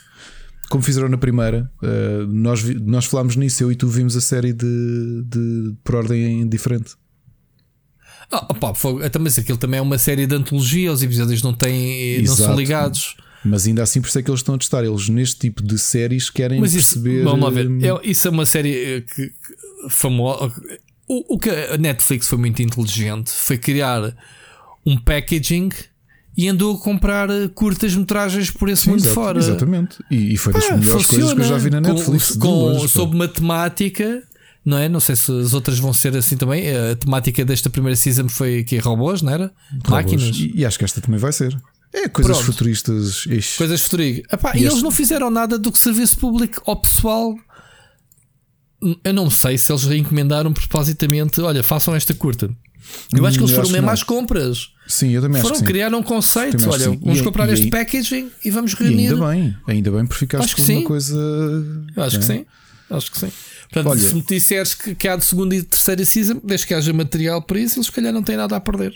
como fizeram na primeira, uh, nós, vi- nós falámos nisso, eu e tu vimos a série de, de- por ordem diferente. Ah, opa. Então, mas aquilo também é uma série de antologia, os episódios não têm, não são ligados. Mas ainda assim, por isso é que eles estão a testar. Eles, neste tipo de séries, querem Mas isso, perceber. vamos lá ver, hum, É- isso é uma série eh, que, famosa. O, o que a Netflix foi muito inteligente foi criar um packaging e andou a comprar eh, curtas metragens por esse Sim, mundo exato, fora. Exatamente. E, e foi das melhores coisas que eu já vi na Com- Netflix. de com, longe, sobre matemática, não é? Não sei se as outras vão ser assim também. A temática desta primeira season foi que robôs, não era? Robôs. Máquinas. E, e acho que esta também vai ser. É coisas Pronto. futuristas. Coisas futurísticas. Epá, E e eles este- não fizeram nada do que serviço público ao pessoal. Eu não sei se eles reencomendaram propositamente. Olha, façam esta curta. Eu acho que eles Hum, Eu foram mesmo às compras. Sim, eu também Foram acho que criar um conceito. Também Olha, vamos E- comprar e este aí- packaging e vamos E reunir. ainda bem, ainda bem, porque ficaste Acho que sim. uma coisa. Eu acho que né? sim. Acho que sim. Portanto, Olha- se me disseres que, que há de segunda e terceira season, desde que haja material para isso, eles se calhar não têm nada a perder.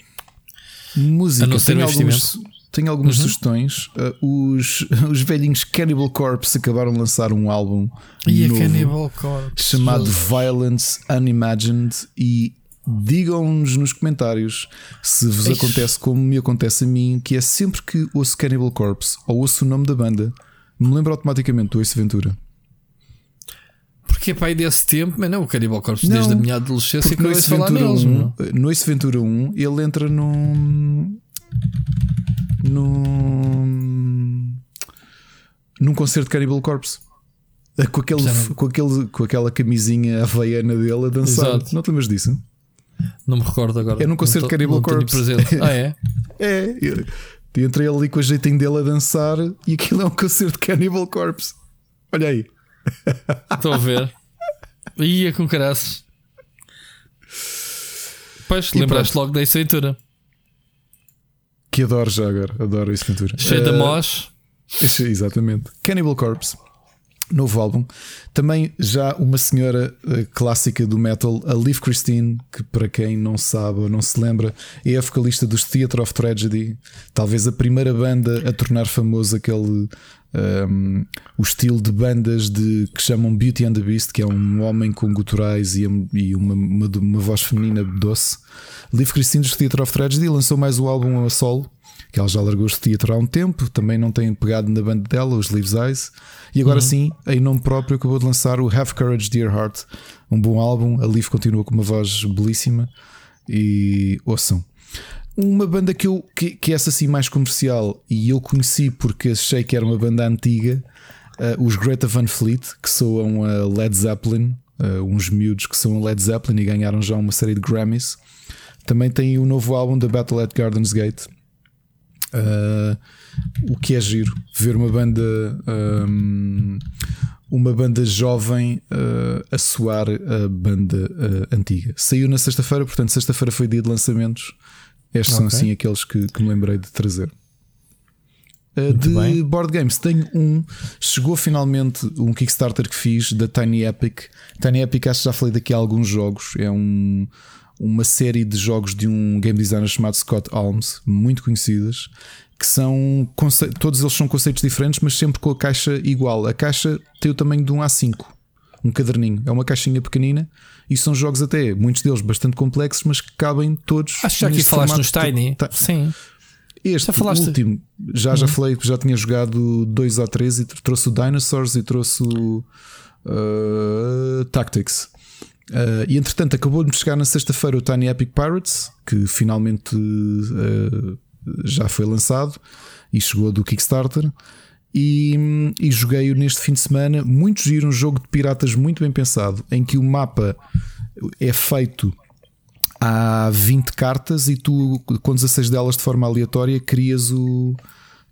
Música, A não ser tenho o algumas, tenho algumas Uhum. sugestões. Uh, os, os velhinhos Cannibal Corpse acabaram de lançar um álbum E novo Cannibal Corpse. chamado Violence Unimagined e digam-nos nos comentários se vos Ixi. acontece como me acontece a mim, que é sempre que ouço Cannibal Corpse ou ouço o nome da banda, me lembro automaticamente do Ace Ventura. Porque é pai desse tempo, mas não, o Cannibal Corpse Não, desde a minha adolescência que eu falar Ventura neles. 1, meu. no Ace Ventura 1 ele entra num. Num. num concerto de Cannibal Corpse. Com, aquele, com, aquele, com aquela camisinha havaiana dele a dançar. Exato. Não te lembras disso? Não me recordo agora. É num concerto de Cannibal Corpse. Ah, é? É, eu- ele ali com o jeitinho dele a dançar e aquilo é um concerto de Cannibal Corpse. Olha aí. Estou a ver. Ia com caraças. Pois, E lembraste pronto. logo da Ace Ventura. Que adoro já agora. Adoro Ace Ventura. Cheio de Eh, mosh. Exatamente. Cannibal Corpse. Novo álbum. Também já uma senhora eh, clássica do metal, a Liv Christine, que para quem não sabe ou não se lembra, é a vocalista dos Theatre of Tragedy. Talvez a primeira banda a tornar famoso aquele. ehm, o estilo de bandas de, que chamam Beauty and the Beast, que é um homem com guturais e, e uma, uma, uma voz feminina doce. Liv Christine dos Theatre of Tragedy lançou mais o álbum a solo que ela já largou este teatro há um tempo, também não tem pegado na banda dela, os Leaves Eyes, e agora Uhum. sim, em nome próprio, acabou de lançar o Have Courage Dear Heart, um bom álbum. A Liv continua com uma voz belíssima e ouçam. Uma banda que, eu, que, que é essa assim mais comercial e eu conheci porque achei que era uma banda antiga, eh, os Greta Van Fleet, que soam a Led Zeppelin, eh, uns miúdos que são a Led Zeppelin e ganharam já uma série de Grammys. Também tem o novo álbum da Battle at Gardens Gate. Uh, o que é giro ver uma banda um, uma banda jovem uh, a soar a banda uh, antiga. Saiu na sexta-feira, portanto, sexta-feira foi dia de lançamentos. Estes são Ok. assim aqueles que, que me lembrei de trazer. Uh, de bem. board games, tenho um. Chegou finalmente um Kickstarter que fiz da Tiny Epic. Tiny Epic, acho que já falei daqui a alguns jogos. É um, uma série de jogos de um game designer chamado Scott Alms, muito conhecidas, que são todos eles são conceitos diferentes, mas sempre com a caixa igual. A caixa tem o tamanho de um A5, um caderninho. É uma caixinha pequenina e são jogos até, muitos deles bastante complexos, mas que cabem todos. Acho que já aqui falaste nos Tiny. Sim. este Já falaste? último, já já falei que já tinha jogado dois ou três e trouxe o Dinosaurs e trouxe o uh, Tactics. Uh, e entretanto, acabou de chegar na sexta-feira o Tiny Epic Pirates, que finalmente uh, já foi lançado e chegou do Kickstarter. E, e joguei-o neste fim de semana. Muito giro, um jogo de piratas muito bem pensado, em que o mapa é feito há 20 cartas e tu, com 16 delas de forma aleatória, crias o,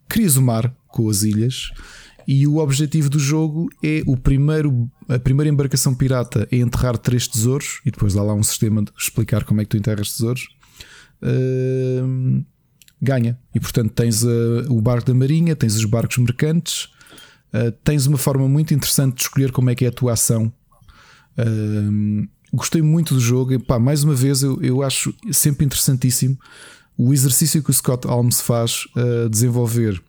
crias o mar com as ilhas. E o objetivo do jogo é o primeiro, a primeira embarcação pirata é enterrar três tesouros e depois dá lá um sistema de explicar como é que tu enterras tesouros. Uh, ganha. E portanto tens uh, o barco da marinha, tens os barcos mercantes, uh, tens uma forma muito interessante de escolher como é que é a tua ação. Uh, gostei muito do jogo. E, pá, mais uma vez, eu, eu acho sempre interessantíssimo o exercício que o Scott Holmes faz a desenvolver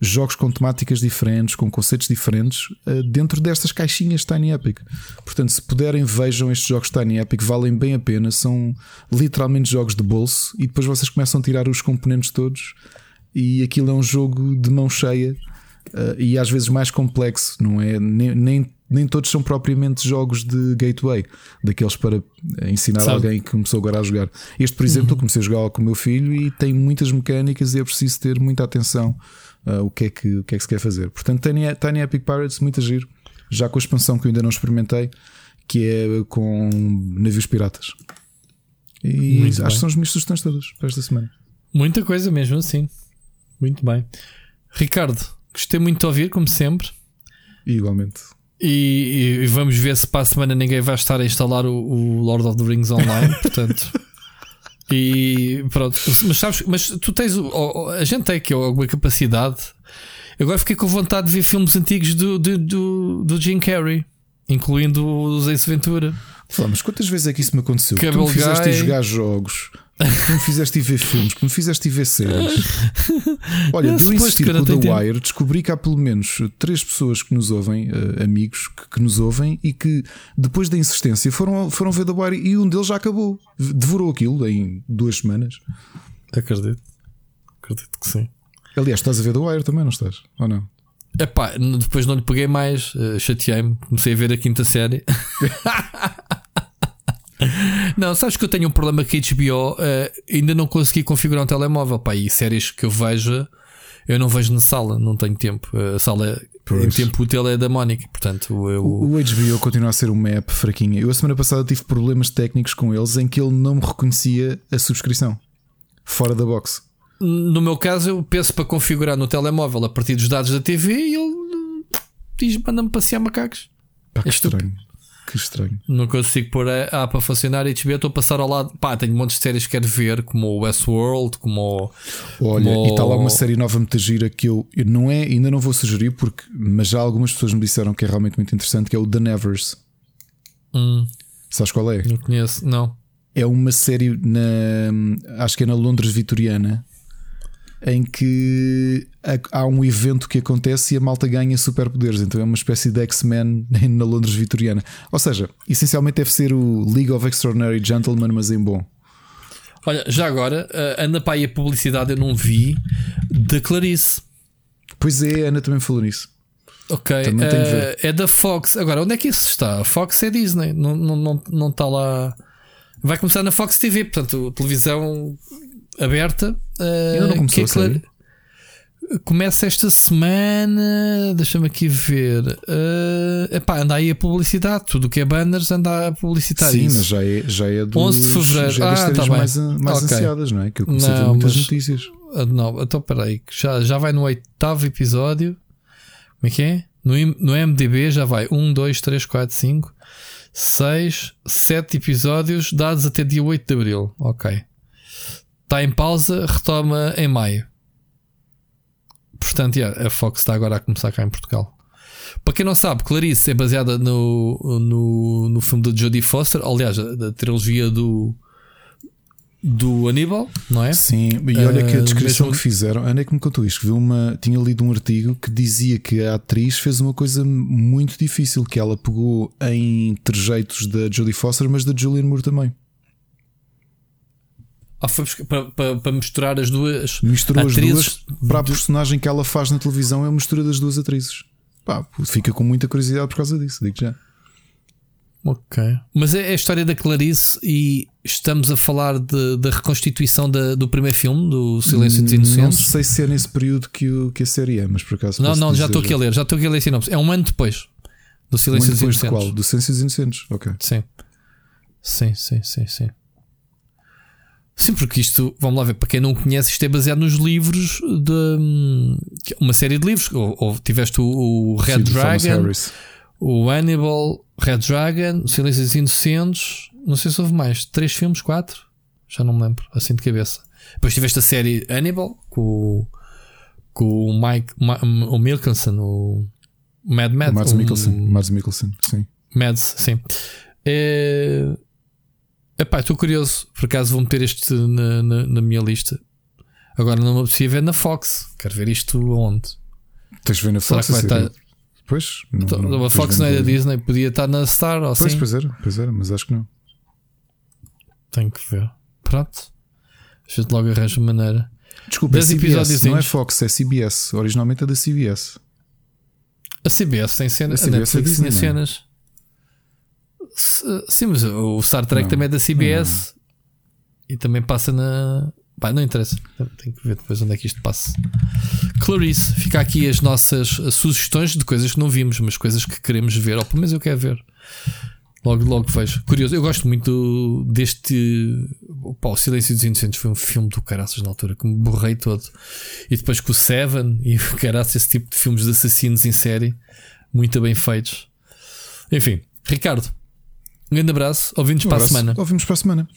jogos com temáticas diferentes, com conceitos diferentes, dentro destas caixinhas Tiny Epic. Portanto, se puderem, vejam estes jogos Tiny Epic, valem bem a pena. São literalmente jogos de bolso e depois vocês começam a tirar os componentes todos. E aquilo é um jogo de mão cheia e às vezes mais complexo, não é? Nem, nem, nem todos são propriamente jogos de gateway, daqueles para ensinar Sabe. alguém que começou agora a jogar. Este, por exemplo, eu comecei a jogar com o meu filho e tem muitas mecânicas e é preciso ter muita atenção uh, o, que é que, o que é que se quer fazer. Portanto, Tiny, Tiny Epic Pirates, muito giro, já com a expansão que eu ainda não experimentei, que é com navios piratas. E Muito acho bem. que são as minhas sugestões todas para esta semana. Muita coisa mesmo assim. Muito bem. Ricardo, gostei muito de ouvir, como sempre. Igualmente. E, e- e vamos ver se para a semana ninguém vai estar a instalar o, o Lord of the Rings online. portanto. E pronto. Mas sabes, mas tu tens. a gente tem aqui alguma capacidade. Agora fiquei com vontade de ver filmes antigos do, do, do, do Jim Carrey, incluindo os Ace Ventura. Mas quantas vezes é que isso me aconteceu? Que tu Cable me fizeste Guy. jogar jogos, que me fizeste ir ver filmes, que me fizeste ir ver séries. Olha, insistir eu com não o The Wire, descobri que há pelo menos três pessoas que nos ouvem, eh, amigos que, que nos ouvem e que depois da insistência foram, foram ver The Wire e um deles já acabou. Devorou aquilo em duas semanas. Acredito. Acredito que sim. Aliás, estás a ver The Wire também, não estás? Ou não? Epá, depois não lhe peguei mais, eh, chateei-me, comecei a ver a quinta série. não, sabes que eu tenho um problema com a HBO, eh, ainda não consegui configurar um telemóvel, pá, e séries que eu vejo, eu não vejo na sala, não tenho tempo. A sala em Pois. tempo útil é da Mónica, portanto eu. O, o HBO continua a ser uma app fraquinha. Eu a semana passada tive problemas técnicos com eles em que ele não me reconhecia a subscrição. Fora da box. No meu caso, eu penso para configurar no telemóvel a partir dos dados da TV e ele eh, diz: manda-me passear macacos. Pá, que É estranho. Que estranho. Não consigo pôr a app a funcionar e HBO estou a passar ao lado. Pá, tenho montes de séries que quero ver, como o Westworld, como o. Olha, como e está lá uma série nova muito gira que eu, eu não é, ainda não vou sugerir, porque, mas já algumas pessoas me disseram que é realmente muito interessante, que é o The Nevers. Hum, Sabes qual é? não conheço, não. É uma série na acho que é na Londres Vitoriana em que há- um evento que acontece e a malta ganha superpoderes. Então é uma espécie de X-Men na Londres Vitoriana. Ou seja, essencialmente deve ser o League of Extraordinary Gentlemen, mas em bom. Olha, já agora, eh, anda para aí a publicidade, eu não vi, da Clarice. Pois é, a Ana também falou nisso. Ok, eh, é da Fox. Agora, onde é que isso está? A Fox é Disney, não, não, não, não está lá. Vai começar na Fox TV, portanto, televisão aberta. Ainda não começou que é a? Cla- Começa esta semana. Deixa-me aqui ver. Uh, epá, anda aí a publicidade. Tudo o que é banners anda a publicitar Sim, isso. mas já é, já é dos, 11 de fevereiro. já é das Ah, tá bem. mais, mais Ok. ansiadas, não é? Que eu comecei a ver Não, muitas mas- notícias. Ah, Não, então peraí, que já, já vai no oitavo episódio. Como é que é? No, no MDB já vai 1, 2, 3, 4, 5, 6, 7 episódios dados até dia 8 de Abril. Ok. Está em pausa, retoma em maio. Portanto, yeah, a Fox está agora a começar cá em Portugal. Para quem não sabe, Clarice é baseada no, no, no filme de Jodie Foster, aliás, da trilogia do, do Aníbal, não é? Sim, e olha que a Ah, descrição mesmo- que fizeram, Ana é que me contou isto, viu uma, tinha lido um artigo que dizia que a atriz fez uma coisa muito difícil, que ela pegou em trejeitos da Jodie Foster, mas da Julianne Moore também. Foi para, para, para misturar as duas Misturou as atrizes. duas para a personagem que ela faz na televisão, é a mistura das duas atrizes. Pá, fica com muita curiosidade por causa disso, digo já. Ok. Mas é a história da Clarice e estamos a falar de- da reconstituição da- do primeiro filme, do Silêncio dos Não Inocentes. sei se é nesse período que, o, que a série é, mas por acaso. Não, não, já estou aqui a ler, já estou aqui a ler sinopse. É um ano depois do Um Silêncio ano dos depois de Inocentes. qual? Do Silêncio dos Inocentes. Ok. Sim. Sim, sim, sim, sim. Sim, porque isto, vamos lá ver, para quem não conhece, isto é baseado nos livros de hum, uma série de livros. Ou, ou tiveste o, o Red Sim, Dragon, o Hannibal, Red Dragon, Silêncio dos Inocentes. Não sei se houve mais, três filmes, quatro? Já não me lembro, assim de cabeça. Depois tiveste a série Hannibal com, o- com o Mike, o Milkinson, o Mad Mad. O Mads o- Mikkelsen. Mads Mikkelsen, sim. Mads, sim. É... Epá, estou curioso. Por acaso vou meter este na, na, na minha lista. Agora não me apetecia ver na Fox. Quero ver isto onde? Tens de ver na Será Fox que vai estar- Pois. Não, Então, não- a Fox não é da Disney, podia estar na Star ou Pois, assim. pois era, pois era, mas acho que não. Tenho que ver. Pronto. A gente logo arranja maneira. Desculpa, é CBS, não é. Fox, é CBS. Originalmente é da CBS. A CBS tem cenas. A A, CBS é Netflix Disney, tinha é? cenas. Sim, mas o Star Trek Não, também é da CBS e também passa na. Pá, não interessa. Tenho que ver depois onde é que isto passa. Clarice, fica aqui as nossas sugestões de coisas que não vimos, mas coisas que queremos ver, ou pelo menos eu quero ver. Logo, logo vejo. Curioso, eu gosto muito deste. Pá, o Silêncio dos Inocentes foi um filme do caraças na altura que me borrei todo. E depois com o Seven e o caraças, esse tipo de filmes de assassinos em série, muito bem feitos. Enfim, Ricardo, um grande abraço. Ouvimos Um para a semana. Ouvimos para a semana.